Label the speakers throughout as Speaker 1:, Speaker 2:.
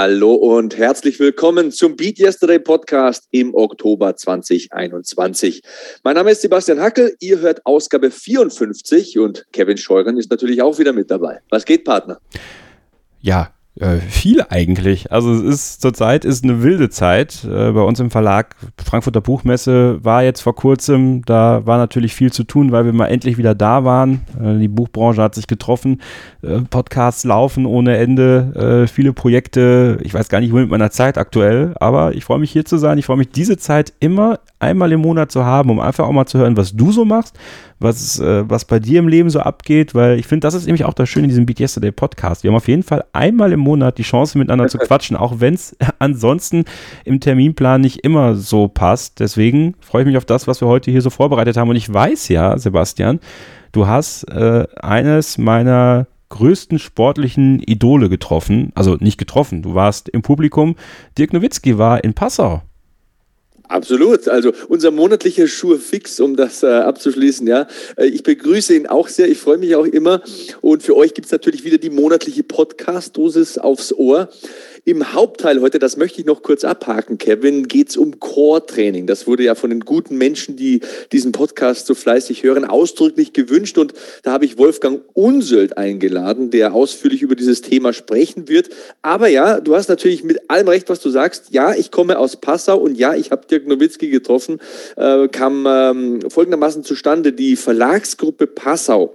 Speaker 1: Hallo und herzlich willkommen zum Beat Yesterday Podcast im Oktober 2021. Mein Name ist Sebastian Hackel, ihr hört Ausgabe 54 und Kevin Scheuren ist natürlich auch wieder mit dabei. Was geht, Partner?
Speaker 2: Ja, äh, viel eigentlich. Also es ist zurzeit ist eine wilde Zeit. Äh, bei uns im Verlag Frankfurter Buchmesse war jetzt vor kurzem, da war natürlich viel zu tun, weil wir mal endlich wieder da waren. Äh, die Buchbranche hat sich getroffen, äh, Podcasts laufen ohne Ende, äh, viele Projekte. Ich weiß gar nicht, wo mit meiner Zeit aktuell, aber ich freue mich hier zu sein. Ich freue mich, diese Zeit immer einmal im Monat zu haben, um einfach auch mal zu hören, was du so machst, was, äh, was bei dir im Leben so abgeht, weil ich finde, das ist nämlich auch das Schöne in diesem Beat Yesterday Podcast. Wir haben auf jeden Fall einmal im Monat die Chance, miteinander zu quatschen, auch wenn es ansonsten im Terminplan nicht immer so passt. Deswegen freue ich mich auf das, was wir heute hier so vorbereitet haben. Und ich weiß ja, Sebastian, du hast äh, eines meiner größten sportlichen Idole getroffen. Also nicht getroffen, du warst im Publikum. Dirk Nowitzki war in Passau.
Speaker 1: Absolut. Also unser monatlicher Schur fix, um das äh, abzuschließen. Ja, äh, ich begrüße ihn auch sehr. Ich freue mich auch immer. Und für euch gibt es natürlich wieder die monatliche Podcast-Dosis aufs Ohr. Im Hauptteil heute, das möchte ich noch kurz abhaken, Kevin, geht es um Core-Training. Das wurde ja von den guten Menschen, die diesen Podcast so fleißig hören, ausdrücklich gewünscht. Und da habe ich Wolfgang Unsöld eingeladen, der ausführlich über dieses Thema sprechen wird. Aber ja, du hast natürlich mit allem recht, was du sagst. Ja, ich komme aus Passau und ja, ich habe Dirk Nowitzki getroffen. Äh, kam ähm, folgendermaßen zustande. Die Verlagsgruppe Passau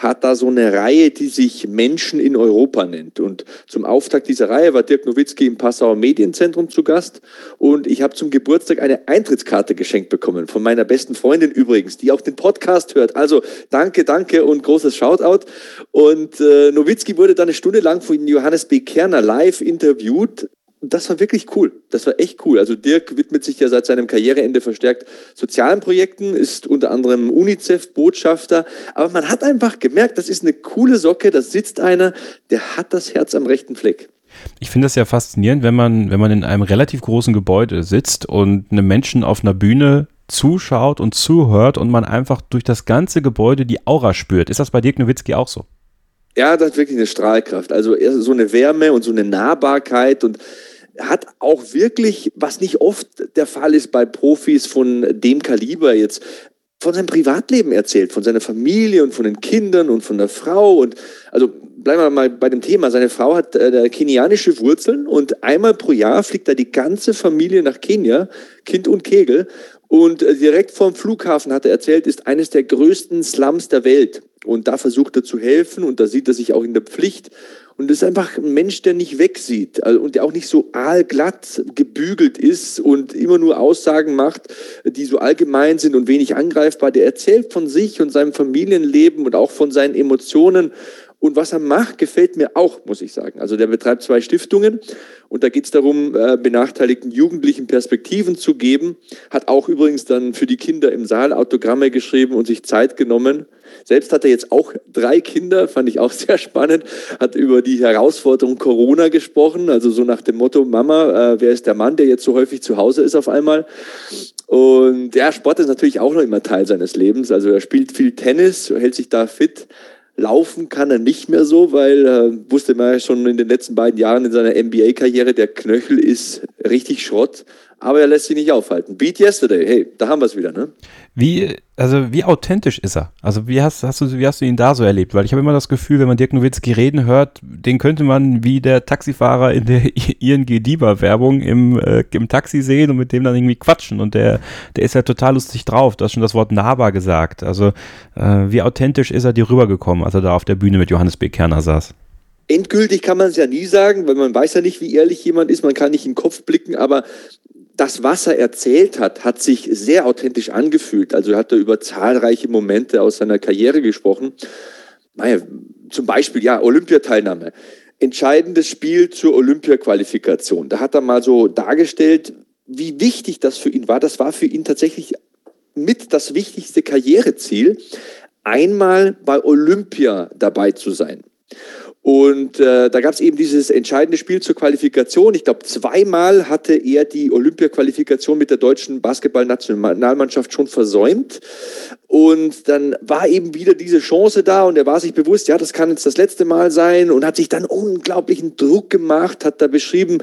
Speaker 1: hat da so eine Reihe, die sich Menschen in Europa nennt. Und zum Auftakt dieser Reihe war Dirk Nowitzki im Passauer Medienzentrum zu Gast und ich habe zum Geburtstag eine Eintrittskarte geschenkt bekommen von meiner besten Freundin übrigens, die auch den Podcast hört. Also danke, danke und großes Shoutout. Und äh, Nowitzki wurde dann eine Stunde lang von Johannes B. Kerner live interviewt das war wirklich cool. Das war echt cool. Also Dirk widmet sich ja seit seinem Karriereende verstärkt sozialen Projekten, ist unter anderem UNICEF-Botschafter. Aber man hat einfach gemerkt, das ist eine coole Socke, da sitzt einer, der hat das Herz am rechten Fleck.
Speaker 2: Ich finde das ja faszinierend, wenn man, wenn man in einem relativ großen Gebäude sitzt und einem Menschen auf einer Bühne zuschaut und zuhört und man einfach durch das ganze Gebäude die Aura spürt. Ist das bei Dirk Nowitzki auch so?
Speaker 1: Ja, das hat wirklich eine Strahlkraft. Also so eine Wärme und so eine Nahbarkeit und hat auch wirklich, was nicht oft der Fall ist bei Profis von dem Kaliber jetzt, von seinem Privatleben erzählt, von seiner Familie und von den Kindern und von der Frau und also bleiben wir mal bei dem Thema. Seine Frau hat äh, kenianische Wurzeln und einmal pro Jahr fliegt da die ganze Familie nach Kenia, Kind und Kegel. Und äh, direkt vorm Flughafen, hat er erzählt, ist eines der größten Slums der Welt. Und da versucht er zu helfen und da sieht er sich auch in der Pflicht. Und das ist einfach ein Mensch, der nicht wegsieht also, und der auch nicht so aalglatt gebügelt ist und immer nur Aussagen macht, die so allgemein sind und wenig angreifbar. Der erzählt von sich und seinem Familienleben und auch von seinen Emotionen und was er macht, gefällt mir auch, muss ich sagen. Also der betreibt zwei Stiftungen und da geht es darum, äh, benachteiligten Jugendlichen Perspektiven zu geben. Hat auch übrigens dann für die Kinder im Saal Autogramme geschrieben und sich Zeit genommen. Selbst hat er jetzt auch drei Kinder, fand ich auch sehr spannend, hat über die Herausforderung Corona gesprochen, also so nach dem Motto, Mama, äh, wer ist der Mann, der jetzt so häufig zu Hause ist auf einmal? Und ja, Sport ist natürlich auch noch immer Teil seines Lebens. Also er spielt viel Tennis, hält sich da fit, Laufen kann er nicht mehr so, weil äh, wusste man ja schon in den letzten beiden Jahren in seiner NBA-Karriere, der Knöchel ist richtig Schrott aber er lässt sich nicht aufhalten. Beat Yesterday, hey, da haben wir es wieder, ne?
Speaker 2: Wie, also wie authentisch ist er? Also wie hast, hast du, wie hast du ihn da so erlebt? Weil ich habe immer das Gefühl, wenn man Dirk Nowitzki reden hört, den könnte man wie der Taxifahrer in der ING Diva-Werbung im, äh, im Taxi sehen und mit dem dann irgendwie quatschen. Und der, der ist ja total lustig drauf. Du hast schon das Wort nahbar gesagt. Also äh, wie authentisch ist er dir rübergekommen, als er da auf der Bühne mit Johannes B. Kerner saß?
Speaker 1: Endgültig kann man es ja nie sagen, weil man weiß ja nicht, wie ehrlich jemand ist. Man kann nicht in den Kopf blicken, aber das, was er erzählt hat, hat sich sehr authentisch angefühlt. Also hat er über zahlreiche Momente aus seiner Karriere gesprochen. Naja, zum Beispiel, ja, Olympiateilnahme. Entscheidendes Spiel zur Olympiaqualifikation. Da hat er mal so dargestellt, wie wichtig das für ihn war. Das war für ihn tatsächlich mit das wichtigste Karriereziel, einmal bei Olympia dabei zu sein. Und äh, da gab es eben dieses entscheidende Spiel zur Qualifikation. Ich glaube, zweimal hatte er die Olympia-Qualifikation mit der deutschen Basketballnationalmannschaft schon versäumt. Und dann war eben wieder diese Chance da und er war sich bewusst, ja, das kann jetzt das letzte Mal sein und hat sich dann unglaublichen Druck gemacht, hat da beschrieben,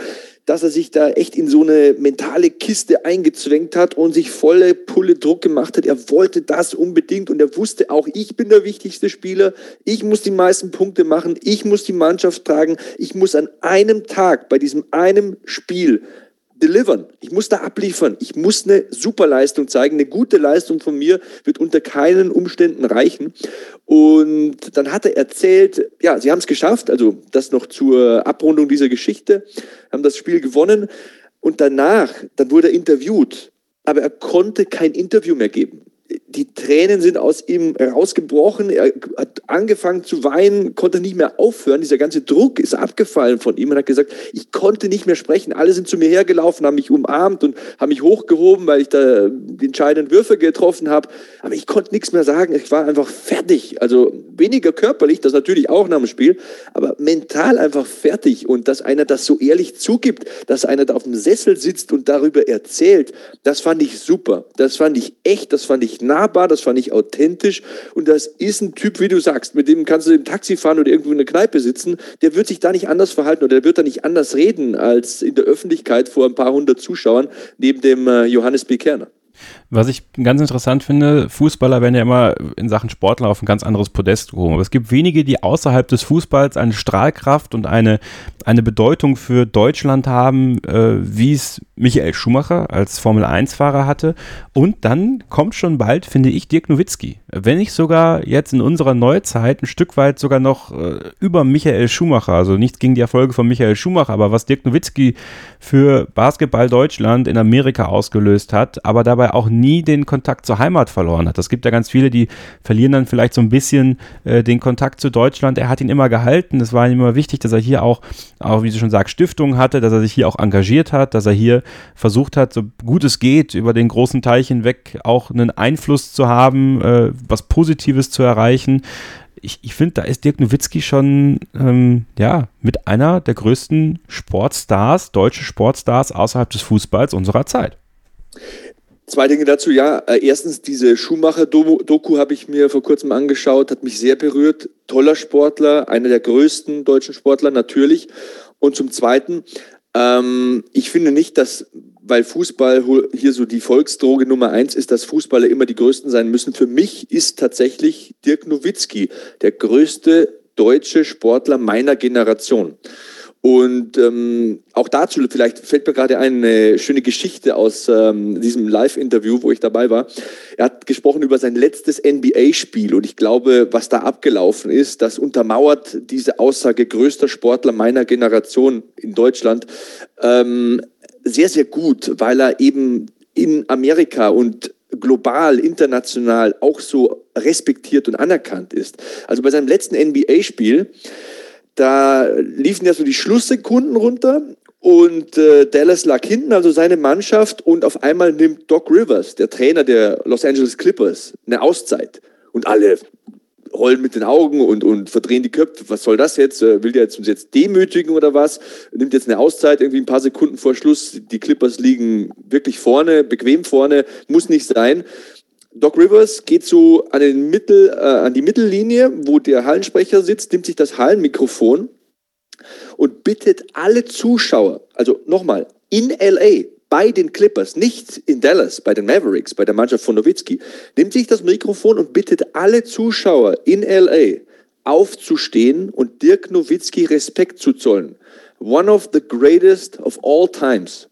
Speaker 1: dass er sich da echt in so eine mentale Kiste eingezwängt hat und sich volle Pulle Druck gemacht hat. Er wollte das unbedingt und er wusste auch, ich bin der wichtigste Spieler, ich muss die meisten Punkte machen, ich muss die Mannschaft tragen, ich muss an einem Tag bei diesem einem Spiel delivern. Ich muss da abliefern. Ich muss eine super Leistung zeigen. Eine gute Leistung von mir wird unter keinen Umständen reichen. Und dann hat er erzählt, ja, sie haben es geschafft, also das noch zur Abrundung dieser Geschichte, haben das Spiel gewonnen. Und danach, dann wurde er interviewt, aber er konnte kein Interview mehr geben die Tränen sind aus ihm rausgebrochen. Er hat angefangen zu weinen, konnte nicht mehr aufhören. Dieser ganze Druck ist abgefallen von ihm und hat gesagt, ich konnte nicht mehr sprechen. Alle sind zu mir hergelaufen, haben mich umarmt und haben mich hochgehoben, weil ich da die entscheidenden Würfe getroffen habe. Aber ich konnte nichts mehr sagen. Ich war einfach fertig. Also weniger körperlich, das natürlich auch nach dem Spiel, aber mental einfach fertig. Und dass einer das so ehrlich zugibt, dass einer da auf dem Sessel sitzt und darüber erzählt, das fand ich super. Das fand ich echt, das fand ich nahbar, das fand ich authentisch. Und das ist ein Typ, wie du sagst, mit dem kannst du im Taxi fahren oder irgendwo in einer Kneipe sitzen. Der wird sich da nicht anders verhalten oder der wird da nicht anders reden als in der Öffentlichkeit vor ein paar hundert Zuschauern neben dem äh, Johannes B. Kerner.
Speaker 2: Was ich ganz interessant finde, Fußballer werden ja immer in Sachen Sportler auf ein ganz anderes Podest gehoben. Aber es gibt wenige, die außerhalb des Fußballs eine Strahlkraft und eine, eine Bedeutung für Deutschland haben, äh, wie es Michael Schumacher als Formel-1-Fahrer hatte. Und dann kommt schon bald, finde ich, Dirk Nowitzki. Wenn nicht sogar jetzt in unserer Neuzeit ein Stück weit sogar noch äh, über Michael Schumacher. Also nichts gegen die Erfolge von Michael Schumacher, aber was Dirk Nowitzki für Basketball Deutschland in Amerika ausgelöst hat, aber dabei auch nie den Kontakt zur Heimat verloren hat. Es gibt ja ganz viele, die verlieren dann vielleicht so ein bisschen äh, den Kontakt zu Deutschland. Er hat ihn immer gehalten. Es war ihm immer wichtig, dass er hier auch, auch wie du schon sagst, Stiftungen hatte, dass er sich hier auch engagiert hat, dass er hier versucht hat, so gut es geht, über den großen Teich hinweg auch einen Einfluss zu haben, äh, was Positives zu erreichen ich, ich finde, da ist Dirk Nowitzki schon ähm, ja, mit einer der größten Sportstars, deutsche Sportstars außerhalb des Fußballs unserer Zeit.
Speaker 1: Zwei Dinge dazu, ja. Äh, erstens, diese Schumacher-Doku habe ich mir vor kurzem angeschaut, hat mich sehr berührt. Toller Sportler, einer der größten deutschen Sportler natürlich. Und zum Zweiten, ähm, ich finde nicht, dass, weil Fußball hier so die Volksdroge Nummer eins ist, dass Fußballer immer die Größten sein müssen. Für mich ist tatsächlich Dirk Nowitzki der größte deutsche Sportler meiner Generation. Und ähm, auch dazu, vielleicht fällt mir gerade eine schöne Geschichte aus ähm, diesem Live-Interview, wo ich dabei war. Er hat gesprochen über sein letztes NBA-Spiel und ich glaube, was da abgelaufen ist, das untermauert diese Aussage größter Sportler meiner Generation in Deutschland ähm, sehr, sehr gut, weil er eben in Amerika und global, international auch so respektiert und anerkannt ist. Also bei seinem letzten NBA-Spiel, da liefen ja so die Schlusssekunden runter und äh, Dallas lag hinten, also seine Mannschaft, und auf einmal nimmt Doc Rivers, der Trainer der Los Angeles Clippers, eine Auszeit. Und alle rollen mit den Augen und, und verdrehen die Köpfe. Was soll das jetzt? Äh, will der jetzt uns jetzt demütigen oder was? Nimmt jetzt eine Auszeit, irgendwie ein paar Sekunden vor Schluss. Die Clippers liegen wirklich vorne, bequem vorne, muss nicht sein. Doc Rivers geht so an, den Mittel, äh, an die Mittellinie, wo der Hallensprecher sitzt, nimmt sich das Hallenmikrofon und bittet alle Zuschauer, also nochmal, in LA, bei den Clippers, nicht in Dallas, bei den Mavericks, bei der Mannschaft von Nowitzki, nimmt sich das Mikrofon und bittet alle Zuschauer in LA aufzustehen und Dirk Nowitzki Respekt zu zollen. One of the greatest of all times.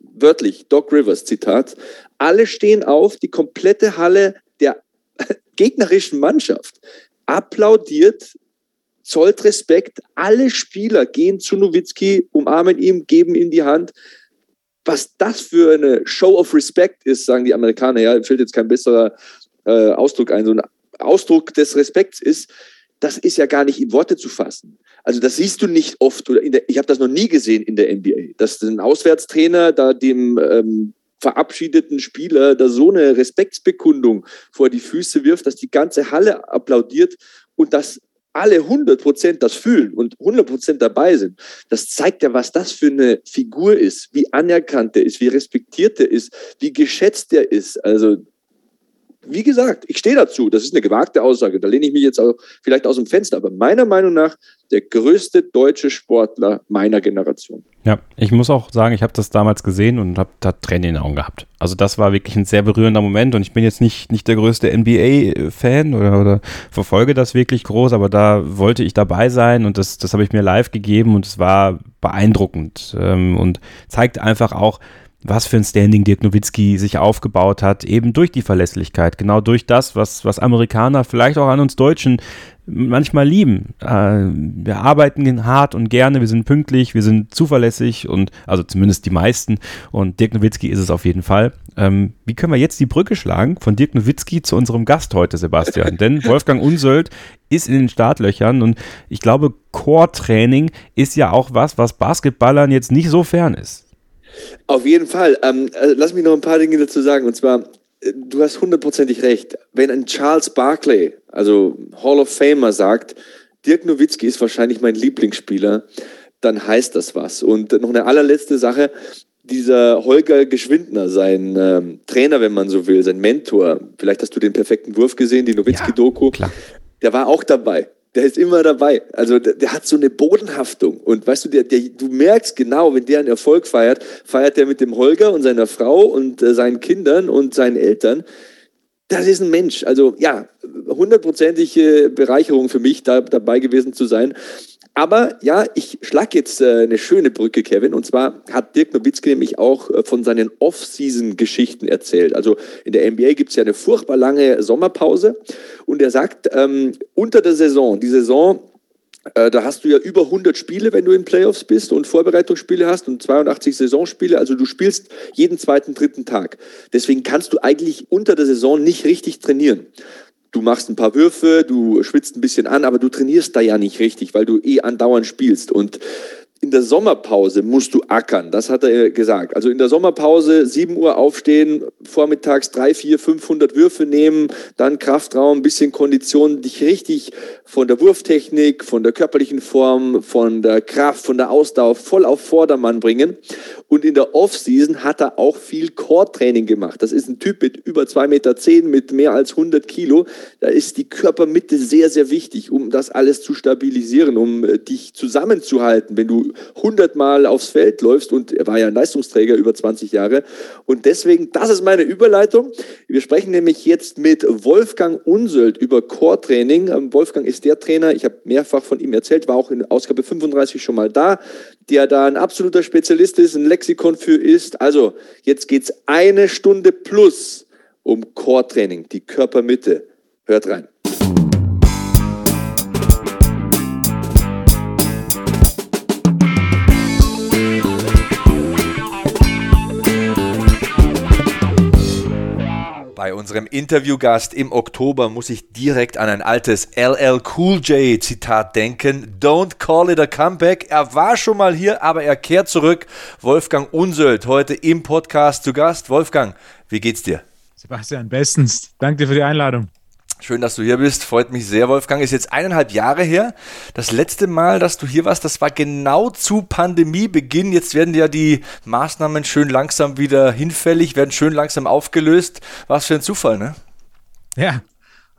Speaker 1: Wörtlich, Doc Rivers, Zitat. Alle stehen auf, die komplette Halle der gegnerischen Mannschaft applaudiert, zollt Respekt. Alle Spieler gehen zu Nowitzki, umarmen ihn, geben ihm die Hand. Was das für eine Show of Respect ist, sagen die Amerikaner, ja, fällt jetzt kein besserer äh, Ausdruck ein. So ein Ausdruck des Respekts ist, das ist ja gar nicht in Worte zu fassen. Also das siehst du nicht oft oder der, ich habe das noch nie gesehen in der NBA, dass ein Auswärtstrainer da dem ähm, verabschiedeten Spieler da so eine Respektsbekundung vor die Füße wirft, dass die ganze Halle applaudiert und das alle 100% das fühlen und 100% dabei sind, das zeigt ja, was das für eine Figur ist, wie anerkannt er ist, wie respektiert er ist, wie geschätzt er ist. Also wie gesagt, ich stehe dazu. Das ist eine gewagte Aussage. Da lehne ich mich jetzt auch vielleicht aus dem Fenster. Aber meiner Meinung nach der größte deutsche Sportler meiner Generation.
Speaker 2: Ja, ich muss auch sagen, ich habe das damals gesehen und habe da Tränen in den Augen gehabt. Also das war wirklich ein sehr berührender Moment und ich bin jetzt nicht, nicht der größte NBA-Fan oder, oder verfolge das wirklich groß, aber da wollte ich dabei sein und das, das habe ich mir live gegeben und es war beeindruckend ähm, und zeigt einfach auch, was für ein Standing Dirk Nowitzki sich aufgebaut hat, eben durch die Verlässlichkeit, genau durch das, was, was Amerikaner vielleicht auch an uns Deutschen manchmal lieben. Äh, wir arbeiten hart und gerne, wir sind pünktlich, wir sind zuverlässig und also zumindest die meisten und Dirk Nowitzki ist es auf jeden Fall. Ähm, wie können wir jetzt die Brücke schlagen von Dirk Nowitzki zu unserem Gast heute, Sebastian? Denn Wolfgang Unsöld ist in den Startlöchern und ich glaube, Core-Training ist ja auch was, was Basketballern jetzt nicht so fern ist.
Speaker 1: Auf jeden Fall. Ähm, äh, lass mich noch ein paar Dinge dazu sagen. Und zwar, äh, du hast hundertprozentig recht. Wenn ein Charles Barkley, also Hall of Famer, sagt, Dirk Nowitzki ist wahrscheinlich mein Lieblingsspieler, dann heißt das was. Und noch eine allerletzte Sache. Dieser Holger Geschwindner, sein ähm, Trainer, wenn man so will, sein Mentor, vielleicht hast du den perfekten Wurf gesehen, die Nowitzki-Doku, ja, der war auch dabei der ist immer dabei. Also der, der, hat so eine Bodenhaftung. Und weißt du, der, der, du merkst genau, wenn der einen Erfolg feiert, feiert der mit dem Holger und seiner Frau und äh, seinen Kindern und seinen Eltern. Das ist ein Mensch. Also ja, hundertprozentige Bereicherung für mich, da dabei gewesen zu sein. Aber ja, ich schlage jetzt äh, eine schöne Brücke, Kevin. Und zwar hat Dirk Nowitzki nämlich auch äh, von seinen Off-Season-Geschichten erzählt. Also in der NBA gibt es ja eine furchtbar lange Sommerpause. Und er sagt, ähm, unter der Saison, die Saison äh, da hast du ja über 100 Spiele, wenn du in Playoffs bist und Vorbereitungsspiele hast und 82 Saisonspiele. Also du spielst jeden zweiten, dritten Tag. Deswegen kannst du eigentlich unter der Saison nicht richtig trainieren du machst ein paar Würfe, du schwitzt ein bisschen an, aber du trainierst da ja nicht richtig, weil du eh andauernd spielst. Und in der Sommerpause musst du ackern, das hat er gesagt. Also in der Sommerpause 7 Uhr aufstehen, vormittags 3, 4, 500 Würfe nehmen, dann Kraftraum, ein bisschen Kondition, dich richtig von der Wurftechnik, von der körperlichen Form, von der Kraft, von der Ausdauer voll auf Vordermann bringen. Und in der Offseason hat er auch viel Core-Training gemacht. Das ist ein Typ mit über 2,10 Meter, mit mehr als 100 Kilo. Da ist die Körpermitte sehr, sehr wichtig, um das alles zu stabilisieren, um äh, dich zusammenzuhalten, wenn du 100 Mal aufs Feld läufst und er war ja ein Leistungsträger über 20 Jahre. Und deswegen, das ist meine Überleitung. Wir sprechen nämlich jetzt mit Wolfgang Unsöld über Core-Training. Ähm, Wolfgang ist der Trainer, ich habe mehrfach von ihm erzählt, war auch in Ausgabe 35 schon mal da, der da ein absoluter Spezialist ist, ein Lexikon für ist. Also, jetzt geht es eine Stunde plus um Core-Training, die Körpermitte. Hört rein. Bei unserem Interviewgast im Oktober muss ich direkt an ein altes LL Cool J Zitat denken. Don't call it a comeback. Er war schon mal hier, aber er kehrt zurück. Wolfgang Unsöld heute im Podcast zu Gast. Wolfgang, wie geht's dir?
Speaker 3: Sebastian, bestens. Danke dir für die Einladung.
Speaker 1: Schön, dass du hier bist. Freut mich sehr, Wolfgang. Ist jetzt eineinhalb Jahre her. Das letzte Mal, dass du hier warst, das war genau zu Pandemiebeginn. Jetzt werden ja die Maßnahmen schön langsam wieder hinfällig, werden schön langsam aufgelöst. Was für ein Zufall, ne?
Speaker 3: Ja,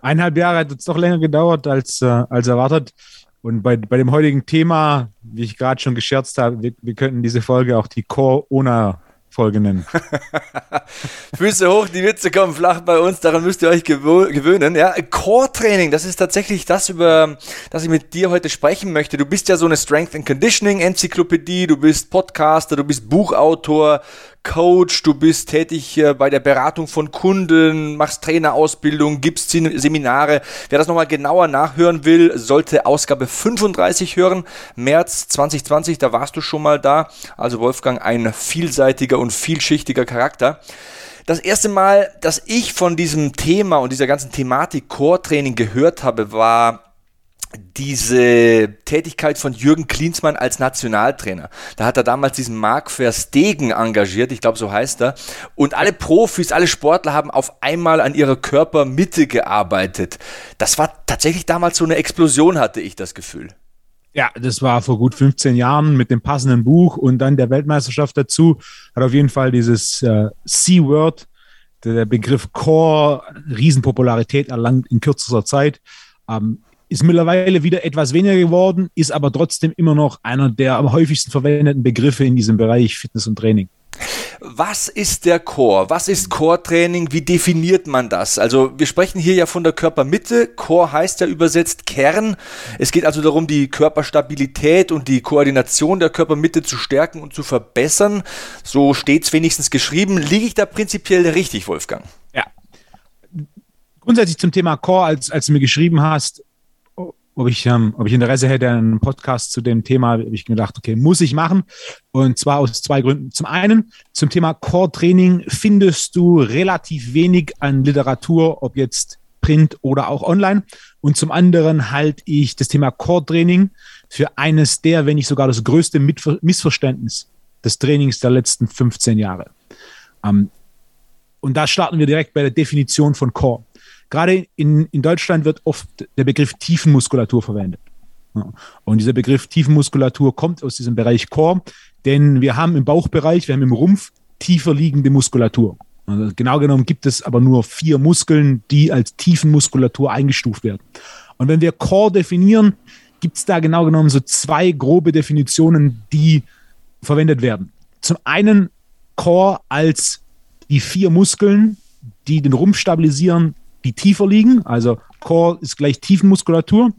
Speaker 3: eineinhalb Jahre hat es doch länger gedauert als, äh, als erwartet. Und bei, bei dem heutigen Thema, wie ich gerade schon gescherzt habe, wir, wir könnten diese Folge auch die Core-Owner Folge nennen.
Speaker 1: Füße hoch, die Witze kommen flach bei uns, daran müsst ihr euch gewöhnen. Ja, Core-Training, das ist tatsächlich das, über das ich mit dir heute sprechen möchte. Du bist ja so eine Strength and Conditioning Enzyklopädie, du bist Podcaster, du bist Buchautor, Coach, du bist tätig bei der Beratung von Kunden, machst Trainerausbildung, gibst Seminare. Wer das nochmal genauer nachhören will, sollte Ausgabe 35 hören. März 2020, da warst du schon mal da. Also Wolfgang, ein vielseitiger und vielschichtiger Charakter. Das erste Mal, dass ich von diesem Thema und dieser ganzen Thematik Core-Training gehört habe, war diese Tätigkeit von Jürgen Klinsmann als Nationaltrainer. Da hat er damals diesen Marc Verstegen engagiert, ich glaube so heißt er. Und alle Profis, alle Sportler haben auf einmal an ihrer Körpermitte gearbeitet. Das war tatsächlich damals so eine Explosion, hatte ich das Gefühl.
Speaker 3: Ja, das war vor gut 15 Jahren mit dem passenden Buch und dann der Weltmeisterschaft dazu. Hat auf jeden Fall dieses äh, C-Word, der Begriff Core, Riesenpopularität erlangt in kürzester Zeit. Ähm, ist mittlerweile wieder etwas weniger geworden, ist aber trotzdem immer noch einer der am häufigsten verwendeten Begriffe in diesem Bereich Fitness und Training.
Speaker 1: Was ist der Core? Was ist Core-Training? Wie definiert man das? Also wir sprechen hier ja von der Körpermitte. Core heißt ja übersetzt Kern. Es geht also darum, die Körperstabilität und die Koordination der Körpermitte zu stärken und zu verbessern. So steht es wenigstens geschrieben. Liege ich da prinzipiell richtig, Wolfgang?
Speaker 3: Ja. Grundsätzlich zum Thema Core, als, als du mir geschrieben hast, ob ich, ähm, ob ich Interesse hätte, einen Podcast zu dem Thema, habe ich gedacht, okay, muss ich machen. Und zwar aus zwei Gründen. Zum einen, zum Thema Core-Training findest du relativ wenig an Literatur, ob jetzt Print oder auch online. Und zum anderen halte ich das Thema Core-Training für eines der, wenn nicht sogar das größte Missverständnis des Trainings der letzten 15 Jahre. Ähm, und da starten wir direkt bei der Definition von Core. Gerade in, in Deutschland wird oft der Begriff Tiefenmuskulatur verwendet. Und dieser Begriff Tiefenmuskulatur kommt aus diesem Bereich Core, denn wir haben im Bauchbereich, wir haben im Rumpf tiefer liegende Muskulatur. Also genau genommen gibt es aber nur vier Muskeln, die als Tiefenmuskulatur eingestuft werden. Und wenn wir Core definieren, gibt es da genau genommen so zwei grobe Definitionen, die verwendet werden. Zum einen Core als die vier Muskeln, die den Rumpf stabilisieren, die tiefer liegen. Also Core ist gleich Tiefenmuskulatur.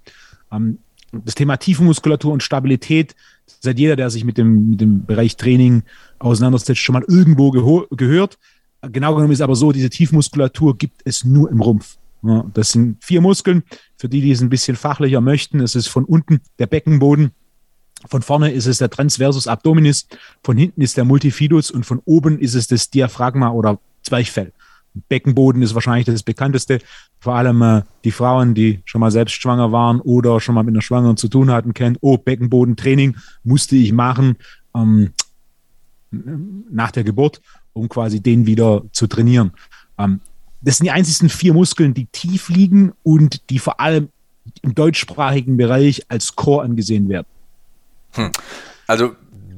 Speaker 3: Ähm, das Thema Tiefenmuskulatur und Stabilität, seit jeder, der sich mit dem, mit dem Bereich Training auseinandersetzt, schon mal irgendwo gehört. Genau genommen ist aber so, diese Tiefenmuskulatur gibt es nur im Rumpf. Ja, das sind vier Muskeln. Für die, die es ein bisschen fachlicher möchten, es ist von unten der Beckenboden, von vorne ist es der Transversus Abdominis, von hinten ist der Multifidus und von oben ist es das Diaphragma oder Zwerchfell. Beckenboden ist wahrscheinlich das bekannteste. Vor allem äh, die Frauen, die schon mal selbst schwanger waren oder schon mal mit einer Schwangeren zu tun hatten, kennen, oh, Beckenbodentraining musste ich machen ähm, nach der Geburt, um quasi den wieder zu trainieren. Ähm, das sind die einzigen vier Muskeln, die tief liegen und die vor allem im deutschsprachigen Bereich als Core angesehen werden.
Speaker 1: Hm. Also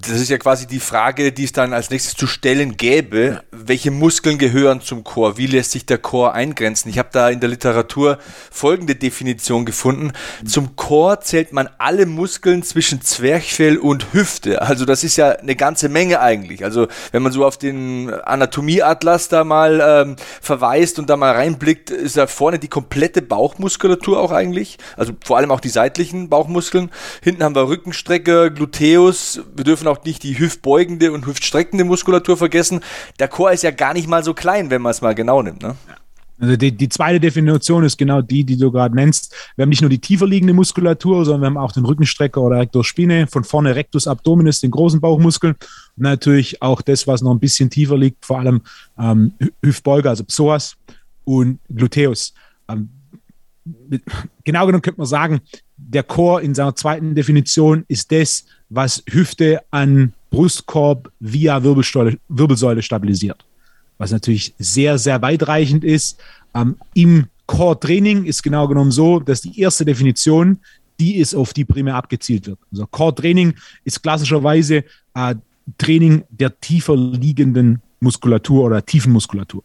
Speaker 1: das ist ja quasi die Frage, die es dann als nächstes zu stellen gäbe. Welche Muskeln gehören zum Chor? Wie lässt sich der Chor eingrenzen? Ich habe da in der Literatur folgende Definition gefunden. Zum Chor zählt man alle Muskeln zwischen Zwerchfell und Hüfte. Also das ist ja eine ganze Menge eigentlich. Also wenn man so auf den Anatomieatlas da mal ähm, verweist und da mal reinblickt, ist da vorne die komplette Bauchmuskulatur auch eigentlich. Also vor allem auch die seitlichen Bauchmuskeln. Hinten haben wir Rückenstrecke, Gluteus. Wir dürfen auch auch nicht die hüftbeugende und hüftstreckende Muskulatur vergessen. Der Chor ist ja gar nicht mal so klein, wenn man es mal genau nimmt. Ne?
Speaker 3: Also die, die zweite Definition ist genau die, die du gerade nennst. Wir haben nicht nur die tiefer liegende Muskulatur, sondern wir haben auch den Rückenstrecker oder Rectus Spine, von vorne Rectus Abdominis, den großen Bauchmuskel und natürlich auch das, was noch ein bisschen tiefer liegt, vor allem ähm, Hüftbeuger, also Psoas und Gluteus. Ähm, genau genommen könnte man sagen, der Chor in seiner zweiten Definition ist das, was Hüfte an Brustkorb via Wirbelsäule, Wirbelsäule stabilisiert. Was natürlich sehr, sehr weitreichend ist. Ähm, Im Core-Training ist genau genommen so, dass die erste Definition die ist, auf die primär abgezielt wird. Also Core-Training ist klassischerweise äh, Training der tiefer liegenden Muskulatur oder tiefen Muskulatur.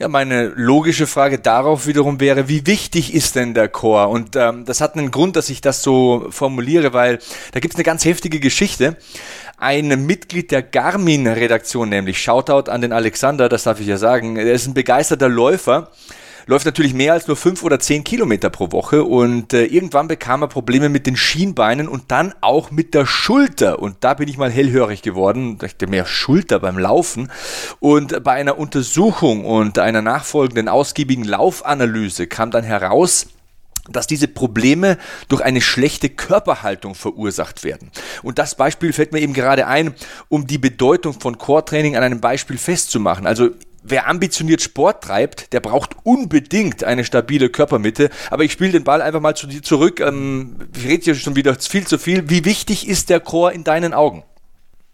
Speaker 1: Ja, meine logische Frage darauf wiederum wäre, wie wichtig ist denn der Chor? Und ähm, das hat einen Grund, dass ich das so formuliere, weil da gibt's eine ganz heftige Geschichte. Ein Mitglied der Garmin-Redaktion, nämlich Shoutout an den Alexander, das darf ich ja sagen, er ist ein begeisterter Läufer läuft natürlich mehr als nur fünf oder zehn Kilometer pro Woche und äh, irgendwann bekam er Probleme mit den Schienbeinen und dann auch mit der Schulter und da bin ich mal hellhörig geworden, dachte mehr Schulter beim Laufen und bei einer Untersuchung und einer nachfolgenden ausgiebigen Laufanalyse kam dann heraus, dass diese Probleme durch eine schlechte Körperhaltung verursacht werden. Und das Beispiel fällt mir eben gerade ein, um die Bedeutung von Core-Training an einem Beispiel festzumachen. Also wer ambitioniert Sport treibt, der braucht unbedingt eine stabile Körpermitte. Aber ich spiele den Ball einfach mal zu dir zurück. Ähm, ich rede hier schon wieder viel zu viel. Wie wichtig ist der Chor in deinen Augen?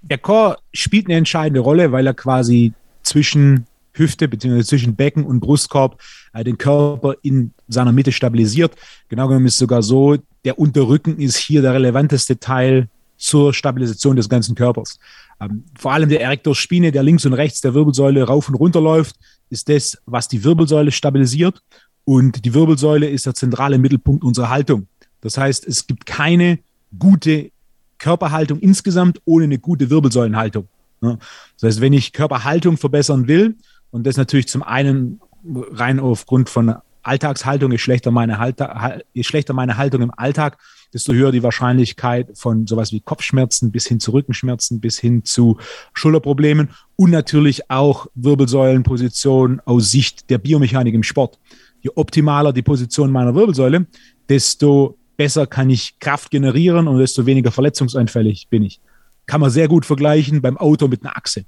Speaker 3: Der Chor spielt eine entscheidende Rolle, weil er quasi zwischen Hüfte bzw. zwischen Becken und Brustkorb äh, den Körper in seiner Mitte stabilisiert. Genau genommen ist es sogar so, der Unterrücken ist hier der relevanteste Teil zur Stabilisation des ganzen Körpers. Ähm, vor allem der Erector Spine, der links und rechts der Wirbelsäule rauf und runter läuft, ist das, was die Wirbelsäule stabilisiert. Und die Wirbelsäule ist der zentrale Mittelpunkt unserer Haltung. Das heißt, es gibt keine gute Körperhaltung insgesamt ohne eine gute Wirbelsäulenhaltung. Das heißt, wenn ich Körperhaltung verbessern will, und das natürlich zum einen rein aufgrund von Alltagshaltung, je schlechter meine, Halter, je schlechter meine Haltung im Alltag, desto höher die Wahrscheinlichkeit von sowas wie Kopfschmerzen bis hin zu Rückenschmerzen, bis hin zu Schulterproblemen und natürlich auch Wirbelsäulenposition aus Sicht der Biomechanik im Sport. Je optimaler die Position meiner Wirbelsäule, desto besser kann ich Kraft generieren und desto weniger verletzungsanfällig bin ich. Kann man sehr gut vergleichen beim Auto mit einer Achse.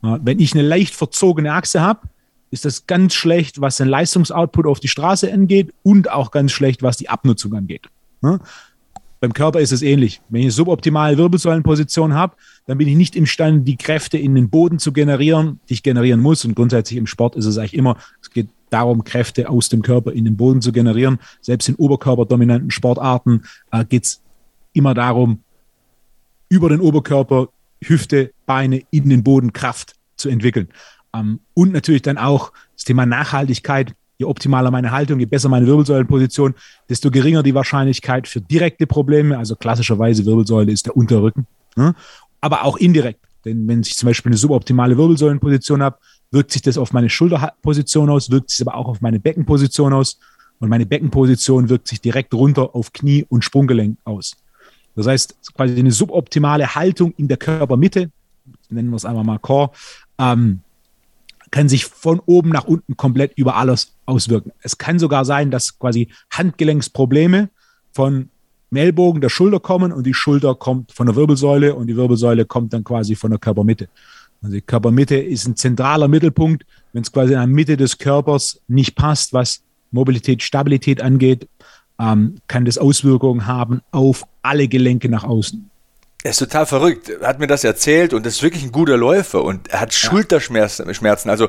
Speaker 3: Wenn ich eine leicht verzogene Achse habe, ist das ganz schlecht, was den Leistungsoutput auf die Straße angeht und auch ganz schlecht, was die Abnutzung angeht. Ne? Beim Körper ist es ähnlich. Wenn ich eine suboptimale Wirbelsäulenposition habe, dann bin ich nicht imstande, die Kräfte in den Boden zu generieren, die ich generieren muss. Und grundsätzlich im Sport ist es eigentlich immer, es geht darum, Kräfte aus dem Körper in den Boden zu generieren. Selbst in oberkörperdominanten Sportarten äh, geht es immer darum, über den Oberkörper, Hüfte, Beine in den Boden Kraft zu entwickeln. Ähm, und natürlich dann auch das Thema Nachhaltigkeit je optimaler meine Haltung, je besser meine Wirbelsäulenposition, desto geringer die Wahrscheinlichkeit für direkte Probleme. Also klassischerweise Wirbelsäule ist der Unterrücken, ne? aber auch indirekt. Denn wenn ich zum Beispiel eine suboptimale Wirbelsäulenposition habe, wirkt sich das auf meine Schulterposition aus, wirkt sich aber auch auf meine Beckenposition aus. Und meine Beckenposition wirkt sich direkt runter auf Knie und Sprunggelenk aus. Das heißt, quasi eine suboptimale Haltung in der Körpermitte, nennen wir es einmal mal Core, ähm, kann sich von oben nach unten komplett über alles auswirken. Es kann sogar sein, dass quasi Handgelenksprobleme von Ellbogen der Schulter kommen und die Schulter kommt von der Wirbelsäule und die Wirbelsäule kommt dann quasi von der Körpermitte. Also die Körpermitte ist ein zentraler Mittelpunkt. Wenn es quasi in der Mitte des Körpers nicht passt, was Mobilität, Stabilität angeht, ähm, kann das Auswirkungen haben auf alle Gelenke nach außen.
Speaker 1: Er ist total verrückt. Er hat mir das erzählt und ist wirklich ein guter Läufer und er hat. Schulterschmerzen. Also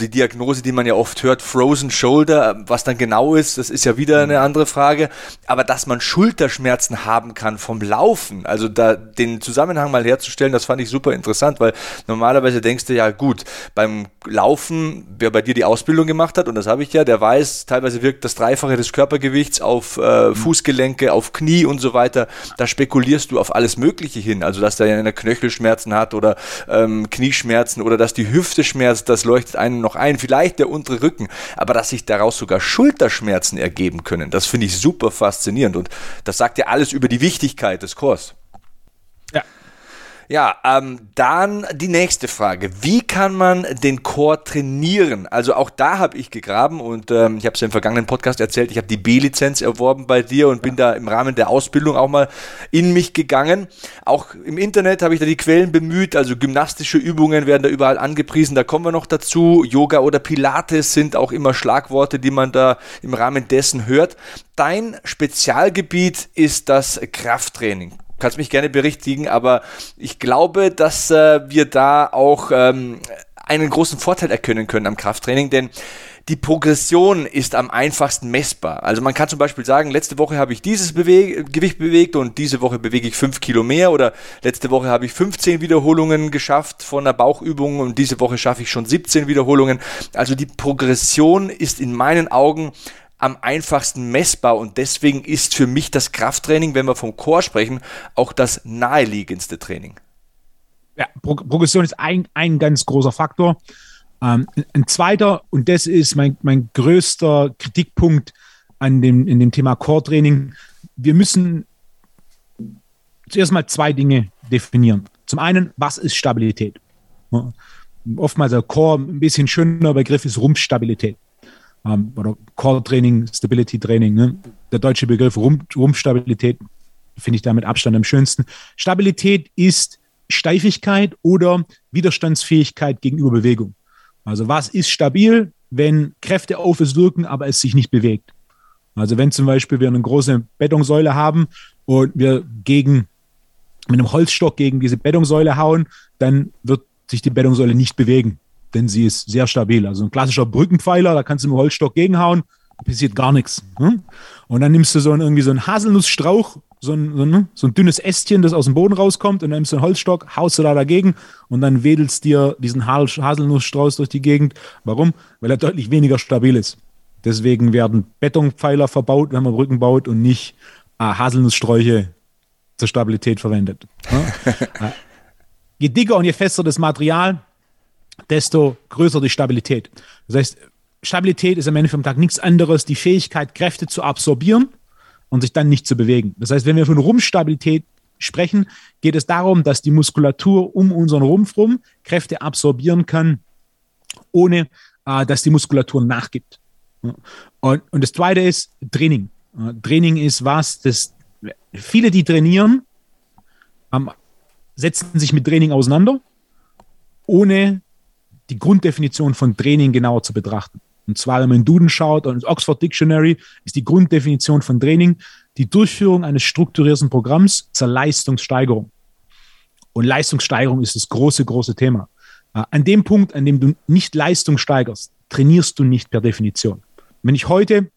Speaker 1: die Diagnose, die man ja oft hört, Frozen Shoulder, was dann genau ist, das ist ja wieder eine andere Frage. Aber dass man Schulterschmerzen haben kann vom Laufen, also da den Zusammenhang mal herzustellen, das fand ich super interessant, weil normalerweise denkst du ja gut, beim Laufen, wer bei dir die Ausbildung gemacht hat, und das habe ich ja, der weiß, teilweise wirkt das Dreifache des Körpergewichts auf äh, Fußgelenke, auf Knie und so weiter. Da spekulierst du auf alles Mögliche hin. Also, dass der eine Knöchelschmerzen hat oder ähm, Knieschmerzen oder dass die Hüfte schmerzt, das leuchtet einem noch ein. Vielleicht der untere Rücken. Aber dass sich daraus sogar Schulterschmerzen ergeben können, das finde ich super faszinierend. Und das sagt ja alles über die Wichtigkeit des Chors. Ja, ähm, dann die nächste Frage. Wie kann man den Chor trainieren? Also auch da habe ich gegraben und ähm, ich habe es ja im vergangenen Podcast erzählt, ich habe die B-Lizenz erworben bei dir und bin da im Rahmen der Ausbildung auch mal in mich gegangen. Auch im Internet habe ich da die Quellen bemüht, also gymnastische Übungen werden da überall angepriesen, da kommen wir noch dazu. Yoga oder Pilates sind auch immer Schlagworte, die man da im Rahmen dessen hört. Dein Spezialgebiet ist das Krafttraining kannst mich gerne berichtigen, aber ich glaube, dass äh, wir da auch ähm, einen großen Vorteil erkennen können am Krafttraining, denn die Progression ist am einfachsten messbar. Also man kann zum Beispiel sagen, letzte Woche habe ich dieses Beweg Gewicht bewegt und diese Woche bewege ich 5 Kilo mehr oder letzte Woche habe ich 15 Wiederholungen geschafft von der Bauchübung und diese Woche schaffe ich schon 17 Wiederholungen. Also die Progression ist in meinen Augen am einfachsten messbar und deswegen ist für mich das Krafttraining, wenn wir vom Chor sprechen, auch das naheliegendste Training.
Speaker 3: Ja, Pro Progression ist ein, ein ganz großer Faktor. Ähm, ein zweiter, und das ist mein, mein größter Kritikpunkt an dem, in dem Thema Core-Training, wir müssen zuerst mal zwei Dinge definieren. Zum einen, was ist Stabilität? Oftmals der Core, ein bisschen schöner Begriff ist Rumpfstabilität ähm, oder Core Training, Stability Training. Ne? Der deutsche Begriff Rumpf, Rumpfstabilität finde ich da mit Abstand am schönsten. Stabilität ist Steifigkeit oder Widerstandsfähigkeit gegenüber Bewegung. Also was ist stabil, wenn Kräfte auf es wirken, aber es sich nicht bewegt? Also wenn zum Beispiel wir eine große Betonsäule haben und wir gegen mit einem Holzstock gegen diese Betonsäule hauen, dann wird sich die Betonsäule nicht bewegen, denn sie ist sehr stabil. Also ein klassischer Brückenpfeiler, da kannst du mit dem Holzstock gegenhauen, passiert gar nichts. Hm? Und dann nimmst du so einen, irgendwie so einen Haselnussstrauch, so ein, so, ein, so ein dünnes Ästchen, das aus dem Boden rauskommt, und dann nimmst du einen Holzstock, haust du da dagegen und dann wedelst dir diesen Haselnussstrauß durch die Gegend. Warum? Weil er deutlich weniger stabil ist. Deswegen werden Betonpfeiler verbaut, wenn man Brücken baut und nicht äh, Haselnusssträuche zur Stabilität verwendet. Ja? je dicker und je fester das Material, desto größer die Stabilität. Das heißt, Stabilität ist am Ende vom Tag nichts anderes, die Fähigkeit, Kräfte zu absorbieren und sich dann nicht zu bewegen. Das heißt, wenn wir von Rumpfstabilität sprechen, geht es darum, dass die Muskulatur um unseren Rumpf rum Kräfte absorbieren kann, ohne äh, dass die Muskulatur nachgibt. Und, und das Zweite ist Training. Training ist was, das viele, die trainieren, haben, setzen sich mit Training auseinander, ohne die Grunddefinition von Training genauer zu betrachten. Und zwar, wenn man in Duden schaut und Oxford Dictionary, ist die Grunddefinition von Training die Durchführung eines strukturierten Programms zur Leistungssteigerung. Und Leistungssteigerung ist das große, große Thema. An dem Punkt, an dem du nicht Leistung steigerst, trainierst du nicht per Definition. Wenn ich heute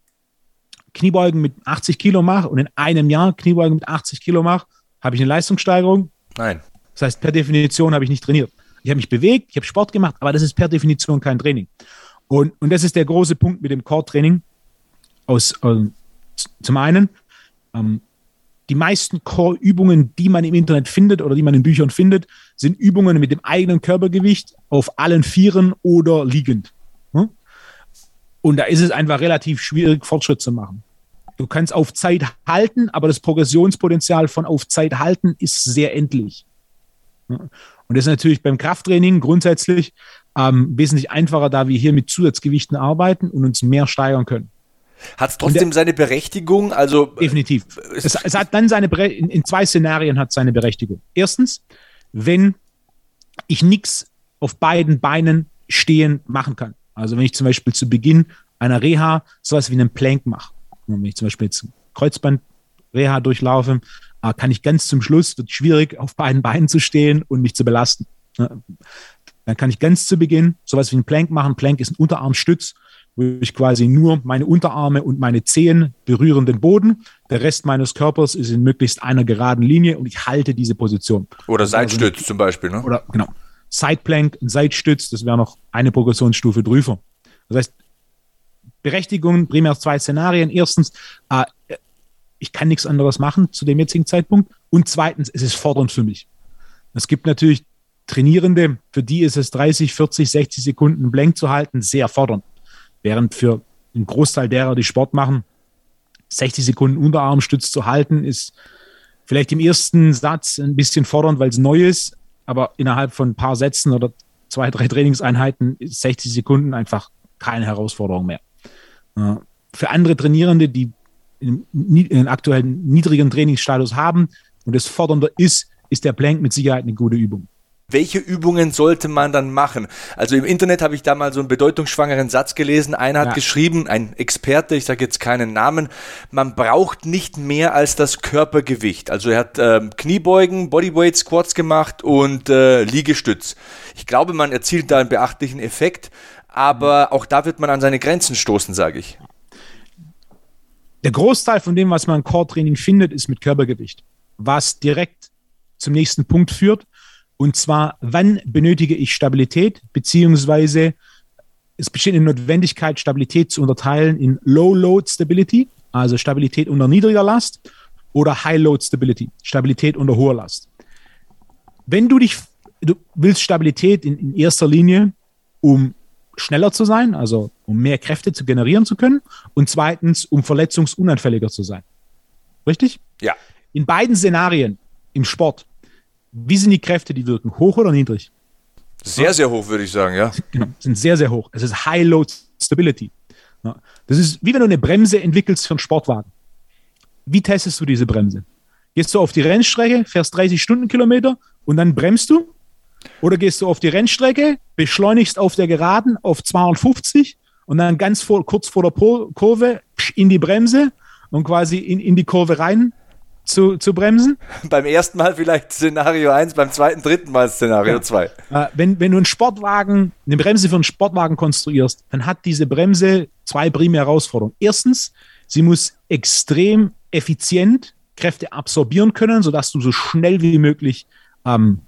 Speaker 3: Kniebeugen mit 80 Kilo mache und in einem Jahr Kniebeugen mit 80 Kilo mache, habe ich eine Leistungssteigerung?
Speaker 1: Nein.
Speaker 3: Das heißt, per Definition habe ich nicht trainiert. Ich habe mich bewegt, ich habe Sport gemacht, aber das ist per Definition kein Training. Und, und das ist der große Punkt mit dem Core-Training. Aus, äh, zum einen, ähm, die meisten Core-Übungen, die man im Internet findet oder die man in Büchern findet, sind Übungen mit dem eigenen Körpergewicht auf allen Vieren oder liegend. Hm? Und da ist es einfach relativ schwierig, Fortschritt zu machen. Du kannst auf Zeit halten, aber das Progressionspotenzial von auf Zeit halten ist sehr endlich. Und das ist natürlich beim Krafttraining grundsätzlich ähm, wesentlich einfacher, da wir hier mit Zusatzgewichten arbeiten und uns mehr steigern können.
Speaker 1: Hat es trotzdem der, seine Berechtigung? Also
Speaker 3: definitiv. Es, es hat dann seine in, in zwei Szenarien hat seine Berechtigung. Erstens, wenn ich nichts auf beiden Beinen stehen machen kann. Also wenn ich zum Beispiel zu Beginn einer Reha sowas wie einen Plank mache, wenn ich zum Beispiel jetzt Kreuzband-Reha durchlaufe, äh, kann ich ganz zum Schluss, wird schwierig, auf beiden Beinen zu stehen und mich zu belasten. Dann kann ich ganz zu Beginn sowas wie einen Plank machen. Plank ist ein Unterarmstütz, wo ich quasi nur meine Unterarme und meine Zehen berühren den Boden. Der Rest meines Körpers ist in möglichst einer geraden Linie und ich halte diese Position.
Speaker 1: Oder Seitstütz also, zum Beispiel, ne?
Speaker 3: Oder genau. Sideplank, ein Seitstütz, das wäre noch eine Progressionsstufe drüber. Das heißt, Berechtigungen, primär zwei Szenarien. Erstens, äh, ich kann nichts anderes machen zu dem jetzigen Zeitpunkt. Und zweitens, es ist fordernd für mich. Es gibt natürlich Trainierende, für die ist es 30, 40, 60 Sekunden blank zu halten, sehr fordernd. Während für einen Großteil derer, die Sport machen, 60 Sekunden Unterarmstütz zu halten, ist vielleicht im ersten Satz ein bisschen fordernd, weil es neu ist, aber innerhalb von ein paar Sätzen oder zwei, drei Trainingseinheiten ist 60 Sekunden einfach keine Herausforderung mehr. Äh, für andere Trainierende, die einen aktuellen niedrigen Trainingsstatus haben und es fordernder ist, ist der Plank mit Sicherheit eine gute Übung
Speaker 1: welche Übungen sollte man dann machen? Also im Internet habe ich da mal so einen bedeutungsschwangeren Satz gelesen. Einer hat ja. geschrieben, ein Experte, ich sage jetzt keinen Namen, man braucht nicht mehr als das Körpergewicht. Also er hat ähm, Kniebeugen, Bodyweight Squats gemacht und äh, Liegestütz. Ich glaube, man erzielt da einen beachtlichen Effekt, aber auch da wird man an seine Grenzen stoßen, sage ich.
Speaker 3: Der Großteil von dem, was man im Core-Training findet, ist mit Körpergewicht, was direkt zum nächsten Punkt führt und zwar, wann benötige ich Stabilität, beziehungsweise es besteht eine Notwendigkeit, Stabilität zu unterteilen in Low Load Stability, also Stabilität unter niedriger Last, oder High Load Stability, Stabilität unter hoher Last. Wenn du dich, du willst Stabilität in, in erster Linie, um schneller zu sein, also um mehr Kräfte zu generieren zu können, und zweitens, um verletzungsunanfälliger zu sein. Richtig?
Speaker 1: Ja.
Speaker 3: In beiden Szenarien im Sport wie sind die Kräfte, die wirken? Hoch oder niedrig?
Speaker 1: Sehr, sehr hoch, würde ich sagen, ja.
Speaker 3: Genau, sind sehr, sehr hoch. Es ist High Load Stability. Das ist wie wenn du eine Bremse entwickelst für einen Sportwagen. Wie testest du diese Bremse? Gehst du auf die Rennstrecke, fährst 30 Stundenkilometer und dann bremst du? Oder gehst du auf die Rennstrecke, beschleunigst auf der Geraden auf 250 und dann ganz vor, kurz vor der Kurve in die Bremse und quasi in, in die Kurve rein zu, zu bremsen.
Speaker 1: Beim ersten Mal vielleicht Szenario 1, beim zweiten, dritten Mal Szenario 2.
Speaker 3: Ja. Äh, wenn, wenn du einen Sportwagen, eine Bremse für einen Sportwagen konstruierst, dann hat diese Bremse zwei primäre Herausforderungen. Erstens, sie muss extrem effizient Kräfte absorbieren können, sodass du so schnell wie möglich ähm,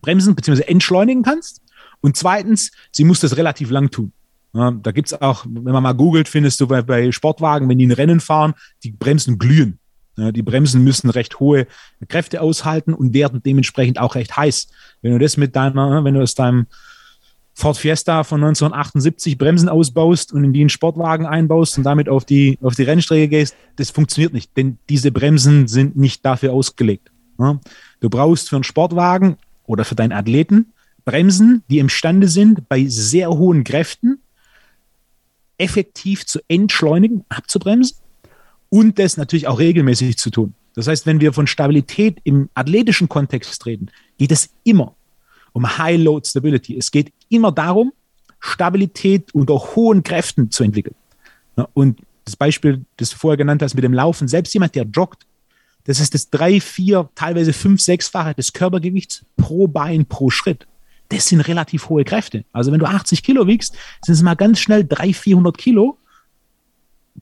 Speaker 3: bremsen bzw. entschleunigen kannst. Und zweitens, sie muss das relativ lang tun. Ja, da gibt es auch, wenn man mal googelt, findest du bei, bei, Sportwagen, wenn die ein Rennen fahren, die Bremsen glühen. Ja, die Bremsen müssen recht hohe Kräfte aushalten und werden dementsprechend auch recht heiß. Wenn du das mit deiner, wenn du aus deinem Ford Fiesta von 1978 Bremsen ausbaust und in die einen Sportwagen einbaust und damit auf die, auf die Rennstrecke gehst, das funktioniert nicht, denn diese Bremsen sind nicht dafür ausgelegt. Du brauchst für einen Sportwagen oder für deinen Athleten Bremsen, die imstande sind, bei sehr hohen Kräften effektiv zu entschleunigen, abzubremsen und das natürlich auch regelmäßig zu tun. Das heißt, wenn wir von Stabilität im athletischen Kontext reden, geht es immer um High Load Stability. Es geht immer darum, Stabilität unter hohen Kräften zu entwickeln. Und das Beispiel, das du vorher genannt hast mit dem Laufen, selbst jemand, der joggt, das ist das drei, vier, teilweise fünf, sechsfache des Körpergewichts pro Bein pro Schritt das sind relativ hohe Kräfte. Also wenn du 80 Kilo wiegst, sind es mal ganz schnell 300, 400 Kilo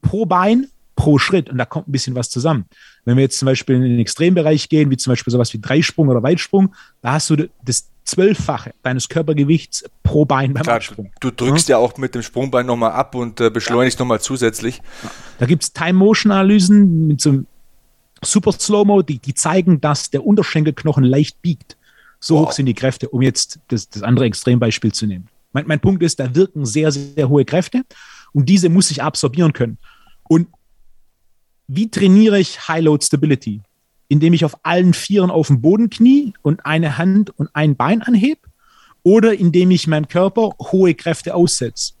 Speaker 3: pro Bein pro Schritt und da kommt ein bisschen was zusammen. Wenn wir jetzt zum Beispiel in den Extrembereich gehen, wie zum Beispiel sowas wie Dreisprung oder Weitsprung, da hast du das Zwölffache deines Körpergewichts pro Bein beim Klar, Absprung.
Speaker 1: Du drückst ja. ja auch mit dem Sprungbein nochmal ab und äh, beschleunigst ja. nochmal zusätzlich.
Speaker 3: Da gibt es Time-Motion-Analysen mit so einem Super Slow-Mo, die, die zeigen, dass der Unterschenkelknochen leicht biegt. So wow. hoch sind die Kräfte, um jetzt das, das andere Extrembeispiel zu nehmen. Mein, mein Punkt ist, da wirken sehr, sehr hohe Kräfte und diese muss ich absorbieren können. Und wie trainiere ich High-Load Stability? Indem ich auf allen Vieren auf dem Boden knie und eine Hand und ein Bein anhebe? Oder indem ich meinem Körper hohe Kräfte aussetze?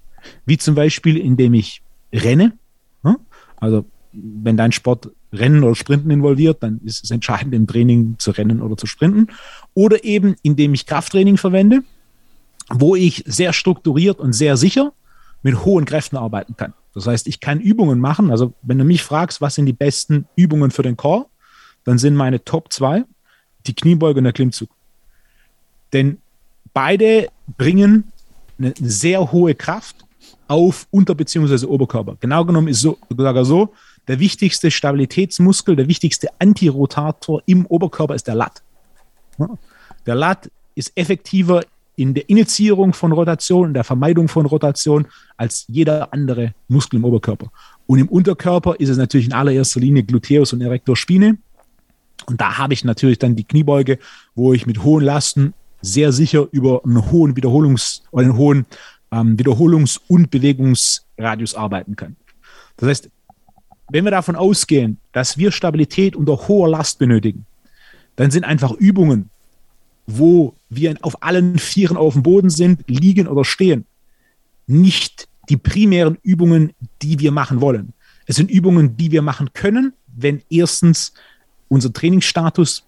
Speaker 3: Wie zum Beispiel, indem ich renne. Also, wenn dein Sport Rennen oder Sprinten involviert, dann ist es entscheidend im Training zu rennen oder zu sprinten. Oder eben, indem ich Krafttraining verwende, wo ich sehr strukturiert und sehr sicher mit hohen Kräften arbeiten kann. Das heißt, ich kann Übungen machen. Also, wenn du mich fragst, was sind die besten Übungen für den Core, dann sind meine Top 2 die Kniebeuge und der Klimmzug. Denn beide bringen eine sehr hohe Kraft auf Unter- bzw. Oberkörper. Genau genommen ist so, sogar so, der wichtigste Stabilitätsmuskel, der wichtigste Antirotator im Oberkörper ist der Lat. Der Lat ist effektiver in der Initiierung von Rotation, in der Vermeidung von Rotation als jeder andere Muskel im Oberkörper. Und im Unterkörper ist es natürlich in allererster Linie Gluteus und Erector Spine. Und da habe ich natürlich dann die Kniebeuge, wo ich mit hohen Lasten sehr sicher über einen hohen Wiederholungs- oder einen hohen ähm, Wiederholungs- und Bewegungsradius arbeiten kann. Das heißt, wenn wir davon ausgehen, dass wir Stabilität unter hoher Last benötigen, dann sind einfach Übungen, wo wir auf allen Vieren auf dem Boden sind, liegen oder stehen, nicht die primären Übungen, die wir machen wollen. Es sind Übungen, die wir machen können, wenn erstens unser Trainingsstatus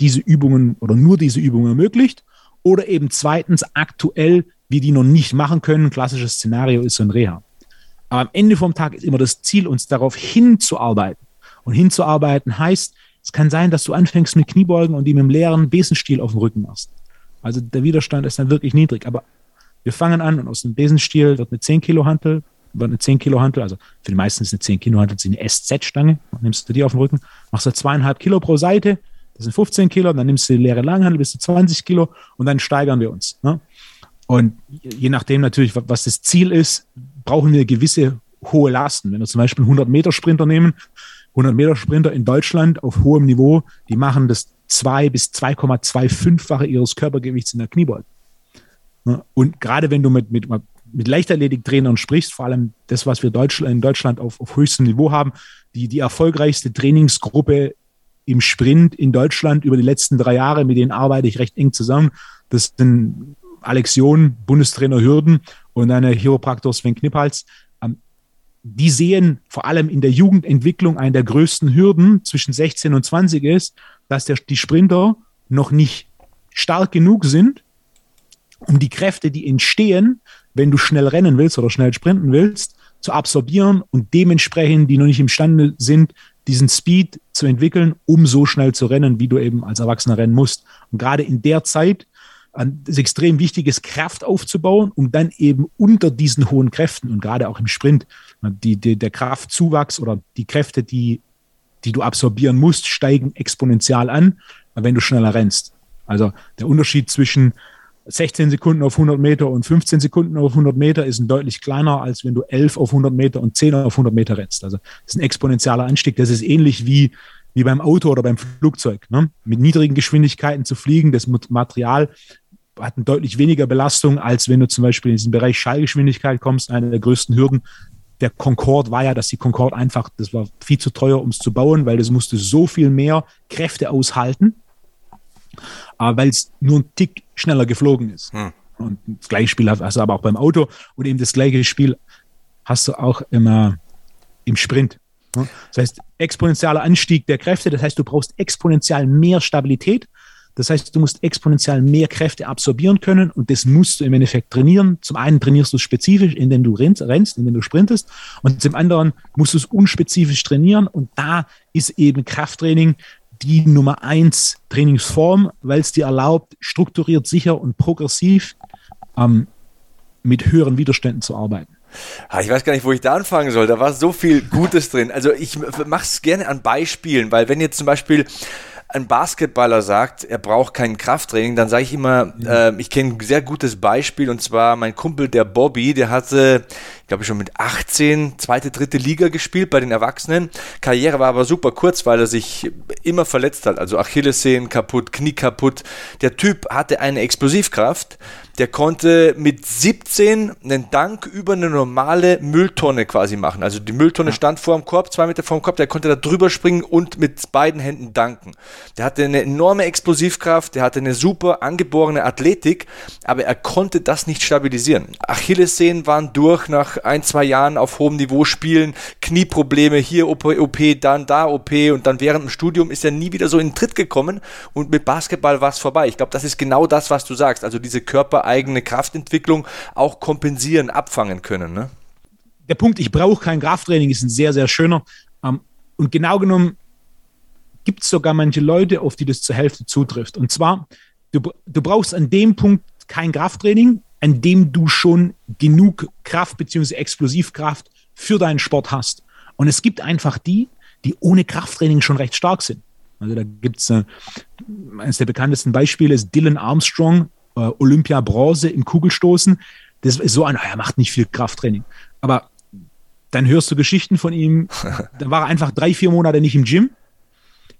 Speaker 3: diese Übungen oder nur diese Übungen ermöglicht oder eben zweitens aktuell wir die noch nicht machen können. Klassisches Szenario ist so ein Reha. Aber am Ende vom Tag ist immer das Ziel, uns darauf hinzuarbeiten. Und hinzuarbeiten heißt, es kann sein, dass du anfängst mit Kniebeugen und die mit dem leeren Besenstiel auf dem Rücken machst. Also der Widerstand ist dann wirklich niedrig. Aber wir fangen an und aus dem Besenstiel wird eine 10 Kilo Hantel, wird eine 10 Kilo Hantel, also für die meisten ist eine 10 Kilo Hantel, eine SZ-Stange, nimmst du die auf den Rücken, machst du zweieinhalb Kilo pro Seite, das sind 15 Kilo, dann nimmst du die leere Langhandel bis zu 20 Kilo und dann steigern wir uns. Ne? Und je nachdem natürlich, was das Ziel ist, brauchen wir gewisse hohe Lasten. Wenn wir zum Beispiel 100 Meter Sprinter nehmen, 100 Meter Sprinter in Deutschland auf hohem Niveau, die machen das 2 bis 2,25-fache ihres Körpergewichts in der Kniebeuge. Und gerade wenn du mit, mit, mit Leichtathletiktrainern sprichst, vor allem das, was wir Deutschland, in Deutschland auf, auf höchstem Niveau haben, die, die erfolgreichste Trainingsgruppe im Sprint in Deutschland über die letzten drei Jahre, mit denen arbeite ich recht eng zusammen. Das sind Alex John, Bundestrainer Hürden und eine Chiropraktor Sven Kniphals. Ähm, die sehen vor allem in der Jugendentwicklung eine der größten Hürden zwischen 16 und 20 ist, dass der, die Sprinter noch nicht stark genug sind, um die Kräfte, die entstehen, wenn du schnell rennen willst oder schnell sprinten willst, zu absorbieren und dementsprechend, die noch nicht imstande sind, diesen Speed zu entwickeln, um so schnell zu rennen, wie du eben als Erwachsener rennen musst. Und gerade in der Zeit ist extrem wichtig Kraft aufzubauen, um dann eben unter diesen hohen Kräften und gerade auch im Sprint, die, die, der Kraftzuwachs oder die Kräfte, die, die du absorbieren musst, steigen exponentiell an, wenn du schneller rennst. Also der Unterschied zwischen 16 Sekunden auf 100 Meter und 15 Sekunden auf 100 Meter ist ein deutlich kleiner, als wenn du 11 auf 100 Meter und 10 auf 100 Meter rennst. Also das ist ein exponentieller Anstieg. Das ist ähnlich wie, wie beim Auto oder beim Flugzeug. Ne? Mit niedrigen Geschwindigkeiten zu fliegen, das Material hat eine deutlich weniger Belastung, als wenn du zum Beispiel in diesen Bereich Schallgeschwindigkeit kommst. Eine der größten Hürden der Concorde war ja, dass die Concorde einfach, das war viel zu teuer, um es zu bauen, weil das musste so viel mehr Kräfte aushalten weil es nur ein Tick schneller geflogen ist. Hm. Und das gleiche Spiel hast du aber auch beim Auto und eben das gleiche Spiel hast du auch immer im Sprint. Das heißt, exponentieller Anstieg der Kräfte, das heißt, du brauchst exponentiell mehr Stabilität. Das heißt, du musst exponentiell mehr Kräfte absorbieren können und das musst du im Endeffekt trainieren. Zum einen trainierst du es spezifisch, indem du rennst, indem du sprintest und zum anderen musst du es unspezifisch trainieren und da ist eben Krafttraining die Nummer eins Trainingsform, weil es dir erlaubt, strukturiert, sicher und progressiv ähm, mit höheren Widerständen zu arbeiten.
Speaker 1: Ich weiß gar nicht, wo ich da anfangen soll. Da war so viel Gutes drin. Also ich mache es gerne an Beispielen, weil wenn jetzt zum Beispiel ein Basketballer sagt, er braucht kein Krafttraining, dann sage ich immer, äh, ich kenne ein sehr gutes Beispiel und zwar mein Kumpel, der Bobby, der hatte, ich glaube schon mit 18, zweite, dritte Liga gespielt bei den Erwachsenen. Karriere war aber super kurz, weil er sich immer verletzt hat, also Achillessehnen kaputt, Knie kaputt. Der Typ hatte eine Explosivkraft, der konnte mit 17 einen Dank über eine normale Mülltonne quasi machen. Also die Mülltonne stand vor dem Korb, zwei Meter vor dem Korb, der konnte da drüber springen und mit beiden Händen danken. Der hatte eine enorme Explosivkraft, der hatte eine super angeborene Athletik, aber er konnte das nicht stabilisieren. Achillessehnen waren durch nach ein, zwei Jahren auf hohem Niveau spielen, Knieprobleme, hier OP, OP, dann da OP und dann während dem Studium ist er nie wieder so in den Tritt gekommen und mit Basketball war es vorbei. Ich glaube, das ist genau das, was du sagst. Also diese Körper eigene Kraftentwicklung auch kompensieren, abfangen können. Ne?
Speaker 3: Der Punkt, ich brauche kein Krafttraining, ist ein sehr, sehr schöner. Ähm, und genau genommen gibt es sogar manche Leute, auf die das zur Hälfte zutrifft. Und zwar, du, du brauchst an dem Punkt kein Krafttraining, an dem du schon genug Kraft bzw. Explosivkraft für deinen Sport hast. Und es gibt einfach die, die ohne Krafttraining schon recht stark sind. Also da gibt es äh, eines der bekanntesten Beispiele ist Dylan Armstrong, äh, Olympia Bronze im Kugelstoßen. Das ist so ein, er macht nicht viel Krafttraining. Aber dann hörst du Geschichten von ihm. Dann war er einfach drei, vier Monate nicht im Gym,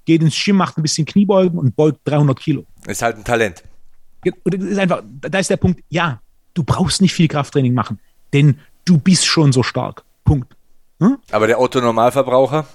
Speaker 3: geht ins Gym, macht ein bisschen Kniebeugen und beugt 300 Kilo.
Speaker 1: Ist halt ein Talent.
Speaker 3: Das ist einfach, da ist der Punkt, ja, du brauchst nicht viel Krafttraining machen, denn du bist schon so stark. Punkt.
Speaker 1: Hm? Aber der Otto-Normalverbraucher?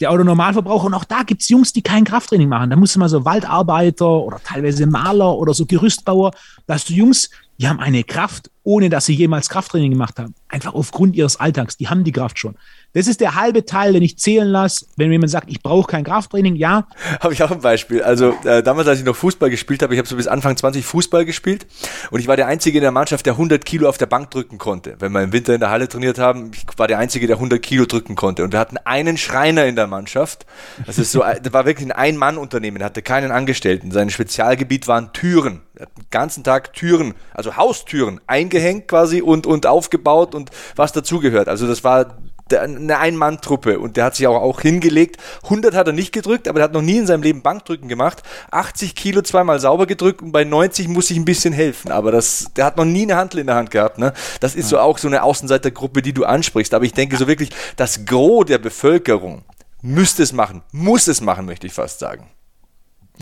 Speaker 3: Der Autonormalverbraucher. Und auch da gibt es Jungs, die kein Krafttraining machen. Da musst du mal so Waldarbeiter oder teilweise Maler oder so Gerüstbauer. Da hast du Jungs, die haben eine Kraft, ohne dass sie jemals Krafttraining gemacht haben. Einfach aufgrund ihres Alltags. Die haben die Kraft schon. Das ist der halbe Teil, den ich zählen lasse, wenn jemand sagt, ich brauche kein Krafttraining. Ja.
Speaker 1: Habe ich auch ein Beispiel. Also äh, damals, als ich noch Fußball gespielt habe, ich habe so bis Anfang 20 Fußball gespielt und ich war der Einzige in der Mannschaft, der 100 Kilo auf der Bank drücken konnte. Wenn wir im Winter in der Halle trainiert haben, ich war der Einzige, der 100 Kilo drücken konnte. Und wir hatten einen Schreiner in der Mannschaft. Das ist so, das war wirklich ein Ein-Mann-Unternehmen, hatte keinen Angestellten. Sein Spezialgebiet waren Türen. Er hat den ganzen Tag Türen, also Haustüren, eingehängt quasi und, und aufgebaut und was dazugehört. Also das war eine Ein-Mann-Truppe und der hat sich auch, auch hingelegt. 100 hat er nicht gedrückt, aber der hat noch nie in seinem Leben Bankdrücken gemacht. 80 Kilo zweimal sauber gedrückt und bei 90 muss ich ein bisschen helfen. Aber das, der hat noch nie eine Handel in der Hand gehabt. Ne? Das ist so auch so eine Außenseitergruppe, die du ansprichst. Aber ich denke so wirklich, das Gros der Bevölkerung müsste es machen, muss es machen, möchte ich fast sagen.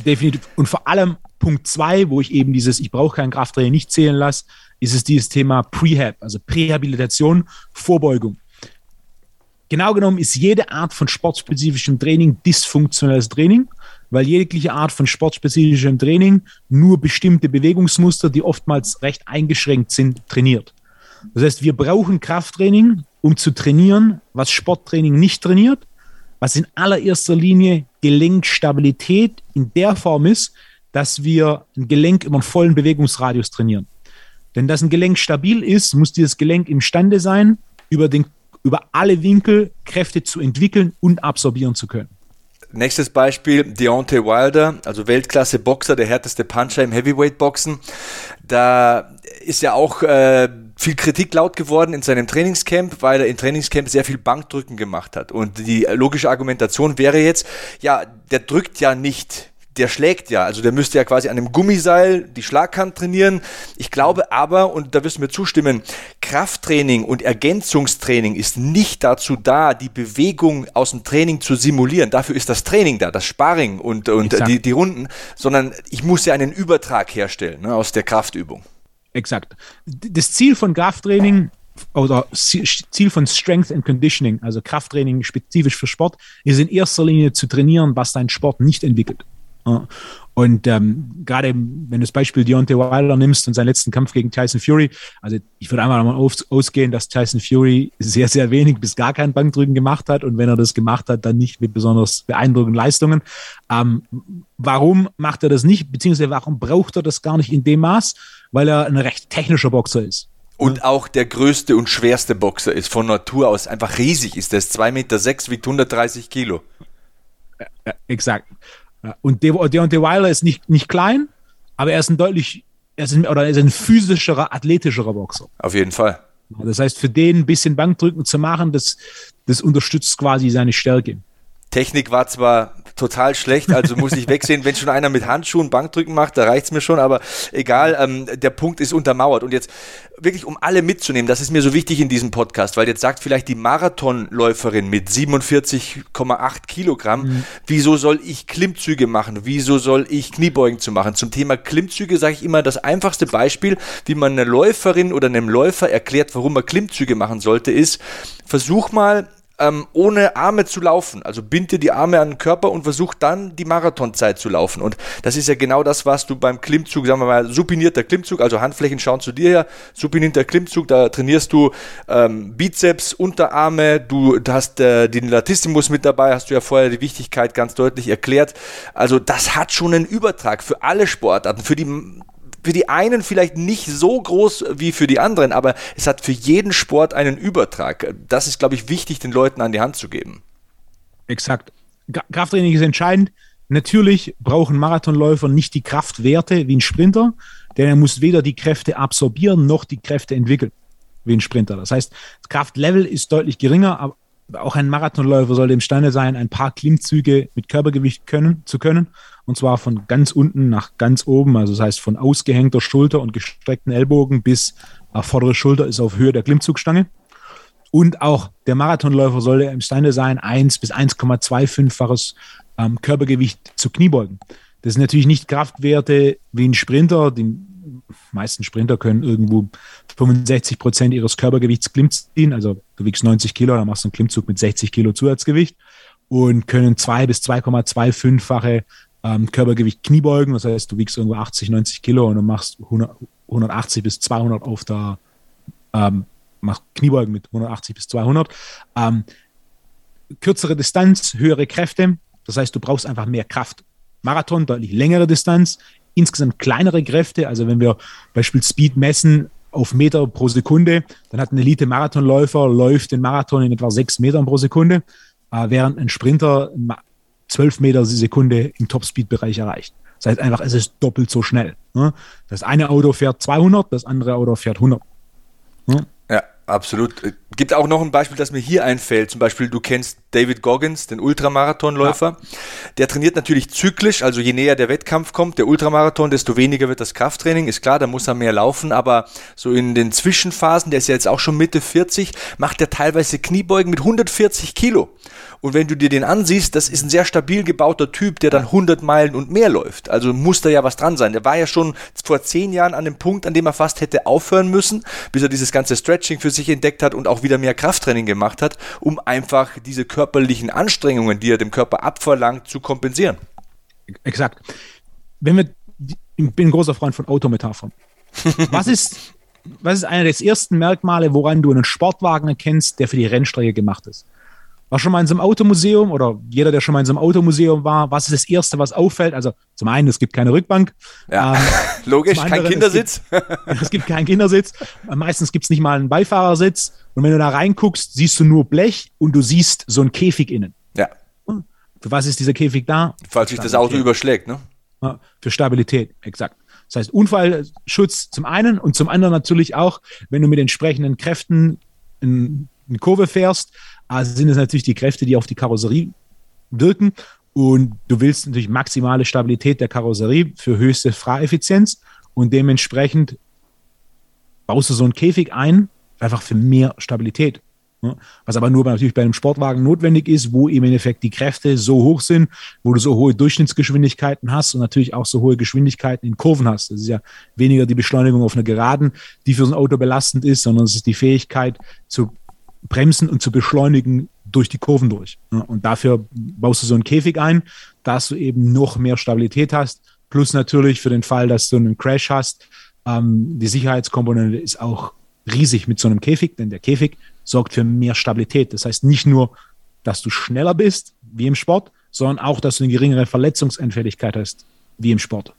Speaker 3: Definitiv. Und vor allem Punkt 2, wo ich eben dieses Ich brauche keinen Krafttraining nicht zählen lasse, ist es dieses Thema Prehab, also Prähabilitation, Vorbeugung. Genau genommen ist jede Art von sportspezifischem Training dysfunktionelles Training, weil jegliche Art von sportspezifischem Training nur bestimmte Bewegungsmuster, die oftmals recht eingeschränkt sind, trainiert. Das heißt, wir brauchen Krafttraining, um zu trainieren, was Sporttraining nicht trainiert, was in allererster Linie Gelenkstabilität in der Form ist, dass wir ein Gelenk über einen vollen Bewegungsradius trainieren. Denn dass ein Gelenk stabil ist, muss dieses Gelenk imstande sein, über, den, über alle Winkel Kräfte zu entwickeln und absorbieren zu können.
Speaker 1: Nächstes Beispiel, Deontay Wilder, also Weltklasse-Boxer, der härteste Puncher im Heavyweight-Boxen. Da ist ja auch äh, viel Kritik laut geworden in seinem Trainingscamp, weil er im Trainingscamp sehr viel Bankdrücken gemacht hat. Und die logische Argumentation wäre jetzt, ja, der drückt ja nicht der schlägt ja, also der müsste ja quasi an einem Gummiseil die Schlaghand trainieren. Ich glaube aber, und da wirst du mir zustimmen, Krafttraining und Ergänzungstraining ist nicht dazu da, die Bewegung aus dem Training zu simulieren. Dafür ist das Training da, das Sparring und, und die, die Runden, sondern ich muss ja einen Übertrag herstellen ne, aus der Kraftübung.
Speaker 3: Exakt. Das Ziel von Krafttraining oder Ziel von Strength and Conditioning, also Krafttraining spezifisch für Sport, ist in erster Linie zu trainieren, was dein Sport nicht entwickelt. Und ähm, gerade wenn du das Beispiel Deontay Wilder nimmst und seinen letzten Kampf gegen Tyson Fury, also ich würde einmal davon ausgehen, dass Tyson Fury sehr, sehr wenig bis gar kein Bankdrücken gemacht hat und wenn er das gemacht hat, dann nicht mit besonders beeindruckenden Leistungen. Ähm, warum macht er das nicht, beziehungsweise warum braucht er das gar nicht in dem Maß? Weil er ein recht technischer Boxer ist.
Speaker 1: Und auch der größte und schwerste Boxer ist von Natur aus einfach riesig ist. Der ist 2,6 Meter, sechs, wiegt 130 Kilo.
Speaker 3: Ja, exakt. Und Deontay Wilder ist nicht, nicht klein, aber er ist ein deutlich, er ist ein, oder er ist ein physischerer, athletischerer Boxer.
Speaker 1: Auf jeden Fall.
Speaker 3: Das heißt, für den ein bisschen Bankdrücken zu machen, das, das unterstützt quasi seine Stärke.
Speaker 1: Technik war zwar total schlecht, also muss ich wegsehen, wenn schon einer mit Handschuhen Bankdrücken macht, da reicht's mir schon, aber egal, ähm, der Punkt ist untermauert. Und jetzt wirklich, um alle mitzunehmen, das ist mir so wichtig in diesem Podcast, weil jetzt sagt vielleicht die Marathonläuferin mit 47,8 Kilogramm, mhm. wieso soll ich Klimmzüge machen? Wieso soll ich Kniebeugen zu machen? Zum Thema Klimmzüge sage ich immer das einfachste Beispiel, wie man einer Läuferin oder einem Läufer erklärt, warum man Klimmzüge machen sollte, ist, versuch mal ähm, ohne Arme zu laufen. Also bind dir die Arme an den Körper und versuch dann die Marathonzeit zu laufen. Und das ist ja genau das, was du beim Klimmzug, sagen wir mal, supinierter Klimmzug, also Handflächen schauen zu dir her, supinierter Klimmzug, da trainierst du ähm, Bizeps, Unterarme, du hast äh, den Latissimus mit dabei, hast du ja vorher die Wichtigkeit ganz deutlich erklärt. Also das hat schon einen Übertrag für alle Sportarten, für die für die einen vielleicht nicht so groß wie für die anderen, aber es hat für jeden Sport einen Übertrag. Das ist, glaube ich, wichtig, den Leuten an die Hand zu geben.
Speaker 3: Exakt. Krafttraining ist entscheidend. Natürlich brauchen Marathonläufer nicht die Kraftwerte wie ein Sprinter, denn er muss weder die Kräfte absorbieren noch die Kräfte entwickeln wie ein Sprinter. Das heißt, das Kraftlevel ist deutlich geringer, auch ein Marathonläufer sollte imstande sein, ein paar Klimmzüge mit Körpergewicht können, zu können und zwar von ganz unten nach ganz oben, also das heißt von ausgehängter Schulter und gestreckten Ellbogen bis vordere Schulter ist auf Höhe der Klimmzugstange. Und auch der Marathonläufer sollte imstande sein, 1 bis 1,25-faches ähm, Körpergewicht zu Kniebeugen. Das sind natürlich nicht Kraftwerte wie ein Sprinter. Die meisten Sprinter können irgendwo 65 Prozent ihres Körpergewichts Klimm ziehen. Also du wiegst 90 Kilo, dann machst du einen Klimmzug mit 60 Kilo Zusatzgewicht und können 2 bis 2,25-fache ähm, Körpergewicht Kniebeugen. Das heißt, du wiegst irgendwo 80, 90 Kilo und du machst 100, 180 bis 200 auf der, ähm, machst Kniebeugen mit 180 bis 200. Ähm, kürzere Distanz, höhere Kräfte. Das heißt, du brauchst einfach mehr Kraft. Marathon, deutlich längere Distanz, insgesamt kleinere Kräfte. Also wenn wir Beispiel Speed messen auf Meter pro Sekunde, dann hat ein Elite-Marathonläufer läuft den Marathon in etwa sechs Metern pro Sekunde, äh, während ein Sprinter 12 Meter die Sekunde im Topspeed-Bereich erreicht. Das heißt einfach, es ist doppelt so schnell. Ne? Das eine Auto fährt 200, das andere Auto fährt 100.
Speaker 1: Ne? Ja, absolut. Gibt auch noch ein Beispiel, das mir hier einfällt. Zum Beispiel, du kennst David Goggins, den Ultramarathonläufer. Ja. Der trainiert natürlich zyklisch, also je näher der Wettkampf kommt, der Ultramarathon, desto weniger wird das Krafttraining. Ist klar, da muss er mehr laufen, aber so in den Zwischenphasen, der ist ja jetzt auch schon Mitte 40, macht er teilweise Kniebeugen mit 140 Kilo. Und wenn du dir den ansiehst, das ist ein sehr stabil gebauter Typ, der dann 100 Meilen und mehr läuft. Also muss da ja was dran sein. Der war ja schon vor zehn Jahren an dem Punkt, an dem er fast hätte aufhören müssen, bis er dieses ganze Stretching für sich entdeckt hat und auch wieder mehr Krafttraining gemacht hat, um einfach diese körperlichen Anstrengungen, die er dem Körper abverlangt, zu kompensieren.
Speaker 3: Exakt. Wenn wir, ich bin ein großer Freund von Autometaphern. Was ist, was ist einer der ersten Merkmale, woran du einen Sportwagen erkennst, der für die Rennstrecke gemacht ist? War schon mal in so einem Automuseum oder jeder, der schon mal in so einem Automuseum war, was ist das Erste, was auffällt? Also zum einen, es gibt keine Rückbank.
Speaker 1: Ja, ähm, logisch, anderen, kein Kindersitz.
Speaker 3: Es gibt, es gibt keinen Kindersitz. Meistens gibt es nicht mal einen Beifahrersitz. Und wenn du da reinguckst, siehst du nur Blech und du siehst so einen Käfig innen.
Speaker 1: Ja.
Speaker 3: Für was ist dieser Käfig da?
Speaker 1: Falls sich das Auto überschlägt, ne?
Speaker 3: Für Stabilität, exakt. Das heißt, Unfallschutz zum einen und zum anderen natürlich auch, wenn du mit entsprechenden Kräften in eine Kurve fährst, also sind es natürlich die Kräfte, die auf die Karosserie wirken. Und du willst natürlich maximale Stabilität der Karosserie für höchste Fahreffizienz. Und dementsprechend baust du so einen Käfig ein, einfach für mehr Stabilität. Was aber nur natürlich bei einem Sportwagen notwendig ist, wo im Endeffekt die Kräfte so hoch sind, wo du so hohe Durchschnittsgeschwindigkeiten hast und natürlich auch so hohe Geschwindigkeiten in Kurven hast. Das ist ja weniger die Beschleunigung auf einer Geraden, die für so ein Auto belastend ist, sondern es ist die Fähigkeit zu bremsen und zu beschleunigen durch die Kurven durch. Und dafür baust du so einen Käfig ein, dass du eben noch mehr Stabilität hast. Plus natürlich für den Fall, dass du einen Crash hast, ähm, die Sicherheitskomponente ist auch riesig mit so einem Käfig, denn der Käfig sorgt für mehr Stabilität. Das heißt nicht nur, dass du schneller bist, wie im Sport, sondern auch, dass du eine geringere Verletzungsanfälligkeit hast, wie im Sport.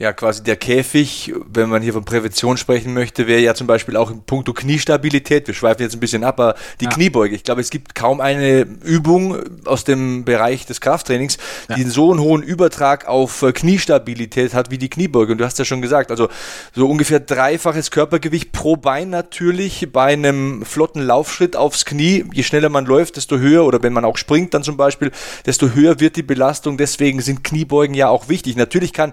Speaker 1: Ja, quasi der Käfig, wenn man hier von Prävention sprechen möchte, wäre ja zum Beispiel auch in puncto Kniestabilität. Wir schweifen jetzt ein bisschen ab, aber die ja. Kniebeuge. Ich glaube, es gibt kaum eine Übung aus dem Bereich des Krafttrainings, ja. die so einen hohen Übertrag auf äh, Kniestabilität hat wie die Kniebeuge. Und du hast ja schon gesagt, also so ungefähr dreifaches Körpergewicht pro Bein natürlich bei einem flotten Laufschritt aufs Knie. Je schneller man läuft, desto höher oder wenn man auch springt dann zum Beispiel, desto höher wird die Belastung. Deswegen sind Kniebeugen ja auch wichtig. Natürlich kann,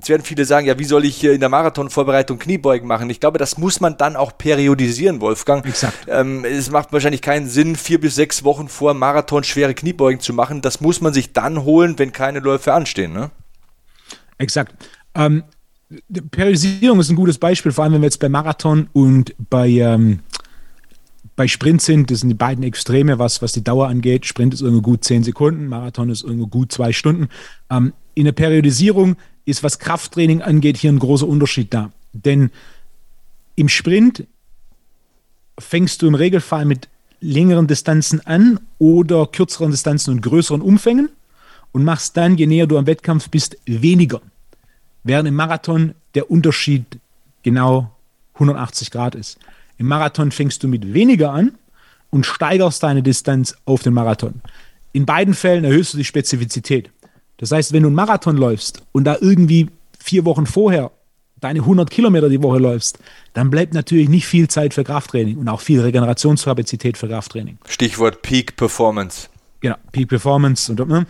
Speaker 1: es werden viele sagen, ja, wie soll ich in der Marathonvorbereitung Kniebeugen machen? Ich glaube, das muss man dann auch periodisieren, Wolfgang.
Speaker 3: Exakt.
Speaker 1: Ähm, es macht wahrscheinlich keinen Sinn, vier bis sechs Wochen vor Marathon schwere Kniebeugen zu machen. Das muss man sich dann holen, wenn keine Läufe anstehen. Ne?
Speaker 3: Exakt. Ähm, Periodisierung ist ein gutes Beispiel, vor allem wenn wir jetzt bei Marathon und bei, ähm, bei Sprint sind. Das sind die beiden Extreme, was, was die Dauer angeht. Sprint ist irgendwo gut zehn Sekunden, Marathon ist irgendwo gut zwei Stunden. Ähm, in der Periodisierung ist, was Krafttraining angeht, hier ein großer Unterschied da. Denn im Sprint fängst du im Regelfall mit längeren Distanzen an oder kürzeren Distanzen und größeren Umfängen und machst dann, je näher du am Wettkampf bist, weniger. Während im Marathon der Unterschied genau 180 Grad ist. Im Marathon fängst du mit weniger an und steigerst deine Distanz auf den Marathon. In beiden Fällen erhöhst du die Spezifizität. Das heißt, wenn du einen Marathon läufst und da irgendwie vier Wochen vorher deine 100 Kilometer die Woche läufst, dann bleibt natürlich nicht viel Zeit für Krafttraining und auch viel Regenerationskapazität für Krafttraining.
Speaker 1: Stichwort Peak Performance.
Speaker 3: Genau, Peak Performance. Und, ne?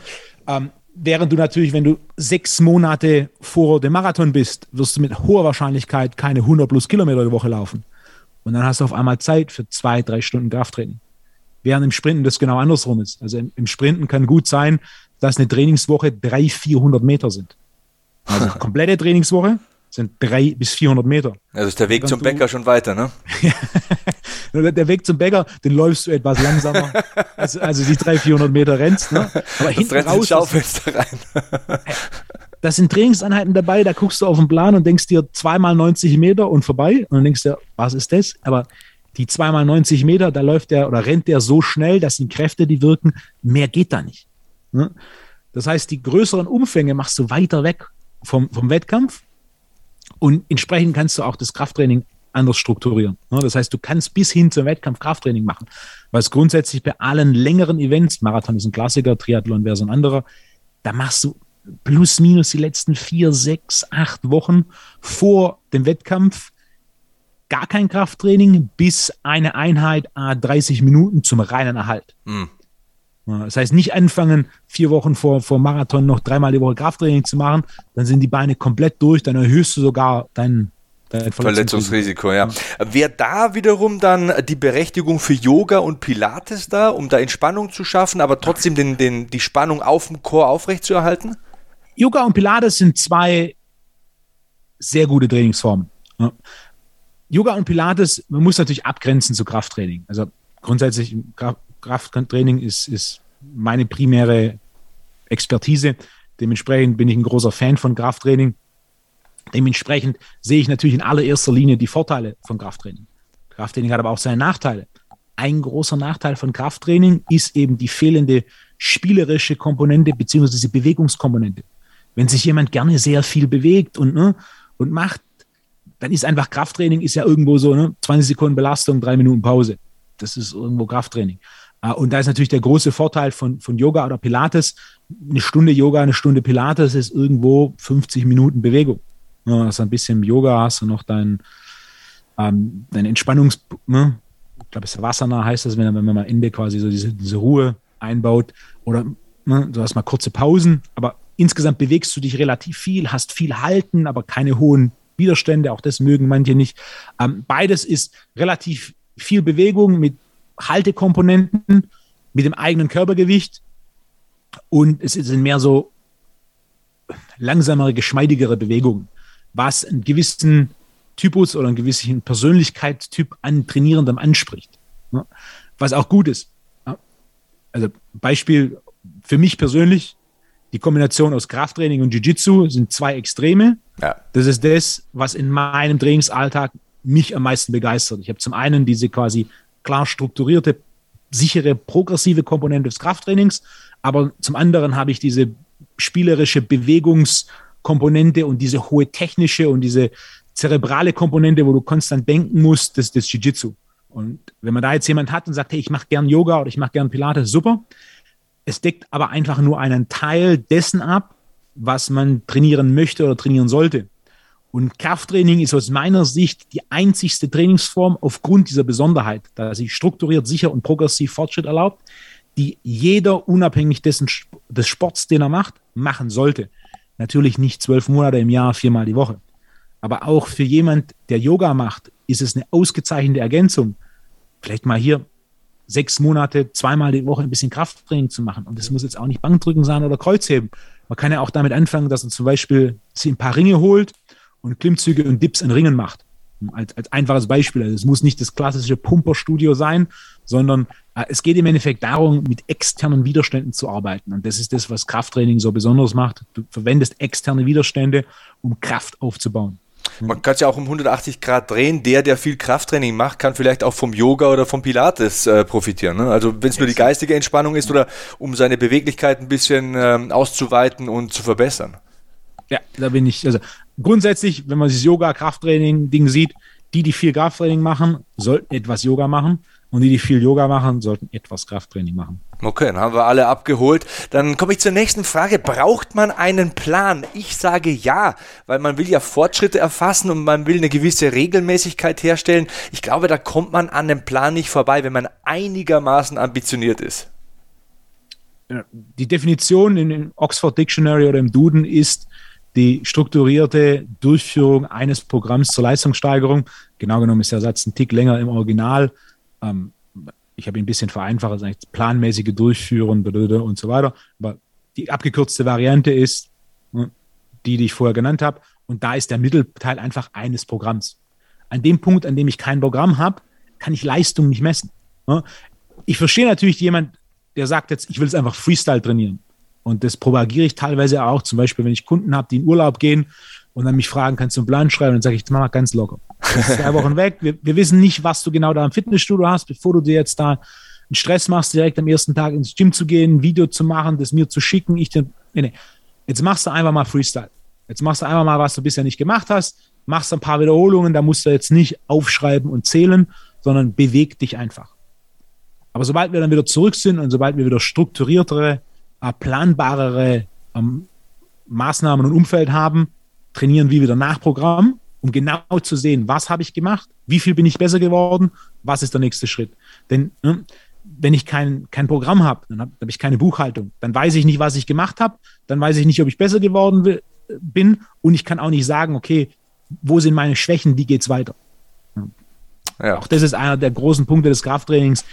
Speaker 3: ähm, während du natürlich, wenn du sechs Monate vor dem Marathon bist, wirst du mit hoher Wahrscheinlichkeit keine 100 plus Kilometer die Woche laufen. Und dann hast du auf einmal Zeit für zwei, drei Stunden Krafttraining. Während im Sprinten das genau andersrum ist. Also im, im Sprinten kann gut sein, dass eine Trainingswoche 300, 400 Meter sind. Also komplette Trainingswoche sind 300 bis 400 Meter.
Speaker 1: Also ist der Weg zum Bäcker schon weiter, ne?
Speaker 3: der Weg zum Bäcker, den läufst du etwas langsamer, also, also die 300, 400 Meter rennst, ne?
Speaker 1: Aber hinten das raus, Schaufenster rein.
Speaker 3: das sind Trainingseinheiten dabei, da guckst du auf den Plan und denkst dir zweimal 90 Meter und vorbei und dann denkst du, was ist das? Aber die zweimal 90 Meter, da läuft der oder rennt der so schnell, dass die Kräfte, die wirken, mehr geht da nicht. Ne? Das heißt, die größeren Umfänge machst du weiter weg vom, vom Wettkampf und entsprechend kannst du auch das Krafttraining anders strukturieren. Ne? Das heißt, du kannst bis hin zum Wettkampf Krafttraining machen, was grundsätzlich bei allen längeren Events, Marathon ist ein Klassiker, Triathlon wäre so ein anderer, da machst du plus minus die letzten vier, sechs, acht Wochen vor dem Wettkampf gar kein Krafttraining bis eine Einheit 30 Minuten zum reinen Erhalt. Mhm. Das heißt, nicht anfangen, vier Wochen vor, vor Marathon noch dreimal die Woche Krafttraining zu machen, dann sind die Beine komplett durch, dann erhöhst du sogar dein,
Speaker 1: dein Verletzungsrisiko. ja. Wäre da wiederum dann die Berechtigung für Yoga und Pilates da, um da Entspannung zu schaffen, aber trotzdem den, den, die Spannung auf dem Chor aufrechtzuerhalten?
Speaker 3: Yoga und Pilates sind zwei sehr gute Trainingsformen. Yoga und Pilates, man muss natürlich abgrenzen zu Krafttraining. Also grundsätzlich Krafttraining ist, ist meine primäre Expertise. Dementsprechend bin ich ein großer Fan von Krafttraining. Dementsprechend sehe ich natürlich in allererster Linie die Vorteile von Krafttraining. Krafttraining hat aber auch seine Nachteile. ein großer Nachteil von Krafttraining ist eben die fehlende spielerische Komponente beziehungsweise diese Bewegungskomponente. Wenn sich jemand gerne sehr viel bewegt und, ne, und macht, dann ist einfach Krafttraining ist ja irgendwo so ne, 20 Sekunden Belastung, drei Minuten Pause. Das ist irgendwo Krafttraining. Ah, und da ist natürlich der große Vorteil von, von Yoga oder Pilates. Eine Stunde Yoga, eine Stunde Pilates ist irgendwo 50 Minuten Bewegung. Ja, also ein bisschen Yoga hast du noch dein, ähm, dein Entspannungs, ne? ich glaube, es ist Wassernah heißt das, wenn, wenn man am Ende quasi so diese, diese Ruhe einbaut oder ne, du hast mal kurze Pausen, aber insgesamt bewegst du dich relativ viel, hast viel Halten, aber keine hohen Widerstände, auch das mögen manche nicht. Ähm, beides ist relativ viel Bewegung mit Haltekomponenten, mit dem eigenen Körpergewicht und es sind mehr so langsamere, geschmeidigere Bewegungen, was einen gewissen Typus oder einen gewissen Persönlichkeitstyp an Trainierendem anspricht. Was auch gut ist. Also Beispiel für mich persönlich, die Kombination aus Krafttraining und Jiu-Jitsu sind zwei Extreme. Ja. Das ist das, was in meinem Trainingsalltag mich am meisten begeistert. Ich habe zum einen diese quasi klar strukturierte, sichere, progressive Komponente des Krafttrainings, aber zum anderen habe ich diese spielerische Bewegungskomponente und diese hohe technische und diese zerebrale Komponente, wo du konstant denken musst, das ist Jiu-Jitsu. Und wenn man da jetzt jemand hat und sagt, hey, ich mache gern Yoga oder ich mache gern Pilates, super. Es deckt aber einfach nur einen Teil dessen ab, was man trainieren möchte oder trainieren sollte. Und Krafttraining ist aus meiner Sicht die einzigste Trainingsform aufgrund dieser Besonderheit, da sie strukturiert, sicher und progressiv Fortschritt erlaubt, die jeder unabhängig dessen, des Sports, den er macht, machen sollte. Natürlich nicht zwölf Monate im Jahr, viermal die Woche. Aber auch für jemand, der Yoga macht, ist es eine ausgezeichnete Ergänzung. Vielleicht mal hier sechs Monate, zweimal die Woche ein bisschen Krafttraining zu machen. Und das muss jetzt auch nicht Bankdrücken sein oder Kreuzheben. Man kann ja auch damit anfangen, dass man zum Beispiel sich ein paar Ringe holt und Klimmzüge und Dips in Ringen macht. Als, als einfaches Beispiel. Also es muss nicht das klassische Pumperstudio sein, sondern äh, es geht im Endeffekt darum, mit externen Widerständen zu arbeiten. Und das ist das, was Krafttraining so besonders macht. Du verwendest externe Widerstände, um Kraft aufzubauen.
Speaker 1: Man kann es ja auch um 180 Grad drehen. Der, der viel Krafttraining macht, kann vielleicht auch vom Yoga oder vom Pilates äh, profitieren. Ne? Also wenn es nur die geistige Entspannung ist oder um seine Beweglichkeit ein bisschen ähm, auszuweiten und zu verbessern.
Speaker 3: Ja, da bin ich. Also grundsätzlich, wenn man dieses Yoga-Krafttraining-Ding sieht, die, die viel Krafttraining machen, sollten etwas Yoga machen. Und die, die viel Yoga machen, sollten etwas Krafttraining machen.
Speaker 1: Okay, dann haben wir alle abgeholt. Dann komme ich zur nächsten Frage. Braucht man einen Plan? Ich sage ja, weil man will ja Fortschritte erfassen und man will eine gewisse Regelmäßigkeit herstellen. Ich glaube, da kommt man an dem Plan nicht vorbei, wenn man einigermaßen ambitioniert ist.
Speaker 3: Die Definition in Oxford Dictionary oder im Duden ist die strukturierte Durchführung eines Programms zur Leistungssteigerung. Genau genommen ist der Satz ein Tick länger im Original ähm, ich habe ihn ein bisschen vereinfacht, also planmäßige Durchführen und so weiter. Aber die abgekürzte Variante ist ne, die, die ich vorher genannt habe. Und da ist der Mittelteil einfach eines Programms. An dem Punkt, an dem ich kein Programm habe, kann ich Leistung nicht messen. Ne. Ich verstehe natürlich jemand, der sagt jetzt, ich will es einfach Freestyle trainieren. Und das propagiere ich teilweise auch. Zum Beispiel, wenn ich Kunden habe, die in Urlaub gehen und dann mich fragen, kannst du einen Plan schreiben? Dann sage ich, mach mal ganz locker. zwei Wochen weg. Wir, wir, wissen nicht, was du genau da im Fitnessstudio hast, bevor du dir jetzt da einen Stress machst, direkt am ersten Tag ins Gym zu gehen, ein Video zu machen, das mir zu schicken. Ich, nee, nee. Jetzt machst du einfach mal Freestyle. Jetzt machst du einfach mal, was du bisher nicht gemacht hast, machst ein paar Wiederholungen, da musst du jetzt nicht aufschreiben und zählen, sondern beweg dich einfach. Aber sobald wir dann wieder zurück sind und sobald wir wieder strukturiertere, planbarere ähm, Maßnahmen und Umfeld haben, trainieren wir wieder nach Programm, um genau zu sehen, was habe ich gemacht, wie viel bin ich besser geworden, was ist der nächste Schritt. Denn ne, wenn ich kein, kein Programm habe, dann habe hab ich keine Buchhaltung. Dann weiß ich nicht, was ich gemacht habe, dann weiß ich nicht, ob ich besser geworden bin und ich kann auch nicht sagen, okay, wo sind meine Schwächen, wie geht es weiter. Ja. Auch das ist einer der großen Punkte des Krafttrainings.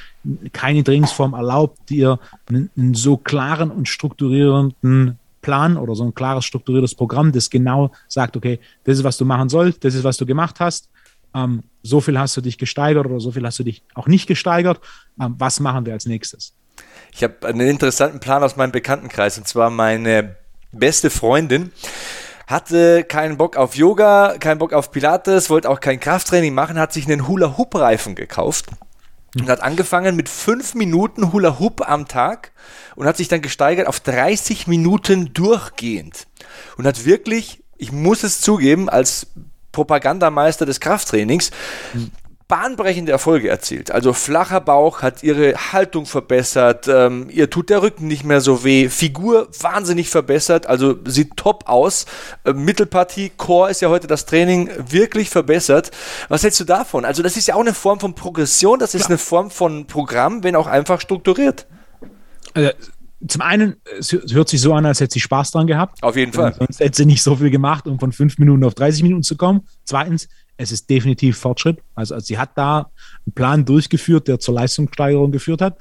Speaker 3: Keine Trainingsform erlaubt dir einen, einen so klaren und strukturierenden Plan oder so ein klares, strukturiertes Programm, das genau sagt, okay, das ist, was du machen sollst, das ist, was du gemacht hast. Ähm, so viel hast du dich gesteigert oder so viel hast du dich auch nicht gesteigert. Ähm, was machen wir als nächstes?
Speaker 1: Ich habe einen interessanten Plan aus meinem Bekanntenkreis und zwar meine beste Freundin hatte keinen Bock auf Yoga, keinen Bock auf Pilates, wollte auch kein Krafttraining machen, hat sich einen Hula-Hoop-Reifen gekauft und hat angefangen mit fünf Minuten Hula Hoop am Tag und hat sich dann gesteigert auf 30 Minuten durchgehend und hat wirklich, ich muss es zugeben, als Propagandameister des Krafttrainings bahnbrechende Erfolge erzielt. Also flacher Bauch hat ihre Haltung verbessert, ähm, ihr tut der Rücken nicht mehr so weh, Figur wahnsinnig verbessert, also sieht top aus. Äh, Mittelpartie, Core ist ja heute das Training wirklich verbessert. Was hältst du davon? Also das ist ja auch eine Form von Progression, das ist ja. eine Form von Programm, wenn auch einfach strukturiert.
Speaker 3: Also zum einen, es hört sich so an, als hätte sie Spaß dran gehabt.
Speaker 1: Auf jeden Fall.
Speaker 3: Sonst hätte sie nicht so viel gemacht, um von fünf Minuten auf 30 Minuten zu kommen. Zweitens, es ist definitiv Fortschritt. Also, also sie hat da einen Plan durchgeführt, der zur Leistungssteigerung geführt hat.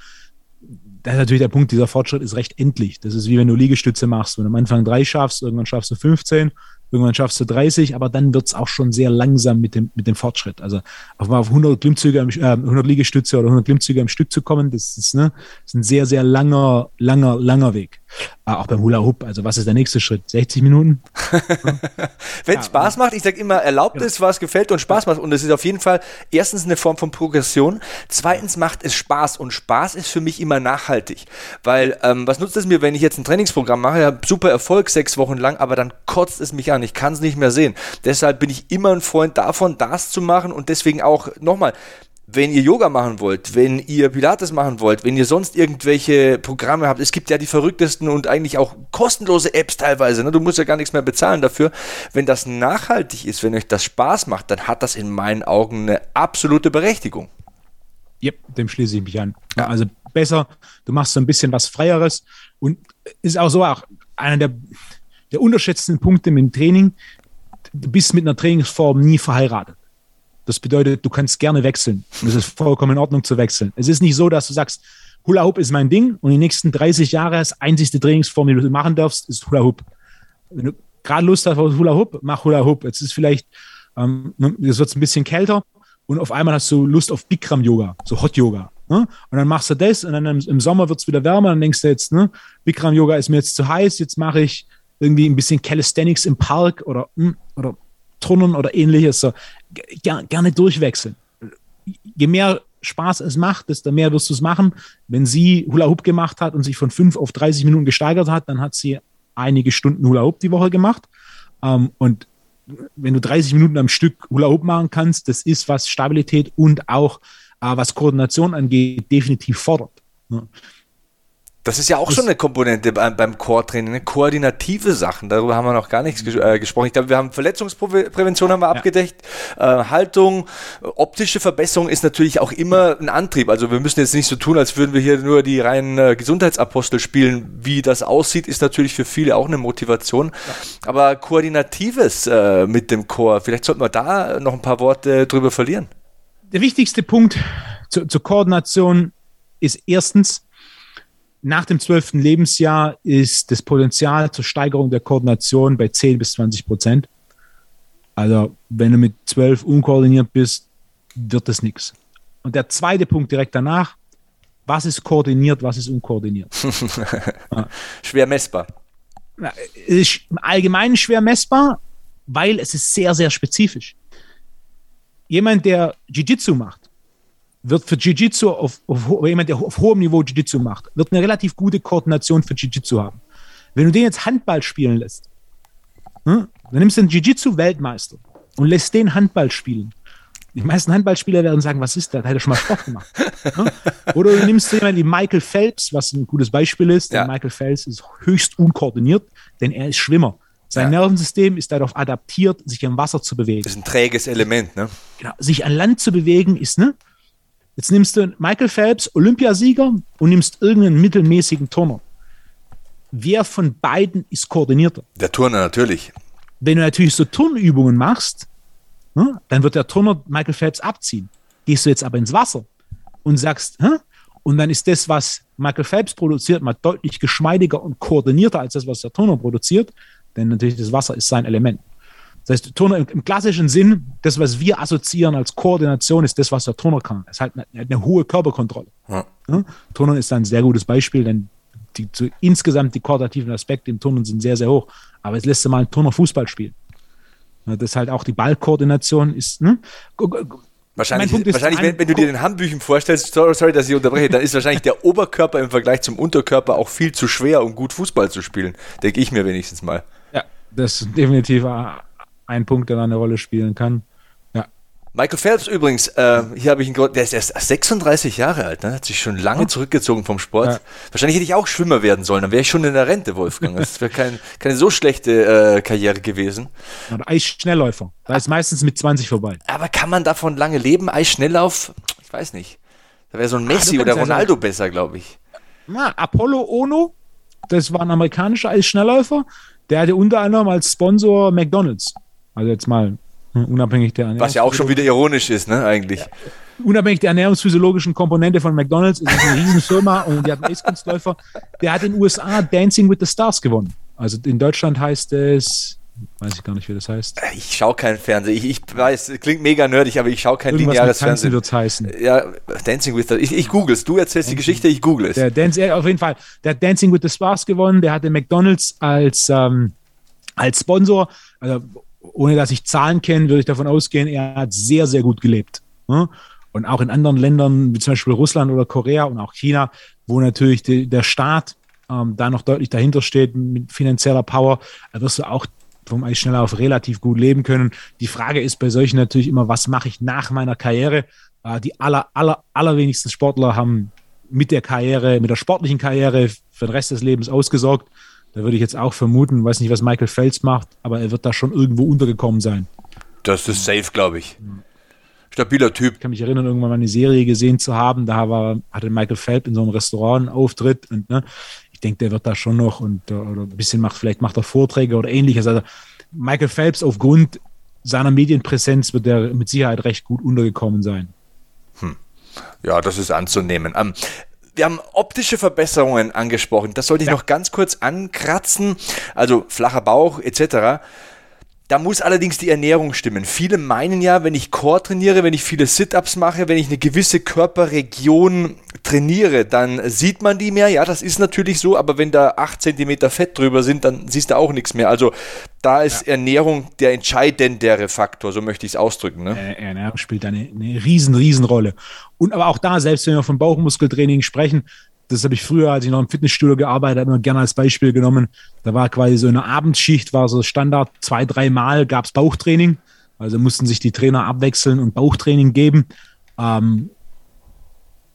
Speaker 3: Das ist natürlich der Punkt, dieser Fortschritt ist recht endlich. Das ist wie wenn du Liegestütze machst. Wenn du am Anfang drei schaffst, irgendwann schaffst du 15 Irgendwann schaffst du 30, aber dann wird es auch schon sehr langsam mit dem, mit dem Fortschritt. Also auf auf 100 Klimmzüge, äh, 100 Liegestütze oder 100 Klimmzüge am Stück zu kommen, das ist, ne, das ist ein sehr, sehr langer, langer, langer Weg. Äh, auch beim Hula Hoop. Also was ist der nächste Schritt? 60 Minuten?
Speaker 1: Wenn es ja, Spaß macht, ich sage immer, erlaubt ja. es, was gefällt und Spaß macht. Und es ist auf jeden Fall erstens eine Form von Progression. Zweitens macht es Spaß. Und Spaß ist für mich immer nachhaltig. Weil ähm, was nutzt es mir, wenn ich jetzt ein Trainingsprogramm mache? Ich habe super Erfolg sechs Wochen lang, aber dann kotzt es mich an. Ich kann es nicht mehr sehen. Deshalb bin ich immer ein Freund davon, das zu machen und deswegen auch nochmal, wenn ihr Yoga machen wollt, wenn ihr Pilates machen wollt, wenn ihr sonst irgendwelche Programme habt, es gibt ja die verrücktesten und eigentlich auch kostenlose Apps teilweise, ne? du musst ja gar nichts mehr bezahlen dafür. Wenn das nachhaltig ist, wenn euch das Spaß macht, dann hat das in meinen Augen eine absolute Berechtigung.
Speaker 3: Ja, dem schließe ich mich an. Ja, also besser, du machst so ein bisschen was Freieres und ist auch so auch einer der, der unterschätzten Punkte mit dem Training. Du bist mit einer Trainingsform nie verheiratet. Das bedeutet, du kannst gerne wechseln. Und es ist vollkommen in Ordnung zu wechseln. Es ist nicht so, dass du sagst, Hula Hoop ist mein Ding und die nächsten 30 Jahre das einzigste Trainingsform, die du machen darfst, ist Hula Hoop. Wenn du gerade Lust hast auf Hula Hoop, mach Hula Hoop. Jetzt ist vielleicht, ähm, jetzt wird es ein bisschen kälter und auf einmal hast du Lust auf Bikram Yoga, so Hot Yoga. Ne? Und dann machst du das und dann im, im Sommer wird es wieder wärmer, dann denkst du jetzt, ne, Bikram Yoga ist mir jetzt zu heiß, jetzt mache ich irgendwie ein bisschen Calisthenics im Park oder, hm, oder Turnen oder ähnliches. So, ger gerne durchwechseln. Je mehr Spaß es macht, desto mehr wirst du es machen. Wenn sie Hula Hoop gemacht hat und sich von 5 auf 30 Minuten gesteigert hat, dann hat sie einige Stunden Hula Hoop die Woche gemacht. Ähm, und wenn du 30 Minuten am Stück Hula Hoop machen kannst, das ist, was Stabilität und auch äh, was Koordination angeht, definitiv fordert. Ja.
Speaker 1: Das ist ja auch das schon eine Komponente beim, beim Core-Training, ne? koordinative Sachen. Darüber haben wir noch gar nichts ges äh, gesprochen. Ich glaube, wir haben Verletzungsprävention haben wir ja. abgedeckt, äh, Haltung, optische Verbesserung ist natürlich auch immer ein Antrieb. Also wir müssen jetzt nicht so tun, als würden wir hier nur die reinen äh, Gesundheitsapostel spielen. Wie das aussieht, ist natürlich für viele auch eine Motivation. Ja. Aber koordinatives äh, mit dem Core, vielleicht sollten wir da noch ein paar Worte drüber verlieren.
Speaker 3: Der wichtigste Punkt zu, zur Koordination ist erstens, nach dem zwölften Lebensjahr ist das Potenzial zur Steigerung der Koordination bei 10 bis 20 Prozent. Also wenn du mit 12 unkoordiniert bist, wird das nichts. Und der zweite Punkt direkt danach, was ist koordiniert, was ist unkoordiniert?
Speaker 1: Schwer messbar.
Speaker 3: Es ist im Allgemeinen schwer messbar, weil es ist sehr, sehr spezifisch. Jemand, der Jiu-Jitsu macht, wird für Jiu-Jitsu, auf, auf, jemand, der auf hohem Niveau Jiu-Jitsu macht, wird eine relativ gute Koordination für Jiu-Jitsu haben. Wenn du den jetzt Handball spielen lässt, hm, dann nimmst du einen Jiu-Jitsu-Weltmeister und lässt den Handball spielen. Die meisten Handballspieler werden sagen, was ist das? Da hat er schon mal Sport gemacht. hm? Oder du nimmst jemanden wie Michael Phelps, was ein gutes Beispiel ist. Ja. Michael Phelps ist höchst unkoordiniert, denn er ist Schwimmer. Sein ja. Nervensystem ist darauf adaptiert, sich im Wasser zu bewegen.
Speaker 1: Das ist ein träges Element, ne?
Speaker 3: Genau. Sich an Land zu bewegen ist, ne? Jetzt nimmst du Michael Phelps, Olympiasieger, und nimmst irgendeinen mittelmäßigen Turner. Wer von beiden ist koordinierter?
Speaker 1: Der Turner natürlich.
Speaker 3: Wenn du natürlich so Turnübungen machst, ne, dann wird der Turner Michael Phelps abziehen. Gehst du jetzt aber ins Wasser und sagst, hä? und dann ist das, was Michael Phelps produziert, mal deutlich geschmeidiger und koordinierter als das, was der Turner produziert, denn natürlich das Wasser ist sein Element. Das heißt, Turner im, im, klassischen Sinn, das, was wir assoziieren als Koordination, ist das, was der Turner kann. Es hat eine, eine hohe Körperkontrolle. Ja. Ja? Turner ist ein sehr gutes Beispiel, denn die, zu, insgesamt die koordinativen Aspekte im Turnen sind sehr, sehr hoch. Aber jetzt lässt du mal einen Turner Fußball spielen. Ja, das ist halt auch die Ballkoordination ist. Ne?
Speaker 1: Wahrscheinlich, wahrscheinlich wenn, wenn, du dir den Handbüchen vorstellst, sorry, dass ich unterbreche, dann ist wahrscheinlich der Oberkörper im Vergleich zum Unterkörper auch viel zu schwer, um gut Fußball zu spielen. Denke ich mir wenigstens mal.
Speaker 3: Ja, das ist definitiv ein Punkt, der da eine Rolle spielen kann.
Speaker 1: Michael Phelps übrigens, äh, hier habe ich einen Grund, der ist erst 36 Jahre alt, ne? hat sich schon lange zurückgezogen vom Sport. Ja. Wahrscheinlich hätte ich auch Schwimmer werden sollen, dann wäre ich schon in der Rente, Wolfgang. Das wäre kein, keine so schlechte äh, Karriere gewesen.
Speaker 3: Ja, Eisschnellläufer, da ist meistens mit 20 vorbei.
Speaker 1: Aber kann man davon lange leben? Eisschnelllauf? Ich weiß nicht. Da wäre so ein ah, Messi ah, oder Ronaldo besser, glaube ich.
Speaker 3: Na, Apollo Ono, das war ein amerikanischer Eisschnellläufer, der hatte unter anderem als Sponsor McDonalds. Also jetzt mal Unabhängig der
Speaker 1: Was ja auch schon wieder ironisch ist, ne, eigentlich. Ja.
Speaker 3: Unabhängig der ernährungsphysiologischen Komponente von McDonalds ist es eine Riesenfirma und die hat einen Eiskunstläufer. Der hat in den USA Dancing with the Stars gewonnen. Also in Deutschland heißt es, weiß ich gar nicht, wie das heißt.
Speaker 1: Ich schaue keinen Fernsehen. Ich, ich weiß, klingt mega nerdig, aber ich schaue kein Irgendwas lineares mit Fernsehen.
Speaker 3: wird's heißen.
Speaker 1: Ja, Dancing with the Ich, ich google es. Du erzählst Dancing. die Geschichte, ich google es.
Speaker 3: Der Dance, auf jeden Fall. Der hat Dancing with the Stars gewonnen. Der hatte McDonalds als, ähm, als Sponsor. Also ohne dass ich Zahlen kenne, würde ich davon ausgehen, er hat sehr, sehr gut gelebt. Und auch in anderen Ländern, wie zum Beispiel Russland oder Korea und auch China, wo natürlich die, der Staat ähm, da noch deutlich dahinter steht mit finanzieller Power, da wirst du auch vom Eisschnelllauf relativ gut leben können. Die Frage ist bei solchen natürlich immer, was mache ich nach meiner Karriere? Äh, die aller, aller, allerwenigsten Sportler haben mit der Karriere, mit der sportlichen Karriere für den Rest des Lebens ausgesorgt. Da würde ich jetzt auch vermuten, weiß nicht, was Michael Phelps macht, aber er wird da schon irgendwo untergekommen sein.
Speaker 1: Das ist safe, glaube ich. Stabiler Typ.
Speaker 3: Ich kann mich erinnern, irgendwann mal eine Serie gesehen zu haben. Da war, hatte Michael Phelps in so einem Restaurant einen Auftritt und ne, ich denke, der wird da schon noch und äh, oder ein bisschen macht, vielleicht macht er Vorträge oder ähnliches. Also Michael Phelps aufgrund seiner Medienpräsenz wird er mit Sicherheit recht gut untergekommen sein.
Speaker 1: Hm. Ja, das ist anzunehmen. Ähm, wir haben optische Verbesserungen angesprochen. Das sollte ich ja. noch ganz kurz ankratzen. Also flacher Bauch etc. Da muss allerdings die Ernährung stimmen. Viele meinen ja, wenn ich Core trainiere, wenn ich viele Sit-ups mache, wenn ich eine gewisse Körperregion trainiere, dann sieht man die mehr. Ja, das ist natürlich so, aber wenn da 8 cm Fett drüber sind, dann siehst du auch nichts mehr. Also da ist ja. Ernährung der entscheidendere Faktor, so möchte ich es ausdrücken. Ne?
Speaker 3: Äh, Ernährung spielt eine, eine riesen, riesen Rolle. Und aber auch da, selbst wenn wir von Bauchmuskeltraining sprechen, das habe ich früher, als ich noch im Fitnessstudio gearbeitet habe, immer gerne als Beispiel genommen. Da war quasi so eine Abendschicht, war so Standard, zwei, dreimal gab es Bauchtraining. Also mussten sich die Trainer abwechseln und Bauchtraining geben. Ähm,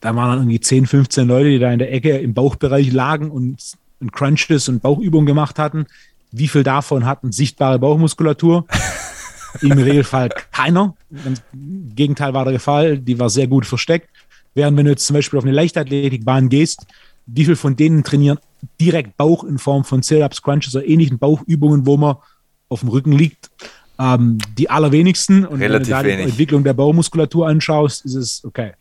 Speaker 3: da waren dann irgendwie 10, 15 Leute, die da in der Ecke im Bauchbereich lagen und, und Crunches und Bauchübungen gemacht hatten. Wie viel davon hatten sichtbare Bauchmuskulatur? Im Regelfall keiner. Im Gegenteil war der Fall, die war sehr gut versteckt. Während wenn du jetzt zum Beispiel auf eine Leichtathletikbahn gehst, wie viele von denen trainieren direkt Bauch in Form von Sit-Ups, Crunches oder ähnlichen Bauchübungen, wo man auf dem Rücken liegt? Ähm, die allerwenigsten. Und
Speaker 1: Relativ wenn du da die
Speaker 3: Entwicklung der Bauchmuskulatur anschaust, ist es okay.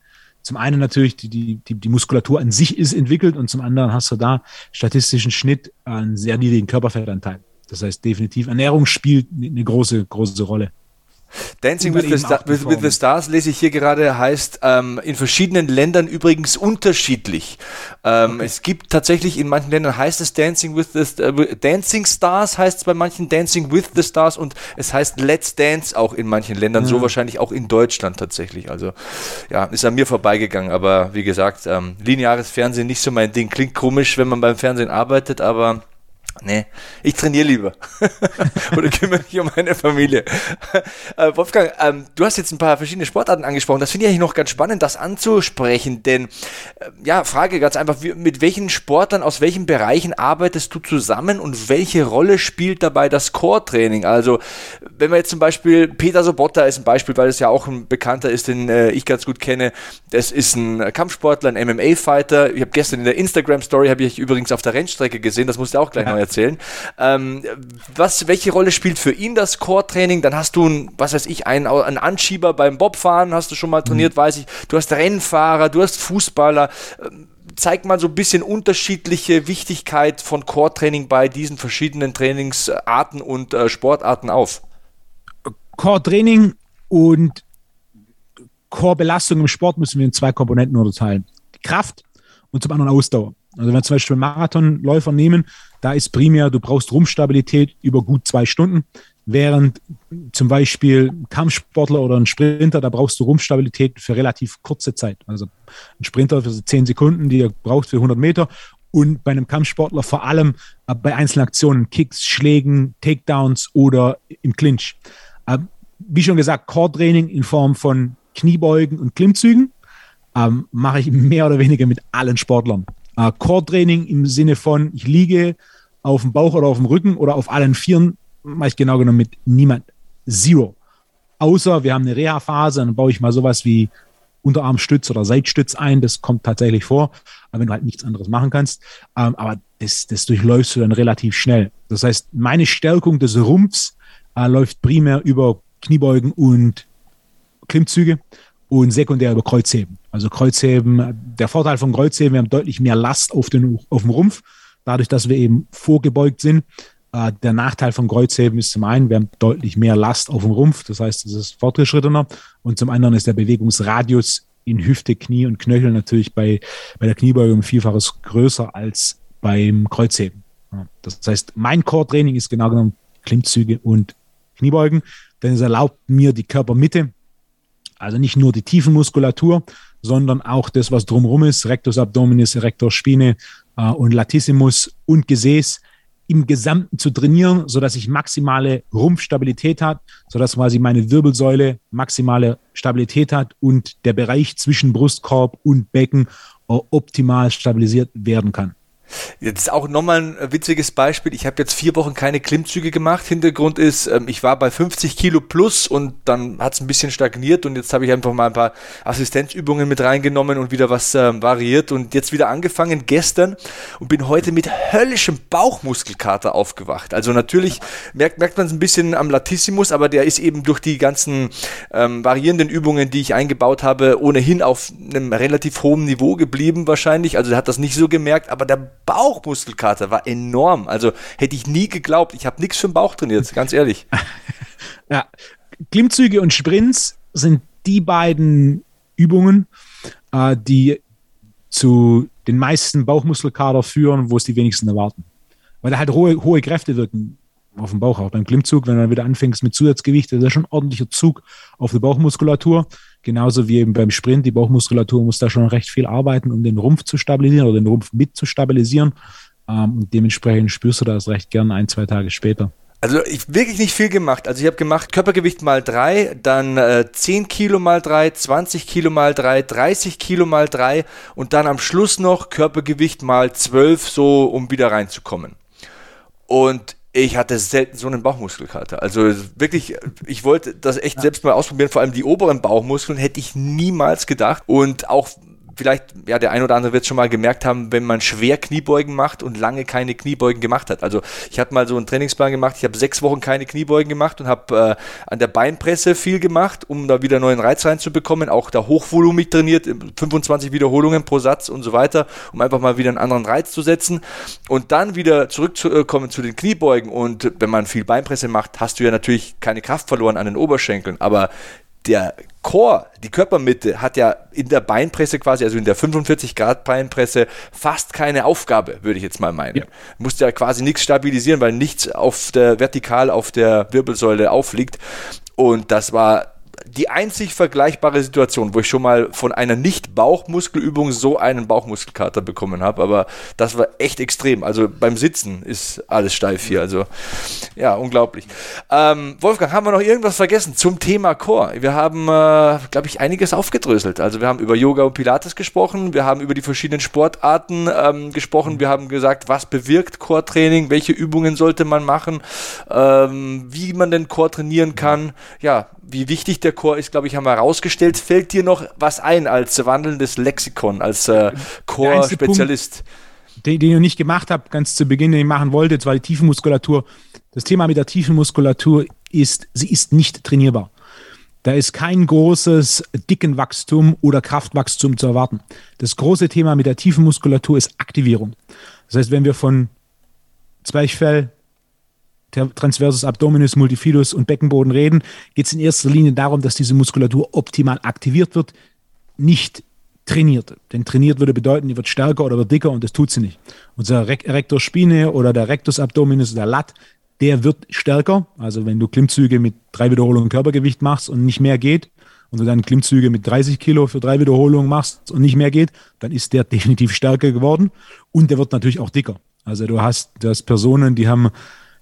Speaker 3: Zum einen natürlich, die, die, die Muskulatur an sich ist entwickelt und zum anderen hast du da statistischen Schnitt einen sehr niedrigen Körperfettanteil. Das heißt, definitiv Ernährung spielt eine große, große Rolle.
Speaker 1: Dancing with the, with, with the, Stars lese ich hier gerade, heißt ähm, in verschiedenen Ländern übrigens unterschiedlich. Ähm, okay. Es gibt tatsächlich in manchen Ländern heißt es Dancing with the äh, Dancing Stars heißt es bei manchen Dancing with the Stars und es heißt Let's Dance auch in manchen Ländern, ja. so wahrscheinlich auch in Deutschland tatsächlich. Also ja, ist an mir vorbeigegangen, aber wie gesagt, ähm, lineares Fernsehen nicht so mein Ding. Klingt komisch, wenn man beim Fernsehen arbeitet, aber Nee, ich trainiere lieber. Oder kümmere mich um meine Familie. Äh, Wolfgang, ähm, du hast jetzt ein paar verschiedene Sportarten angesprochen. Das finde ich eigentlich noch ganz spannend, das anzusprechen. Denn, äh, ja, Frage ganz einfach, wie, mit welchen Sportlern aus welchen Bereichen arbeitest du zusammen und welche Rolle spielt dabei das Core-Training? Also, wenn wir jetzt zum Beispiel, Peter Sobotta ist ein Beispiel, weil es ja auch ein Bekannter ist, den äh, ich ganz gut kenne. Das ist ein Kampfsportler, ein MMA-Fighter. Ich habe gestern in der Instagram-Story, habe ich übrigens auf der Rennstrecke gesehen, das musst du auch gleich ja. noch erzählen. Ähm, was, welche Rolle spielt für ihn das Core-Training? Dann hast du, ein, was weiß ich, einen, einen Anschieber beim Bobfahren, hast du schon mal trainiert, mhm. weiß ich. Du hast Rennfahrer, du hast Fußballer. Ähm, zeig mal so ein bisschen unterschiedliche Wichtigkeit von Core-Training bei diesen verschiedenen Trainingsarten und äh, Sportarten auf.
Speaker 3: Core-Training und Core-Belastung im Sport müssen wir in zwei Komponenten unterteilen. Kraft und zum anderen Ausdauer. Also wenn wir zum Beispiel Marathonläufer nehmen, da ist primär, du brauchst Rumpfstabilität über gut zwei Stunden. während zum Beispiel Kampfsportler oder ein Sprinter, da brauchst du Rumpfstabilität für relativ kurze Zeit. Also ein Sprinter für 10 Sekunden, die er braucht für 100 Meter und bei einem Kampfsportler vor allem bei einzelnen Aktionen, Kicks, Schlägen, Takedowns oder im Clinch. Äh, wie schon gesagt, Core-Training in Form von Kniebeugen und Klimmzügen ähm, mache ich mehr oder weniger mit allen Sportlern. Äh, Core-Training im Sinne von, ich liege auf dem Bauch oder auf dem Rücken oder auf allen Vieren, mache ich genau genommen mit niemand. Zero. Außer wir haben eine Reha-Phase, dann baue ich mal sowas wie Unterarmstütz oder Seitstütz ein. Das kommt tatsächlich vor, wenn du halt nichts anderes machen kannst. Ähm, aber das, das durchläufst du dann relativ schnell. Das heißt, meine Stärkung des Rumpfs äh, läuft primär über Kniebeugen und Klimmzüge und sekundär über Kreuzheben. Also Kreuzheben, der Vorteil von Kreuzheben, wir haben deutlich mehr Last auf, den, auf dem Rumpf, dadurch, dass wir eben vorgebeugt sind. Äh, der Nachteil von Kreuzheben ist zum einen, wir haben deutlich mehr Last auf dem Rumpf, das heißt, es ist fortgeschrittener. Und zum anderen ist der Bewegungsradius in Hüfte, Knie und Knöchel natürlich bei, bei der Kniebeugung vielfaches größer als beim Kreuzheben. Das heißt, mein Core-Training ist genau genommen Klimmzüge und Kniebeugen, denn es erlaubt mir die Körpermitte, also nicht nur die Tiefenmuskulatur, sondern auch das, was drumherum ist, Rectus abdominis, Rector spine äh, und Latissimus und Gesäß im Gesamten zu trainieren, sodass ich maximale Rumpfstabilität hat, sodass quasi meine Wirbelsäule maximale Stabilität hat und der Bereich zwischen Brustkorb und Becken optimal stabilisiert werden kann.
Speaker 1: Das ist auch nochmal ein witziges Beispiel. Ich habe jetzt vier Wochen keine Klimmzüge gemacht. Hintergrund ist, ähm, ich war bei 50 Kilo plus und dann hat es ein bisschen stagniert und jetzt habe ich einfach mal ein paar Assistenzübungen mit reingenommen und wieder was ähm, variiert und jetzt wieder angefangen gestern und bin heute mit höllischem Bauchmuskelkater aufgewacht. Also natürlich merkt, merkt man es ein bisschen am Latissimus, aber der ist eben durch die ganzen ähm, variierenden Übungen, die ich eingebaut habe, ohnehin auf einem relativ hohen Niveau geblieben wahrscheinlich. Also der hat das nicht so gemerkt, aber der Bauchmuskelkater war enorm. Also hätte ich nie geglaubt. Ich habe nichts für den Bauch trainiert, ganz ehrlich.
Speaker 3: ja, Klimmzüge und Sprints sind die beiden Übungen, äh, die zu den meisten Bauchmuskelkater führen, wo es die wenigsten erwarten. Weil da halt hohe, hohe Kräfte wirken auf dem Bauch. Auch beim Klimmzug, wenn du wieder anfängst mit Zusatzgewicht, das ist schon ein ordentlicher Zug auf die Bauchmuskulatur. Genauso wie eben beim Sprint. Die Bauchmuskulatur muss da schon recht viel arbeiten, um den Rumpf zu stabilisieren oder den Rumpf mit zu stabilisieren. Ähm, und dementsprechend spürst du das recht gern ein, zwei Tage später.
Speaker 1: Also ich wirklich nicht viel gemacht. Also ich habe gemacht Körpergewicht mal drei, dann äh, 10 Kilo mal drei, 20 Kilo mal drei, 30 Kilo mal drei und dann am Schluss noch Körpergewicht mal 12, so um wieder reinzukommen. Und ich hatte selten so einen Bauchmuskelkater. Also wirklich, ich wollte das echt selbst mal ausprobieren. Vor allem die oberen Bauchmuskeln hätte ich niemals gedacht. Und auch vielleicht, ja, der ein oder andere wird es schon mal gemerkt haben, wenn man schwer Kniebeugen macht und lange keine Kniebeugen gemacht hat. Also ich habe mal so einen Trainingsplan gemacht, ich habe sechs Wochen keine Kniebeugen gemacht und habe äh, an der Beinpresse viel gemacht, um da wieder neuen Reiz reinzubekommen, auch da hochvolumig trainiert, 25 Wiederholungen pro Satz und so weiter, um einfach mal wieder einen anderen Reiz zu setzen. Und dann wieder zurückzukommen zu den Kniebeugen. Und wenn man viel Beinpresse macht, hast du ja natürlich keine Kraft verloren an den Oberschenkeln, aber der Core, die Körpermitte, hat ja in der Beinpresse quasi, also in der 45 Grad Beinpresse, fast keine Aufgabe, würde ich jetzt mal meinen. Ja. Du musst ja quasi nichts stabilisieren, weil nichts auf der vertikal auf der Wirbelsäule aufliegt. Und das war die einzig vergleichbare Situation, wo ich schon mal von einer Nicht-Bauchmuskelübung so einen Bauchmuskelkater bekommen habe. Aber das war echt extrem. Also beim Sitzen ist alles steif hier. Also ja, unglaublich. Ähm, Wolfgang, haben wir noch irgendwas vergessen zum Thema Core? Wir haben, äh, glaube ich, einiges aufgedröselt. Also wir haben über Yoga und Pilates gesprochen. Wir haben über die verschiedenen Sportarten ähm, gesprochen. Wir haben gesagt, was bewirkt Core-Training? Welche Übungen sollte man machen? Ähm, wie man den Core trainieren kann? Ja, wie wichtig der Chor ist, glaube ich, haben wir herausgestellt. Fällt dir noch was ein als wandelndes Lexikon, als äh, Chor-Spezialist?
Speaker 3: Den, den ich nicht gemacht habe, ganz zu Beginn, den ich machen wollte, zwar die Tiefenmuskulatur. Das Thema mit der Tiefenmuskulatur ist, sie ist nicht trainierbar. Da ist kein großes Dickenwachstum oder Kraftwachstum zu erwarten. Das große Thema mit der Tiefenmuskulatur ist Aktivierung. Das heißt, wenn wir von Zwerchfell, Transversus Abdominis, Multifidus und Beckenboden reden, geht es in erster Linie darum, dass diese Muskulatur optimal aktiviert wird, nicht trainiert. Denn trainiert würde bedeuten, die wird stärker oder wird dicker und das tut sie nicht. Unser Rector Spine oder der Rectus Abdominis, der Lat, der wird stärker. Also wenn du Klimmzüge mit drei Wiederholungen Körpergewicht machst und nicht mehr geht, und du dann Klimmzüge mit 30 Kilo für drei Wiederholungen machst und nicht mehr geht, dann ist der definitiv stärker geworden und der wird natürlich auch dicker. Also du hast, du hast Personen, die haben,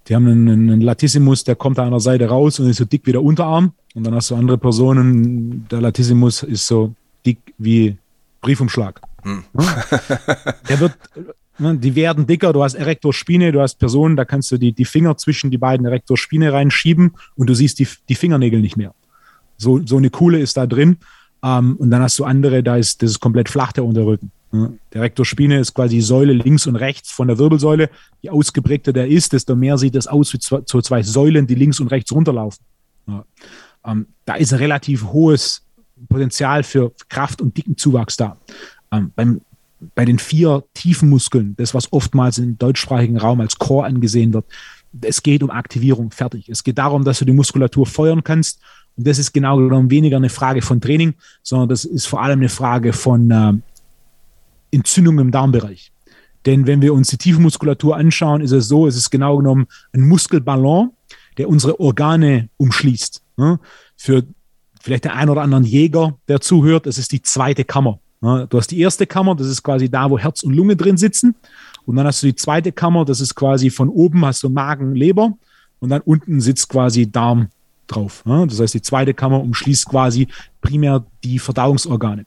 Speaker 3: die haben einen, einen Latissimus, der kommt an der Seite raus und ist so dick wie der Unterarm. Und dann hast du andere Personen, der Latissimus ist so dick wie Briefumschlag. Hm. Der wird, ne, die werden dicker, du hast Erektorspine, du hast Personen, da kannst du die, die Finger zwischen die beiden Erektorspine reinschieben und du siehst die, die Fingernägel nicht mehr. So, so eine Kuhle ist da drin. Ähm, und dann hast du andere, da ist, das ist komplett flach, der Unterrücken. Der Rektorspine ist quasi die Säule links und rechts von der Wirbelsäule. Je ausgeprägter der ist, desto mehr sieht das aus wie zwei, so zwei Säulen, die links und rechts runterlaufen. Ja. Ähm, da ist ein relativ hohes Potenzial für Kraft und dicken Zuwachs da. Ähm, beim, bei den vier tiefen Muskeln, das was oftmals im deutschsprachigen Raum als Core angesehen wird, es geht um Aktivierung, fertig. Es geht darum, dass du die Muskulatur feuern kannst. Und das ist genau genommen weniger eine Frage von Training, sondern das ist vor allem eine Frage von äh, Entzündung im Darmbereich. Denn wenn wir uns die Tiefenmuskulatur anschauen, ist es so, es ist genau genommen ein Muskelballon, der unsere Organe umschließt. Ne? Für vielleicht der ein oder anderen Jäger, der zuhört, das ist die zweite Kammer. Ne? Du hast die erste Kammer, das ist quasi da, wo Herz und Lunge drin sitzen. Und dann hast du die zweite Kammer, das ist quasi von oben hast du Magen, Leber und dann unten sitzt quasi Darm drauf. Ne? Das heißt, die zweite Kammer umschließt quasi primär die Verdauungsorgane.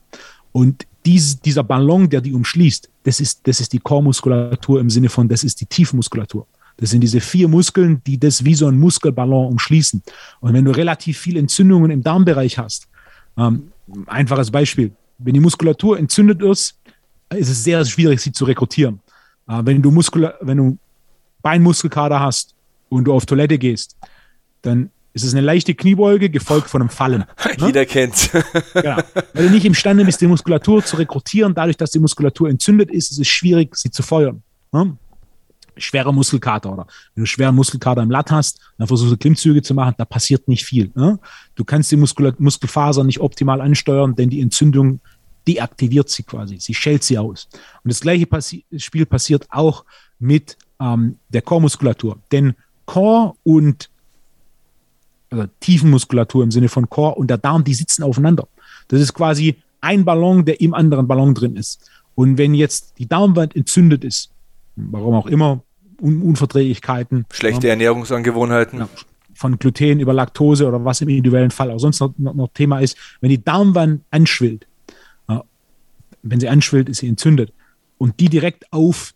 Speaker 3: Und dies, dieser Ballon, der die umschließt, das ist, das ist die Chormuskulatur im Sinne von, das ist die Tiefmuskulatur. Das sind diese vier Muskeln, die das wie so ein Muskelballon umschließen. Und wenn du relativ viele Entzündungen im Darmbereich hast, ähm, einfaches Beispiel, wenn die Muskulatur entzündet ist, ist es sehr schwierig, sie zu rekrutieren. Äh, wenn du Muskel, wenn du Beinmuskelkater hast und du auf Toilette gehst, dann ist es eine leichte Kniebeuge, gefolgt von einem Fallen.
Speaker 1: Ne? Jeder kennt's.
Speaker 3: genau. Weil du nicht imstande bist, die Muskulatur zu rekrutieren, dadurch, dass die Muskulatur entzündet ist, ist es schwierig, sie zu feuern. Ne? schwerer Muskelkater oder wenn du schweren Muskelkater im Latt hast, dann versuchst du Klimmzüge zu machen, da passiert nicht viel. Ne? Du kannst die Muskel Muskelfaser nicht optimal ansteuern, denn die Entzündung deaktiviert sie quasi, sie schält sie aus. Und das gleiche passi Spiel passiert auch mit ähm, der Chormuskulatur, denn Chor und also Tiefenmuskulatur im Sinne von Chor und der Darm, die sitzen aufeinander. Das ist quasi ein Ballon, der im anderen Ballon drin ist. Und wenn jetzt die Darmwand entzündet ist, warum auch immer, Un Unverträglichkeiten.
Speaker 1: Schlechte ja, Ernährungsangewohnheiten. Ja,
Speaker 3: von Gluten über Laktose oder was im individuellen Fall auch sonst noch, noch, noch Thema ist. Wenn die Darmwand anschwillt, ja, wenn sie anschwillt, ist sie entzündet und die direkt auf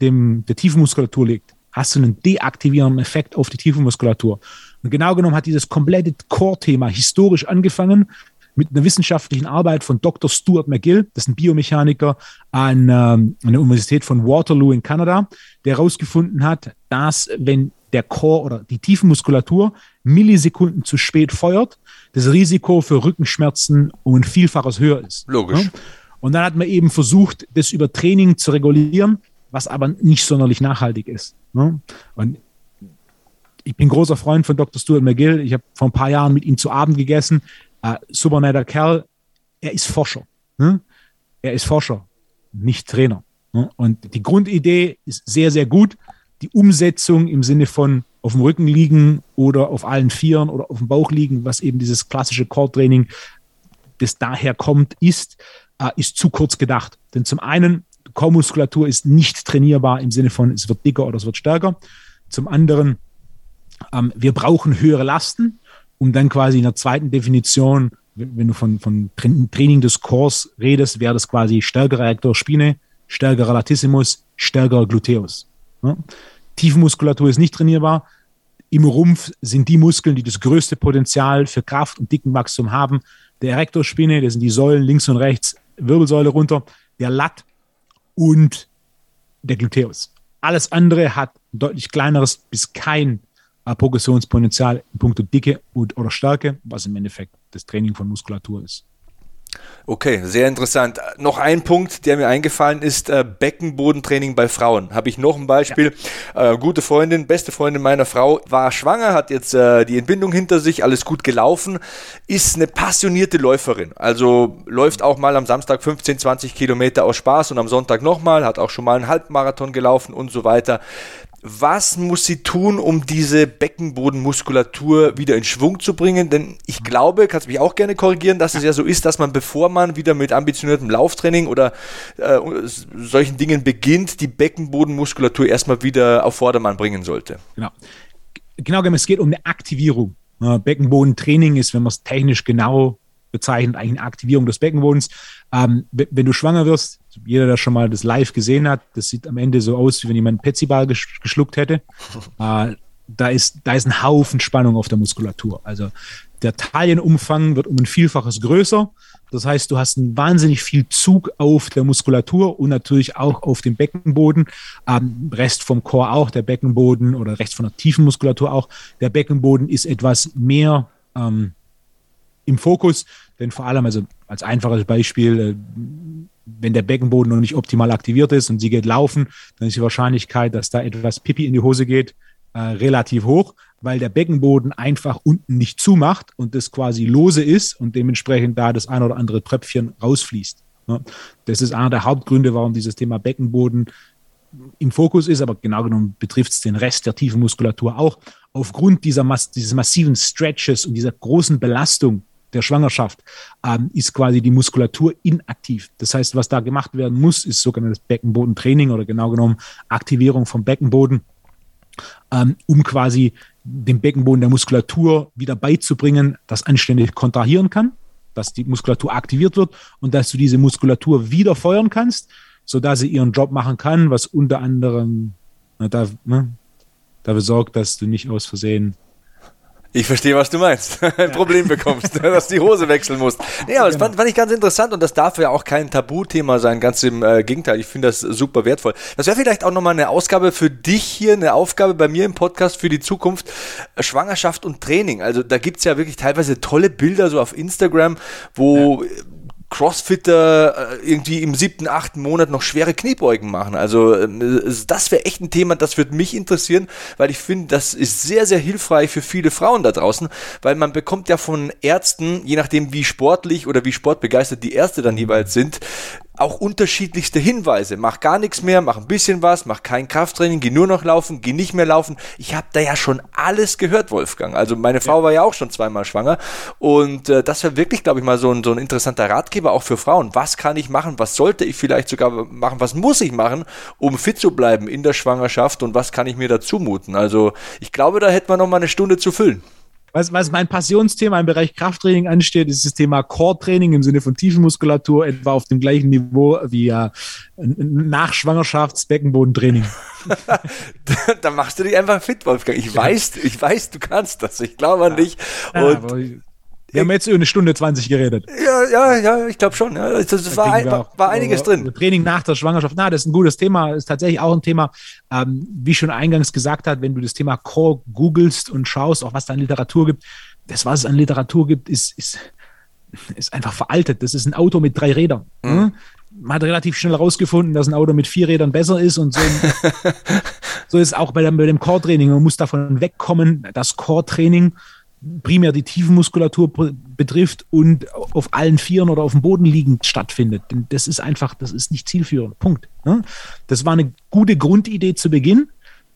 Speaker 3: dem, der Tiefenmuskulatur liegt, hast du einen deaktivierenden Effekt auf die Tiefenmuskulatur. Und genau genommen hat dieses komplette Core-Thema historisch angefangen mit einer wissenschaftlichen Arbeit von Dr. Stuart McGill, das ist ein Biomechaniker an, ähm, an der Universität von Waterloo in Kanada, der herausgefunden hat, dass wenn der Core oder die Tiefenmuskulatur Millisekunden zu spät feuert, das Risiko für Rückenschmerzen um ein Vielfaches höher ist.
Speaker 1: Logisch.
Speaker 3: Und dann hat man eben versucht, das über Training zu regulieren, was aber nicht sonderlich nachhaltig ist. Und ich bin großer Freund von Dr. Stuart McGill. Ich habe vor ein paar Jahren mit ihm zu Abend gegessen äh, super netter Kerl, er ist Forscher. Ne? Er ist Forscher, nicht Trainer. Ne? Und die Grundidee ist sehr, sehr gut. Die Umsetzung im Sinne von auf dem Rücken liegen oder auf allen Vieren oder auf dem Bauch liegen, was eben dieses klassische Core-Training, das daher kommt, ist, äh, ist zu kurz gedacht. Denn zum einen, Core-Muskulatur ist nicht trainierbar im Sinne von, es wird dicker oder es wird stärker. Zum anderen, ähm, wir brauchen höhere Lasten um dann quasi in der zweiten Definition, wenn du von, von Training des Cores redest, wäre das quasi stärkerer Rector Spine, stärkerer Latissimus, stärkerer Gluteus. Ja? Tiefenmuskulatur ist nicht trainierbar. Im Rumpf sind die Muskeln, die das größte Potenzial für Kraft und dicken Wachstum haben. Der Erektorspine, das sind die Säulen links und rechts, Wirbelsäule runter, der Lat und der Gluteus. Alles andere hat deutlich kleineres bis kein Progressionspotenzial in puncto Dicke und, oder Stärke, was im Endeffekt das Training von Muskulatur ist.
Speaker 1: Okay, sehr interessant. Noch ein Punkt, der mir eingefallen ist, äh, Beckenbodentraining bei Frauen. Habe ich noch ein Beispiel. Ja. Äh, gute Freundin, beste Freundin meiner Frau war schwanger, hat jetzt äh, die Entbindung hinter sich, alles gut gelaufen, ist eine passionierte Läuferin. Also läuft auch mal am Samstag 15, 20 Kilometer aus Spaß und am Sonntag nochmal, hat auch schon mal einen Halbmarathon gelaufen und so weiter was muss sie tun, um diese Beckenbodenmuskulatur wieder in Schwung zu bringen? Denn ich glaube, kannst mich auch gerne korrigieren, dass es ja so ist, dass man, bevor man wieder mit ambitioniertem Lauftraining oder äh, solchen Dingen beginnt, die Beckenbodenmuskulatur erstmal wieder auf Vordermann bringen sollte.
Speaker 3: Genau. Genau, es geht um eine Aktivierung. Beckenbodentraining ist, wenn man es technisch genau bezeichnet, eigentlich eine Aktivierung des Beckenbodens. Ähm, wenn du schwanger wirst, jeder, der schon mal das live gesehen hat, das sieht am Ende so aus, wie wenn jemand einen Petsyball geschluckt hätte. Äh, da ist, da ist ein Haufen Spannung auf der Muskulatur. Also der Taillenumfang wird um ein Vielfaches größer. Das heißt, du hast einen wahnsinnig viel Zug auf der Muskulatur und natürlich auch auf dem Beckenboden. Ähm, Rest vom Chor auch, der Beckenboden oder Rest von der tiefen Muskulatur auch. Der Beckenboden ist etwas mehr ähm, im Fokus, denn vor allem, also als einfaches Beispiel, äh, wenn der Beckenboden noch nicht optimal aktiviert ist und sie geht laufen, dann ist die Wahrscheinlichkeit, dass da etwas Pipi in die Hose geht, äh, relativ hoch, weil der Beckenboden einfach unten nicht zumacht und das quasi lose ist und dementsprechend da das ein oder andere Tröpfchen rausfließt. Ja, das ist einer der Hauptgründe, warum dieses Thema Beckenboden im Fokus ist, aber genau genommen betrifft es den Rest der tiefen Muskulatur auch. Aufgrund dieser, dieses massiven Stretches und dieser großen Belastung der Schwangerschaft ähm, ist quasi die Muskulatur inaktiv. Das heißt, was da gemacht werden muss, ist sogenanntes Beckenbodentraining oder genau genommen Aktivierung vom Beckenboden, ähm, um quasi den Beckenboden der Muskulatur wieder beizubringen, das anständig kontrahieren kann, dass die Muskulatur aktiviert wird und dass du diese Muskulatur wieder feuern kannst, sodass sie ihren Job machen kann, was unter anderem na, da, ne, dafür sorgt, dass du nicht aus Versehen
Speaker 1: ich verstehe, was du meinst. Ein Problem bekommst, dass die Hose wechseln musst. Nee, aber das fand, fand, ich ganz interessant und das darf ja auch kein Tabuthema sein, ganz im äh, Gegenteil. Ich finde das super wertvoll. Das wäre vielleicht auch nochmal eine Ausgabe für dich hier, eine Aufgabe bei mir im Podcast für die Zukunft. Schwangerschaft und Training. Also da gibt's ja wirklich teilweise tolle Bilder so auf Instagram, wo ja Crossfitter äh, irgendwie im siebten, achten Monat noch schwere Kniebeugen machen. Also ähm, das wäre echt ein Thema, das würde mich interessieren, weil ich finde, das ist sehr, sehr hilfreich für viele Frauen da draußen, weil man bekommt ja von Ärzten, je nachdem wie sportlich oder wie sportbegeistert die Ärzte dann jeweils sind, auch unterschiedlichste Hinweise. Mach gar nichts mehr, mach ein bisschen was, mach kein Krafttraining, geh nur noch laufen, geh nicht mehr laufen. Ich habe da ja schon alles gehört, Wolfgang. Also meine Frau war ja auch schon zweimal schwanger und äh, das wäre wirklich, glaube ich, mal so ein, so ein interessanter Ratgeber auch für Frauen. Was kann ich machen? Was sollte ich vielleicht sogar machen? Was muss ich machen, um fit zu bleiben in der Schwangerschaft und was kann ich mir da zumuten? Also ich glaube, da hätten wir noch mal eine Stunde zu füllen.
Speaker 3: Was, was mein Passionsthema im Bereich Krafttraining ansteht, ist das Thema Core-Training im Sinne von Tiefenmuskulatur, etwa auf dem gleichen Niveau wie äh, Nachschwangerschaftsbeckenbodentraining.
Speaker 1: da machst du dich einfach fit, Wolfgang. Ich weiß, ich weiß, du kannst das. Ich glaube an dich. Und
Speaker 3: ja, wir haben jetzt über eine Stunde 20 geredet.
Speaker 1: Ja, ja, ja, ich glaube schon. Ja. Das, das war, ein, war, war, einiges drin.
Speaker 3: Training nach der Schwangerschaft, na, das ist ein gutes Thema, ist tatsächlich auch ein Thema, ähm, wie schon eingangs gesagt hat, wenn du das Thema Core googelst und schaust, auch was da an Literatur gibt, das, was es an Literatur gibt, ist, ist, ist einfach veraltet. Das ist ein Auto mit drei Rädern. Mhm. Hm? Man hat relativ schnell herausgefunden, dass ein Auto mit vier Rädern besser ist und so, so ist auch bei dem, bei dem Core-Training. Man muss davon wegkommen, das Core-Training primär die Tiefenmuskulatur betrifft und auf allen Vieren oder auf dem Boden liegend stattfindet. Denn das ist einfach, das ist nicht zielführend. Punkt. Ne? Das war eine gute Grundidee zu Beginn.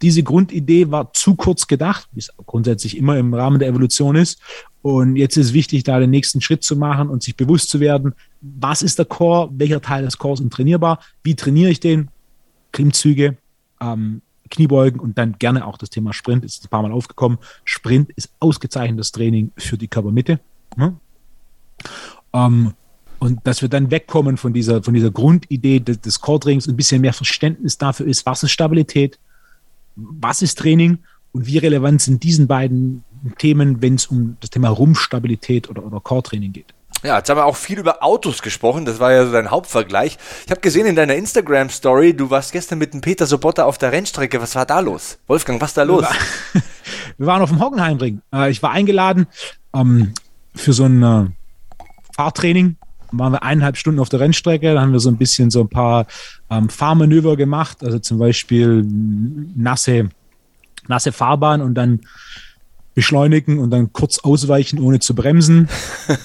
Speaker 3: Diese Grundidee war zu kurz gedacht, wie es grundsätzlich immer im Rahmen der Evolution ist. Und jetzt ist es wichtig, da den nächsten Schritt zu machen und sich bewusst zu werden, was ist der Core, welcher Teil des Cores ist trainierbar, wie trainiere ich den, Klimmzüge, ähm, Kniebeugen und dann gerne auch das Thema Sprint, ist ein paar Mal aufgekommen. Sprint ist ausgezeichnetes Training für die Körpermitte. Ne? Ähm, und dass wir dann wegkommen von dieser, von dieser Grundidee des, des Core-Trainings, ein bisschen mehr Verständnis dafür ist, was ist Stabilität, was ist Training und wie relevant sind diesen beiden Themen, wenn es um das Thema Rumpfstabilität oder, oder Core-Training geht.
Speaker 1: Ja, jetzt haben wir auch viel über Autos gesprochen. Das war ja so dein Hauptvergleich. Ich habe gesehen in deiner Instagram-Story, du warst gestern mit dem Peter Sobotta auf der Rennstrecke. Was war da los? Wolfgang, was da los?
Speaker 3: Wir waren auf dem Hockenheimring. Äh, ich war eingeladen ähm, für so ein äh, Fahrtraining. Waren wir eineinhalb Stunden auf der Rennstrecke. Da haben wir so ein bisschen so ein paar ähm, Fahrmanöver gemacht. Also zum Beispiel nasse, nasse Fahrbahn und dann beschleunigen und dann kurz ausweichen, ohne zu bremsen.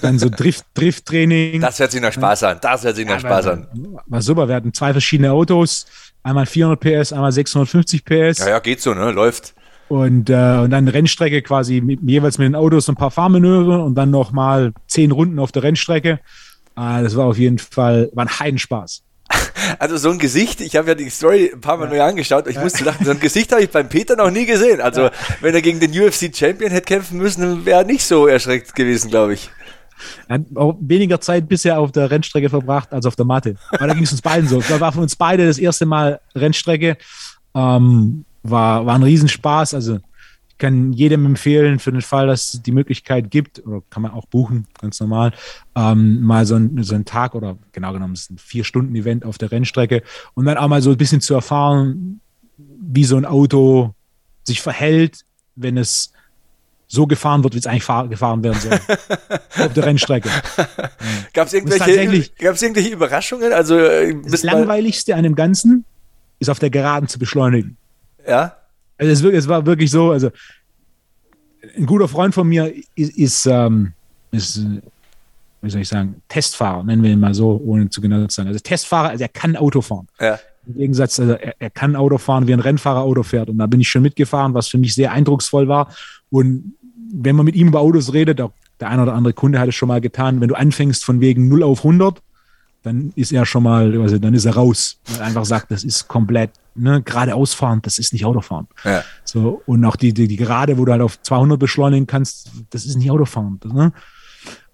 Speaker 3: Dann so Drift, Drift-Training.
Speaker 1: Das hört sich nach Spaß an. Das hört sich nach ja, Spaß an.
Speaker 3: War super. Wir hatten zwei verschiedene Autos. Einmal 400 PS, einmal 650 PS.
Speaker 1: Ja, ja, geht so, ne? Läuft.
Speaker 3: Und, äh, und dann Rennstrecke quasi mit, jeweils mit den Autos ein paar Fahrmanöver und dann nochmal zehn Runden auf der Rennstrecke. Äh, das war auf jeden Fall, war ein Heidenspaß.
Speaker 1: Also so ein Gesicht, ich habe ja die Story ein paar Mal ja. neu angeschaut, ich musste lachen, so ein Gesicht habe ich beim Peter noch nie gesehen. Also ja. wenn er gegen den UFC-Champion hätte kämpfen müssen, wäre er nicht so erschreckt gewesen, glaube ich.
Speaker 3: Er hat auch weniger Zeit bisher auf der Rennstrecke verbracht als auf der Matte. Aber da ging es uns beiden so. Da war für uns beide das erste Mal Rennstrecke. Ähm, war, war ein Riesenspaß. Also kann jedem empfehlen, für den Fall, dass es die Möglichkeit gibt, oder kann man auch buchen, ganz normal, ähm, mal so, ein, so einen Tag oder genau genommen, es ist ein Vier-Stunden-Event auf der Rennstrecke und dann auch mal so ein bisschen zu erfahren, wie so ein Auto sich verhält, wenn es so gefahren wird, wie es eigentlich gefahren werden soll. auf der Rennstrecke.
Speaker 1: Gab es irgendwelche, irgendwelche Überraschungen? Also,
Speaker 3: äh, das Langweiligste an dem Ganzen ist auf der Geraden zu beschleunigen.
Speaker 1: Ja.
Speaker 3: Also es, es war wirklich so, also ein guter Freund von mir ist, ist, ähm, ist wie soll ich sagen, Testfahrer, nennen wir ihn mal so, ohne zu genau zu sagen. Also Testfahrer, also er kann Auto fahren. Ja. Im Gegensatz, also er, er, kann Auto fahren, wie ein Rennfahrer Auto fährt. Und da bin ich schon mitgefahren, was für mich sehr eindrucksvoll war. Und wenn man mit ihm über Autos redet, auch der eine oder andere Kunde hat es schon mal getan, wenn du anfängst von wegen 0 auf 100, dann ist er schon mal, also dann ist er raus. Weil er einfach sagt, das ist komplett ne, geradeaus fahren, das ist nicht Autofahren. Ja. So, und auch die, die, die Gerade, wo du halt auf 200 beschleunigen kannst, das ist nicht Autofahren. Ne?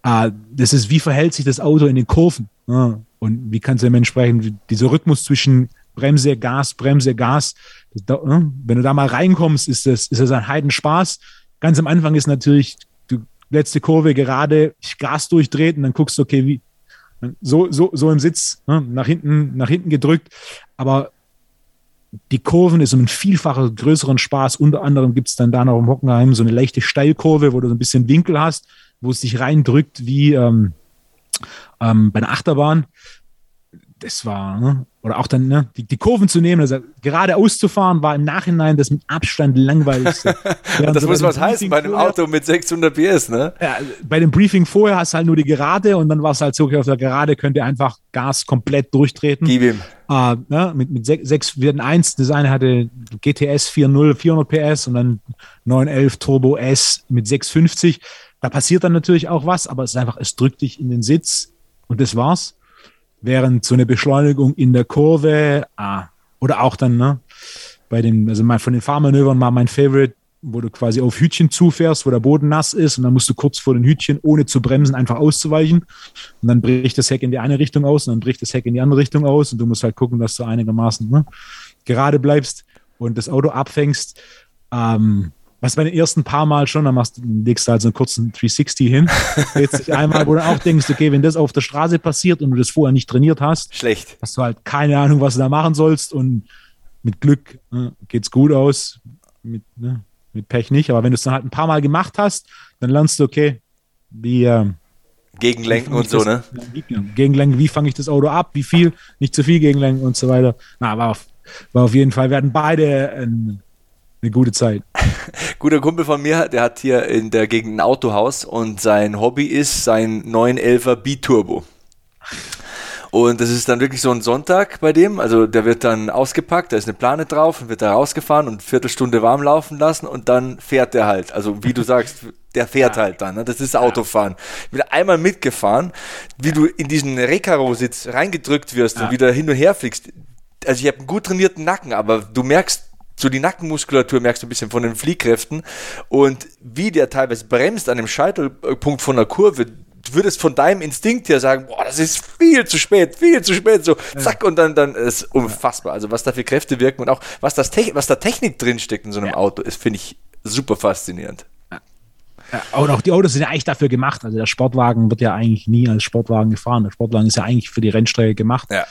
Speaker 3: Ah, das ist, wie verhält sich das Auto in den Kurven? Ne? Und wie kannst du dementsprechend, dieser Rhythmus zwischen Bremse, Gas, Bremse, Gas, das, ne? wenn du da mal reinkommst, ist das, ist das ein Heidenspaß. Ganz am Anfang ist natürlich, du letzte Kurve gerade, Gas durchdreht und dann guckst du, okay, wie, so, so, so im Sitz, ne? nach hinten, nach hinten gedrückt. Aber die Kurven ist um ein Vielfaches größeren Spaß. Unter anderem gibt es dann da noch im Hockenheim so eine leichte Steilkurve, wo du so ein bisschen Winkel hast, wo es sich reindrückt wie ähm, ähm, bei einer Achterbahn. Das war, ne? Oder auch dann ne, die, die Kurven zu nehmen, also geradeaus zu fahren, war im Nachhinein das mit Abstand langweiligste.
Speaker 1: das muss was heißen bei einem Auto mit 600 PS, ne?
Speaker 3: Ja, bei dem Briefing vorher hast du halt nur die Gerade und dann war es halt so, okay, auf der Gerade könnt ihr einfach Gas komplett durchtreten.
Speaker 1: Gib ihm.
Speaker 3: Uh, ne, mit, mit 6, wir hatten eins, das eine hatte GTS 4.0, 400 PS und dann 911 Turbo S mit 650. Da passiert dann natürlich auch was, aber es ist einfach, es drückt dich in den Sitz und das war's. Während so eine Beschleunigung in der Kurve, ah, oder auch dann, ne, bei den, also mein, von den Fahrmanövern war mein Favorite, wo du quasi auf Hütchen zufährst, wo der Boden nass ist und dann musst du kurz vor den Hütchen, ohne zu bremsen, einfach auszuweichen. Und dann bricht das Heck in die eine Richtung aus und dann bricht das Heck in die andere Richtung aus und du musst halt gucken, dass du einigermaßen ne, gerade bleibst und das Auto abfängst. Ähm, was bei den ersten paar Mal schon, dann machst, legst du halt so einen kurzen 360 hin. Jetzt einmal, wo du auch denkst, okay, wenn das auf der Straße passiert und du das vorher nicht trainiert hast,
Speaker 1: schlecht.
Speaker 3: Hast du halt keine Ahnung, was du da machen sollst und mit Glück ne, geht's gut aus, mit, ne, mit Pech nicht. Aber wenn du es dann halt ein paar Mal gemacht hast, dann lernst du, okay, wie, äh,
Speaker 1: Gegenlenken und so,
Speaker 3: das, ne? Gegenlenken, wie fange ich das Auto ab, wie viel, nicht zu viel Gegenlenken und so weiter. Na, war auf, war auf jeden Fall, wir hatten beide ein eine gute Zeit.
Speaker 1: Guter Kumpel von mir, der hat hier in der Gegend ein Autohaus und sein Hobby ist sein 911er B-Turbo. Und das ist dann wirklich so ein Sonntag bei dem. Also der wird dann ausgepackt, da ist eine Plane drauf und wird da rausgefahren und eine Viertelstunde warm laufen lassen und dann fährt der halt. Also wie du sagst, der fährt ja. halt dann. Ne? Das ist Autofahren. Ich bin einmal mitgefahren, wie du in diesen Recaro-Sitz reingedrückt wirst ja. und wieder hin und her fliegst. Also ich habe einen gut trainierten Nacken, aber du merkst so die Nackenmuskulatur merkst du ein bisschen von den Fliehkräften und wie der teilweise bremst an dem Scheitelpunkt von der Kurve, du würdest von deinem Instinkt her sagen, boah, das ist viel zu spät, viel zu spät, so zack und dann dann ist unfassbar. Also was da für Kräfte wirken und auch was das was da Technik drin steckt in so einem ja. Auto, ist finde ich super faszinierend.
Speaker 3: Ja, und auch die Autos sind ja eigentlich dafür gemacht. Also der Sportwagen wird ja eigentlich nie als Sportwagen gefahren. Der Sportwagen ist ja eigentlich für die Rennstrecke gemacht. Ja.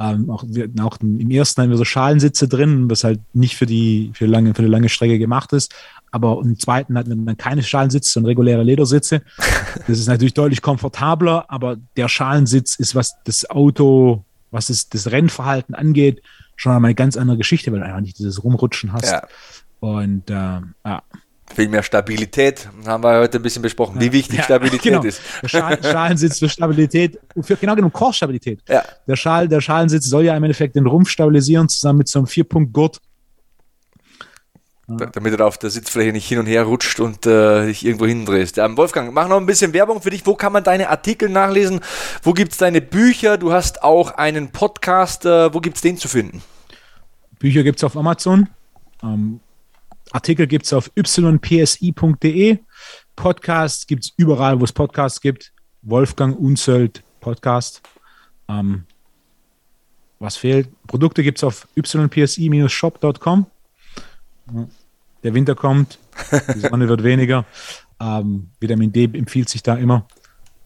Speaker 3: Ähm, auch, wir, auch im ersten haben wir so Schalensitze drin, was halt nicht für die, für, lange, für eine lange Strecke gemacht ist. Aber im zweiten hatten wir dann keine Schalensitze, sondern reguläre Ledersitze. Das ist natürlich deutlich komfortabler, aber der Schalensitz ist, was das Auto, was es, das Rennverhalten angeht, schon einmal eine ganz andere Geschichte, weil du einfach nicht dieses Rumrutschen hast. Ja. Und äh, ja.
Speaker 4: Viel mehr Stabilität, haben wir heute ein bisschen besprochen, wie wichtig ja, Stabilität
Speaker 3: genau.
Speaker 4: ist.
Speaker 3: Der Schal Schalensitz für Stabilität, für, genau genommen Chorstabilität.
Speaker 4: Ja.
Speaker 3: Der, Schal, der Schalensitz soll ja im Endeffekt den Rumpf stabilisieren, zusammen mit so einem Vierpunkt-Gurt.
Speaker 4: Damit er auf der Sitzfläche nicht hin und her rutscht und äh, dich irgendwo hindrehst. Ähm, Wolfgang, mach noch ein bisschen Werbung für dich. Wo kann man deine Artikel nachlesen? Wo gibt es deine Bücher? Du hast auch einen Podcast. Äh, wo gibt es den zu finden?
Speaker 3: Bücher gibt es auf Amazon. Ähm, Artikel gibt es auf ypsi.de. Podcast gibt es überall, wo es Podcasts gibt. Wolfgang Unzöld Podcast. Ähm, was fehlt? Produkte gibt es auf ypsi-shop.com. Der Winter kommt, die Sonne wird weniger. Ähm, Vitamin D empfiehlt sich da immer.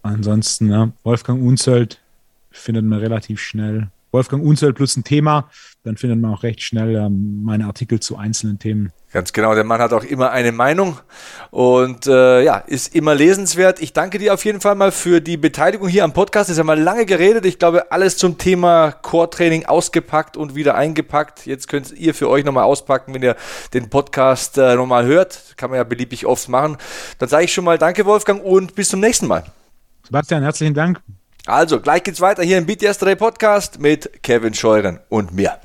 Speaker 3: Ansonsten, ja, Wolfgang Unzöld findet man relativ schnell. Wolfgang Unzöld plus ein Thema, dann findet man auch recht schnell ähm, meine Artikel zu einzelnen Themen.
Speaker 4: Ganz genau, der Mann hat auch immer eine Meinung und äh, ja, ist immer lesenswert. Ich danke dir auf jeden Fall mal für die Beteiligung hier am Podcast. Es haben wir lange geredet. Ich glaube, alles zum Thema Core-Training ausgepackt und wieder eingepackt. Jetzt könnt ihr für euch nochmal auspacken, wenn ihr den Podcast äh, nochmal hört. Kann man ja beliebig oft machen. Dann sage ich schon mal Danke, Wolfgang, und bis zum nächsten Mal.
Speaker 3: Sebastian, herzlichen Dank.
Speaker 4: Also, gleich geht's weiter hier im Beat Yesterday Podcast mit Kevin Scheuren und mir.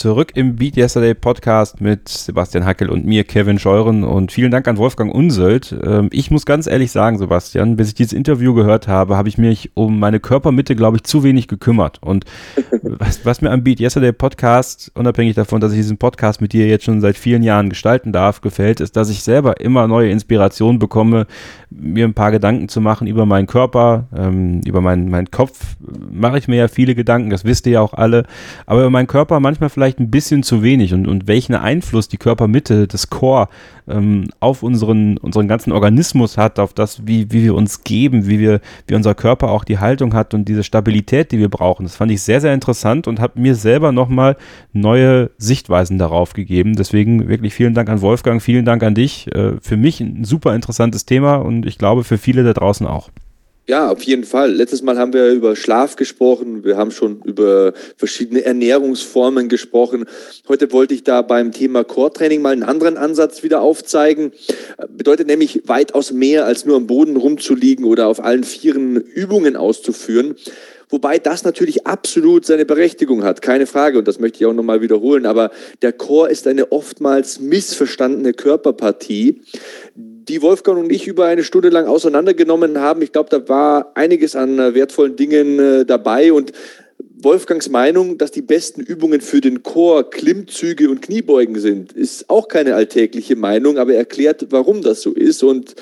Speaker 2: Zurück im Beat Yesterday Podcast mit Sebastian Hackel und mir, Kevin Scheuren. Und vielen Dank an Wolfgang Unsöld. Ähm, ich muss ganz ehrlich sagen, Sebastian, bis ich dieses Interview gehört habe, habe ich mich um meine Körpermitte, glaube ich, zu wenig gekümmert. Und was, was, mir am Beat Yesterday Podcast, unabhängig davon, dass ich diesen Podcast mit dir jetzt schon seit vielen Jahren gestalten darf, gefällt, ist, dass ich selber immer neue Inspirationen bekomme, mir ein paar Gedanken zu machen über meinen Körper, ähm, über meinen, meinen Kopf. Mache ich mir ja viele Gedanken, das wisst ihr ja auch alle. Aber über meinen Körper manchmal vielleicht ein bisschen zu wenig und, und welchen Einfluss die Körpermitte, das Core ähm, auf unseren, unseren ganzen Organismus hat, auf das, wie, wie wir uns geben, wie wir, wie unser Körper auch die Haltung hat und diese Stabilität, die wir brauchen. Das fand ich sehr, sehr interessant und hat mir selber nochmal neue Sichtweisen darauf gegeben. Deswegen wirklich vielen Dank an Wolfgang, vielen Dank an dich. Äh, für mich ein super interessantes Thema und ich glaube für viele da draußen auch.
Speaker 1: Ja, auf jeden Fall. Letztes Mal haben wir über Schlaf gesprochen. Wir haben schon über verschiedene Ernährungsformen gesprochen. Heute wollte ich da beim Thema Core-Training mal einen anderen Ansatz wieder aufzeigen. Bedeutet nämlich weitaus mehr als nur am Boden rumzuliegen oder auf allen Vieren Übungen auszuführen. Wobei das natürlich absolut seine Berechtigung hat, keine Frage. Und das möchte ich auch nochmal wiederholen. Aber der Chor ist eine oftmals missverstandene Körperpartie, die Wolfgang und ich über eine Stunde lang auseinandergenommen haben. Ich glaube, da war einiges an äh, wertvollen Dingen äh, dabei und Wolfgangs Meinung, dass die besten Übungen für den Chor Klimmzüge und Kniebeugen sind, ist auch keine alltägliche Meinung, aber er erklärt, warum das so ist und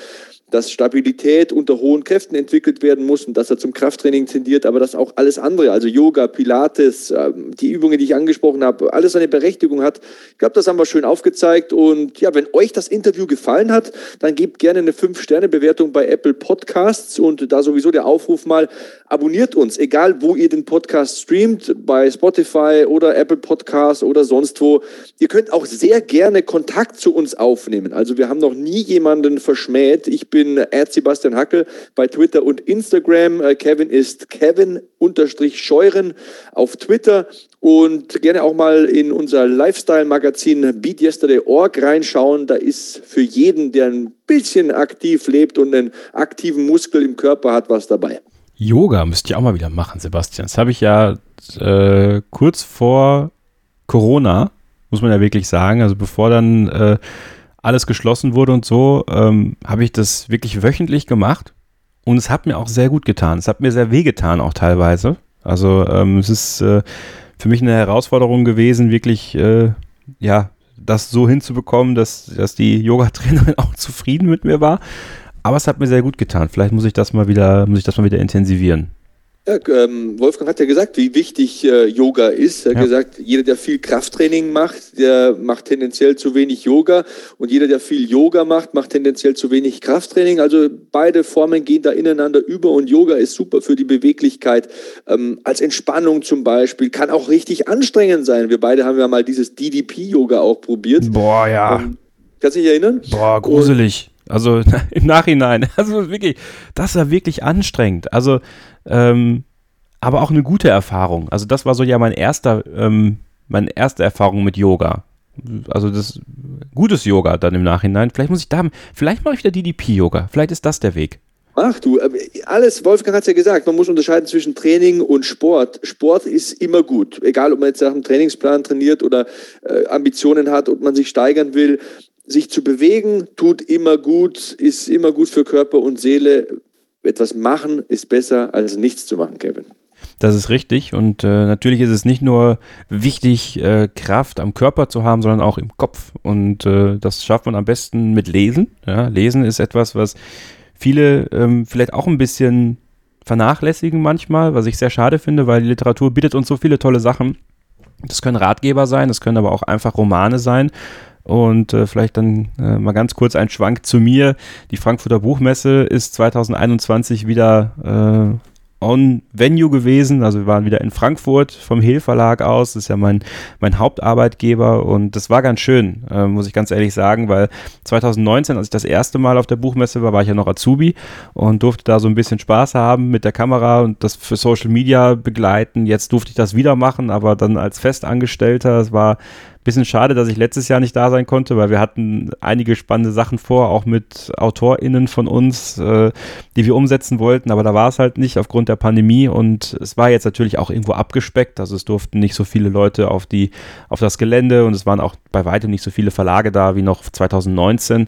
Speaker 1: dass Stabilität unter hohen Kräften entwickelt werden muss und dass er zum Krafttraining tendiert, aber dass auch alles andere, also Yoga, Pilates, ähm, die Übungen, die ich angesprochen habe, alles eine Berechtigung hat. Ich glaube, das haben wir schön aufgezeigt. Und ja, wenn euch das Interview gefallen hat, dann gebt gerne eine 5-Sterne-Bewertung bei Apple Podcasts und da sowieso der Aufruf mal, abonniert uns, egal wo ihr den Podcast streamt, bei Spotify oder Apple Podcasts oder sonst wo. Ihr könnt auch sehr gerne Kontakt zu uns aufnehmen. Also wir haben noch nie jemanden verschmäht. Ich bin bin Sebastian Hackel bei Twitter und Instagram. Äh, Kevin ist Kevin-Scheuren auf Twitter und gerne auch mal in unser Lifestyle-Magazin BeatYesterday.org reinschauen. Da ist für jeden, der ein bisschen aktiv lebt und einen aktiven Muskel im Körper hat, was dabei.
Speaker 2: Yoga müsst ihr auch mal wieder machen, Sebastian. Das habe ich ja äh, kurz vor Corona, muss man ja wirklich sagen, also bevor dann äh, alles geschlossen wurde und so, ähm, habe ich das wirklich wöchentlich gemacht. Und es hat mir auch sehr gut getan. Es hat mir sehr weh getan, auch teilweise. Also ähm, es ist äh, für mich eine Herausforderung gewesen, wirklich, äh, ja, das so hinzubekommen, dass, dass die Yoga-Trainerin auch zufrieden mit mir war. Aber es hat mir sehr gut getan. Vielleicht muss ich das mal wieder, muss ich das mal wieder intensivieren.
Speaker 1: Ja, ähm, Wolfgang hat ja gesagt, wie wichtig äh, Yoga ist. Er hat ja. gesagt, jeder, der viel Krafttraining macht, der macht tendenziell zu wenig Yoga. Und jeder, der viel Yoga macht, macht tendenziell zu wenig Krafttraining. Also beide Formen gehen da ineinander über und Yoga ist super für die Beweglichkeit. Ähm, als Entspannung zum Beispiel. Kann auch richtig anstrengend sein. Wir beide haben ja mal dieses DDP-Yoga auch probiert.
Speaker 2: Boah, ja. Ähm,
Speaker 1: kannst du dich erinnern?
Speaker 2: Boah, gruselig. Und Also im Nachhinein. Also wirklich, das war wirklich anstrengend. Also, ähm, aber auch eine gute Erfahrung. Also das war so ja mein erster, ähm, meine erste Erfahrung mit Yoga. Also das gutes Yoga dann im Nachhinein. Vielleicht muss ich da, vielleicht mache ich wieder DDP-Yoga. Vielleicht ist das der Weg.
Speaker 1: Ach du, äh, alles, Wolfgang hat es ja gesagt, man muss unterscheiden zwischen Training und Sport. Sport ist immer gut, egal ob man jetzt nach einem Trainingsplan trainiert oder äh, Ambitionen hat und man sich steigern will. Sich zu bewegen tut immer gut, ist immer gut für Körper und Seele. Etwas machen ist besser als nichts zu machen, Kevin.
Speaker 2: Das ist richtig und äh, natürlich ist es nicht nur wichtig, äh, Kraft am Körper zu haben, sondern auch im Kopf und äh, das schafft man am besten mit Lesen. Ja, Lesen ist etwas, was viele ähm, vielleicht auch ein bisschen vernachlässigen manchmal, was ich sehr schade finde, weil die Literatur bietet uns so viele tolle Sachen. Das können Ratgeber sein, das können aber auch einfach Romane sein. Und äh, vielleicht dann äh, mal ganz kurz ein Schwank zu mir. Die Frankfurter Buchmesse ist 2021 wieder äh, on Venue gewesen. Also wir waren wieder in Frankfurt vom Hehl Verlag aus. Das ist ja mein, mein Hauptarbeitgeber und das war ganz schön, äh, muss ich ganz ehrlich sagen, weil 2019, als ich das erste Mal auf der Buchmesse war, war ich ja noch Azubi und durfte da so ein bisschen Spaß haben mit der Kamera und das für Social Media begleiten. Jetzt durfte ich das wieder machen, aber dann als Festangestellter. Es war Bisschen schade, dass ich letztes Jahr nicht da sein konnte, weil wir hatten einige spannende Sachen vor, auch mit AutorInnen von uns, äh, die wir umsetzen wollten, aber da war es halt nicht aufgrund der Pandemie und es war jetzt natürlich auch irgendwo abgespeckt, also es durften nicht so viele Leute auf die, auf das Gelände und es waren auch bei weitem nicht so viele Verlage da wie noch 2019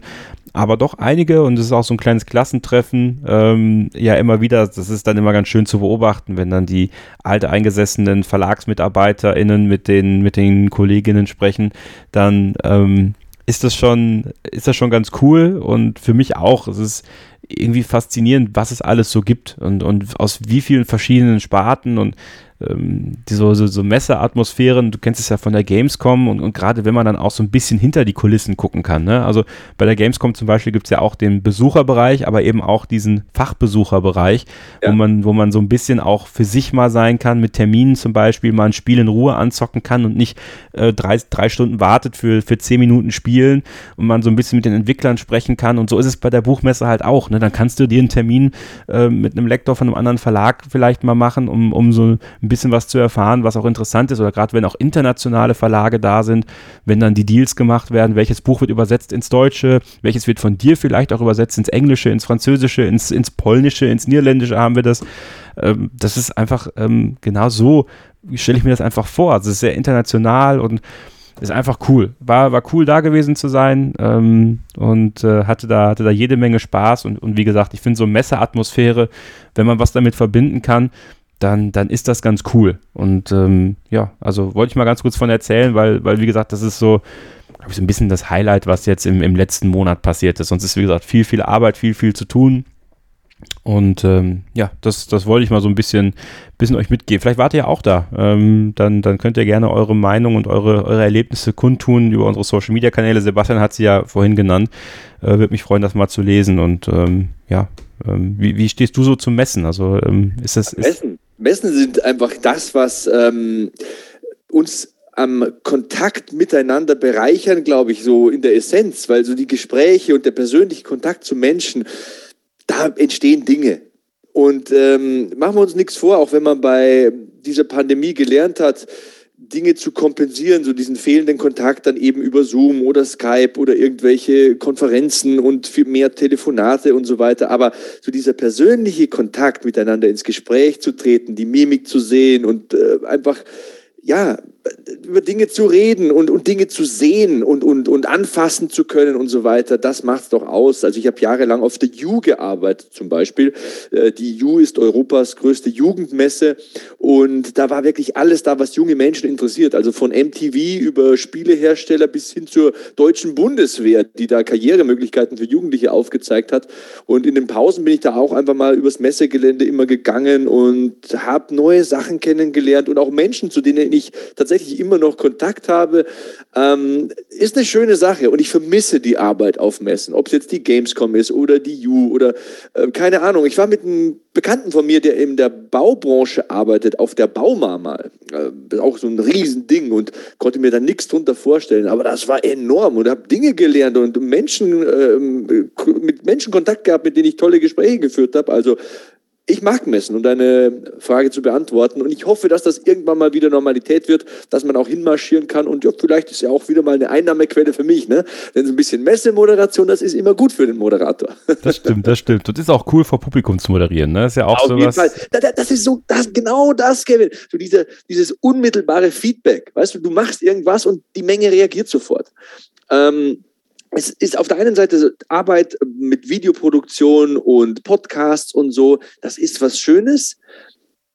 Speaker 2: aber doch einige und es ist auch so ein kleines Klassentreffen. Ähm, ja, immer wieder, das ist dann immer ganz schön zu beobachten, wenn dann die alte eingesessenen VerlagsmitarbeiterInnen mit den, mit den Kolleginnen sprechen, dann ähm, ist das schon, ist das schon ganz cool und für mich auch. Es ist irgendwie faszinierend, was es alles so gibt und, und aus wie vielen verschiedenen Sparten und ähm, die so, so, so Messeatmosphären, du kennst es ja von der Gamescom und, und gerade wenn man dann auch so ein bisschen hinter die Kulissen gucken kann. Ne? Also bei der Gamescom zum Beispiel gibt es ja auch den Besucherbereich, aber eben auch diesen Fachbesucherbereich, ja. wo, man, wo man so ein bisschen auch für sich mal sein kann, mit Terminen zum Beispiel mal ein Spiel in Ruhe anzocken kann und nicht äh, drei, drei Stunden wartet für, für zehn Minuten Spielen und man so ein bisschen mit den Entwicklern sprechen kann. Und so ist es bei der Buchmesse halt auch. Ne? Dann kannst du dir einen Termin äh, mit einem Lektor von einem anderen Verlag vielleicht mal machen, um, um so ein bisschen was zu erfahren, was auch interessant ist, oder gerade wenn auch internationale Verlage da sind, wenn dann die Deals gemacht werden, welches Buch wird übersetzt ins Deutsche, welches wird von dir vielleicht auch übersetzt ins Englische, ins Französische, ins, ins Polnische, ins Niederländische haben wir das. Ähm, das ist einfach ähm, genau so, stelle ich mir das einfach vor. Also es ist sehr international und ist einfach cool. War, war cool da gewesen zu sein ähm, und äh, hatte, da, hatte da jede Menge Spaß und, und wie gesagt, ich finde so Messeatmosphäre, wenn man was damit verbinden kann, dann, dann ist das ganz cool. Und ähm, ja, also wollte ich mal ganz kurz von erzählen, weil, weil wie gesagt, das ist so, glaube ich, so ein bisschen das Highlight, was jetzt im, im letzten Monat passiert ist. Sonst ist, wie gesagt, viel, viel Arbeit, viel, viel zu tun. Und ähm, ja, das, das wollte ich mal so ein bisschen, bisschen euch mitgeben. Vielleicht wart ihr ja auch da. Ähm, dann, dann könnt ihr gerne eure Meinung und eure, eure Erlebnisse kundtun über unsere Social Media Kanäle. Sebastian hat sie ja vorhin genannt. Äh, Würde mich freuen, das mal zu lesen. Und ähm, ja, ähm, wie, wie stehst du so zum Messen? Also ähm, ist das. Ist
Speaker 1: Messen? Messen sind einfach das, was ähm, uns am Kontakt miteinander bereichern, glaube ich, so in der Essenz, weil so die Gespräche und der persönliche Kontakt zu Menschen, entstehen Dinge. Und ähm, machen wir uns nichts vor, auch wenn man bei dieser Pandemie gelernt hat, Dinge zu kompensieren, so diesen fehlenden Kontakt dann eben über Zoom oder Skype oder irgendwelche Konferenzen und viel mehr Telefonate und so weiter. Aber so dieser persönliche Kontakt miteinander ins Gespräch zu treten, die Mimik zu sehen und äh, einfach, ja, über Dinge zu reden und, und Dinge zu sehen und, und, und anfassen zu können und so weiter, das macht es doch aus. Also ich habe jahrelang auf der U gearbeitet zum Beispiel. Äh, die U ist Europas größte Jugendmesse und da war wirklich alles da, was junge Menschen interessiert. Also von MTV über Spielehersteller bis hin zur deutschen Bundeswehr, die da Karrieremöglichkeiten für Jugendliche aufgezeigt hat. Und in den Pausen bin ich da auch einfach mal übers Messegelände immer gegangen und habe neue Sachen kennengelernt und auch Menschen, zu denen ich tatsächlich tatsächlich immer noch Kontakt habe, ähm, ist eine schöne Sache und ich vermisse die Arbeit auf Messen, ob es jetzt die Gamescom ist oder die U oder äh, keine Ahnung. Ich war mit einem Bekannten von mir, der in der Baubranche arbeitet, auf der Bauma mal. Äh, auch so ein Riesending und konnte mir da nichts drunter vorstellen, aber das war enorm und habe Dinge gelernt und Menschen, äh, mit Menschen Kontakt gehabt, mit denen ich tolle Gespräche geführt habe. Also ich mag Messen, um deine Frage zu beantworten. Und ich hoffe, dass das irgendwann mal wieder Normalität wird, dass man auch hinmarschieren kann. Und ja, vielleicht ist ja auch wieder mal eine Einnahmequelle für mich. Ne? Denn so ein bisschen Messemoderation, das ist immer gut für den Moderator.
Speaker 2: Das stimmt, das stimmt. Und ist auch cool, vor Publikum zu moderieren. Ne? Das ist ja auch Auf sowas. Jeden
Speaker 1: Fall. Das ist so, das, genau das, Kevin. So diese, dieses unmittelbare Feedback. Weißt du, du machst irgendwas und die Menge reagiert sofort. Ähm, es ist auf der einen Seite Arbeit mit Videoproduktion und Podcasts und so, das ist was Schönes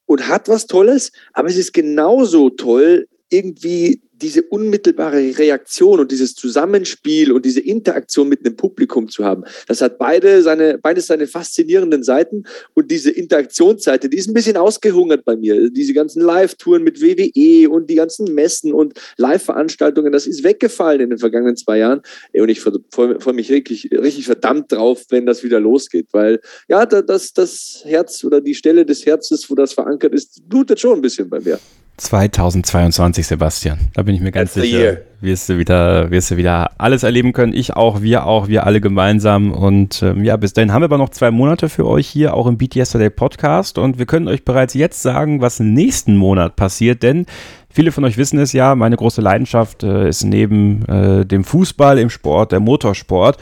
Speaker 1: und hat was Tolles, aber es ist genauso toll, irgendwie diese unmittelbare Reaktion und dieses Zusammenspiel und diese Interaktion mit einem Publikum zu haben, das hat beide seine, beides seine faszinierenden Seiten und diese Interaktionsseite, die ist ein bisschen ausgehungert bei mir. Diese ganzen Live-Touren mit WWE und die ganzen Messen und Live-Veranstaltungen, das ist weggefallen in den vergangenen zwei Jahren. Und ich freue freu mich richtig, richtig verdammt drauf, wenn das wieder losgeht, weil ja, das, das Herz oder die Stelle des Herzens, wo das verankert ist, blutet schon ein bisschen bei mir.
Speaker 2: 2022, Sebastian. Da bin ich mir ganz That's sicher. Wirst du wieder, wirst du wieder alles erleben können. Ich auch, wir auch, wir alle gemeinsam. Und ähm, ja, bis dahin haben wir aber noch zwei Monate für euch hier, auch im Beat Yesterday Podcast. Und wir können euch bereits jetzt sagen, was nächsten Monat passiert, denn Viele von euch wissen es ja, meine große Leidenschaft äh, ist neben äh, dem Fußball im Sport der Motorsport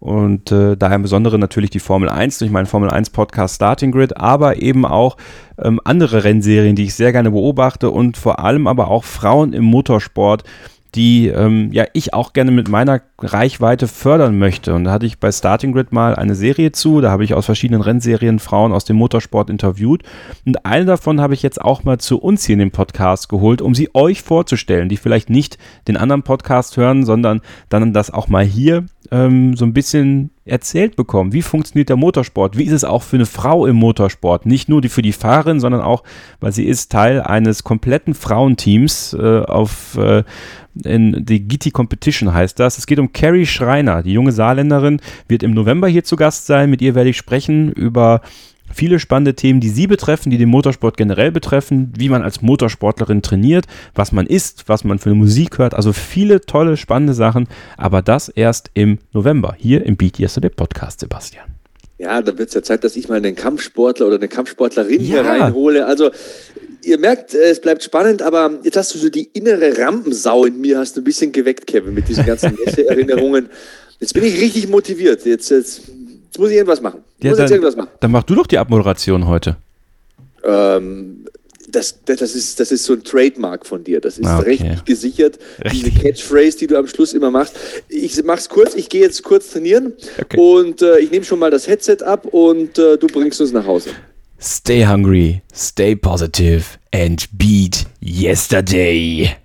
Speaker 2: und äh, daher im Besonderen natürlich die Formel 1 durch meinen Formel 1 Podcast Starting Grid, aber eben auch ähm, andere Rennserien, die ich sehr gerne beobachte und vor allem aber auch Frauen im Motorsport, die ähm, ja ich auch gerne mit meiner Reichweite fördern möchte. Und da hatte ich bei Starting Grid mal eine Serie zu, da habe ich aus verschiedenen Rennserien Frauen aus dem Motorsport interviewt. Und eine davon habe ich jetzt auch mal zu uns hier in den Podcast geholt, um sie euch vorzustellen, die vielleicht nicht den anderen Podcast hören, sondern dann das auch mal hier ähm, so ein bisschen erzählt bekommen. Wie funktioniert der Motorsport? Wie ist es auch für eine Frau im Motorsport? Nicht nur die für die Fahrerin, sondern auch, weil sie ist Teil eines kompletten Frauenteams äh, auf äh, in die Gitti Competition heißt das. Es geht um Carrie Schreiner, die junge Saarländerin, wird im November hier zu Gast sein. Mit ihr werde ich sprechen über viele spannende Themen, die Sie betreffen, die den Motorsport generell betreffen, wie man als Motorsportlerin trainiert, was man isst, was man für eine Musik hört. Also viele tolle, spannende Sachen, aber das erst im November hier im Beat Yesterday Podcast, Sebastian.
Speaker 1: Ja, da wird es ja Zeit, dass ich mal einen Kampfsportler oder eine Kampfsportlerin ja. hier reinhole. Also ihr merkt, es bleibt spannend, aber jetzt hast du so die innere Rampensau in mir, hast du ein bisschen geweckt, Kevin, mit diesen ganzen Erinnerungen. Jetzt bin ich richtig motiviert. Jetzt, jetzt Jetzt muss ich irgendwas machen.
Speaker 2: Ja, dann, irgendwas machen. Dann mach du doch die Abmoderation heute.
Speaker 1: Ähm, das, das, ist, das ist so ein Trademark von dir. Das ist ah, okay. rechtlich gesichert. Diese Catchphrase, die du am Schluss immer machst. Ich mach's kurz, ich gehe jetzt kurz trainieren okay. und äh, ich nehme schon mal das Headset ab und äh, du bringst uns nach Hause.
Speaker 2: Stay hungry, stay positive and beat yesterday.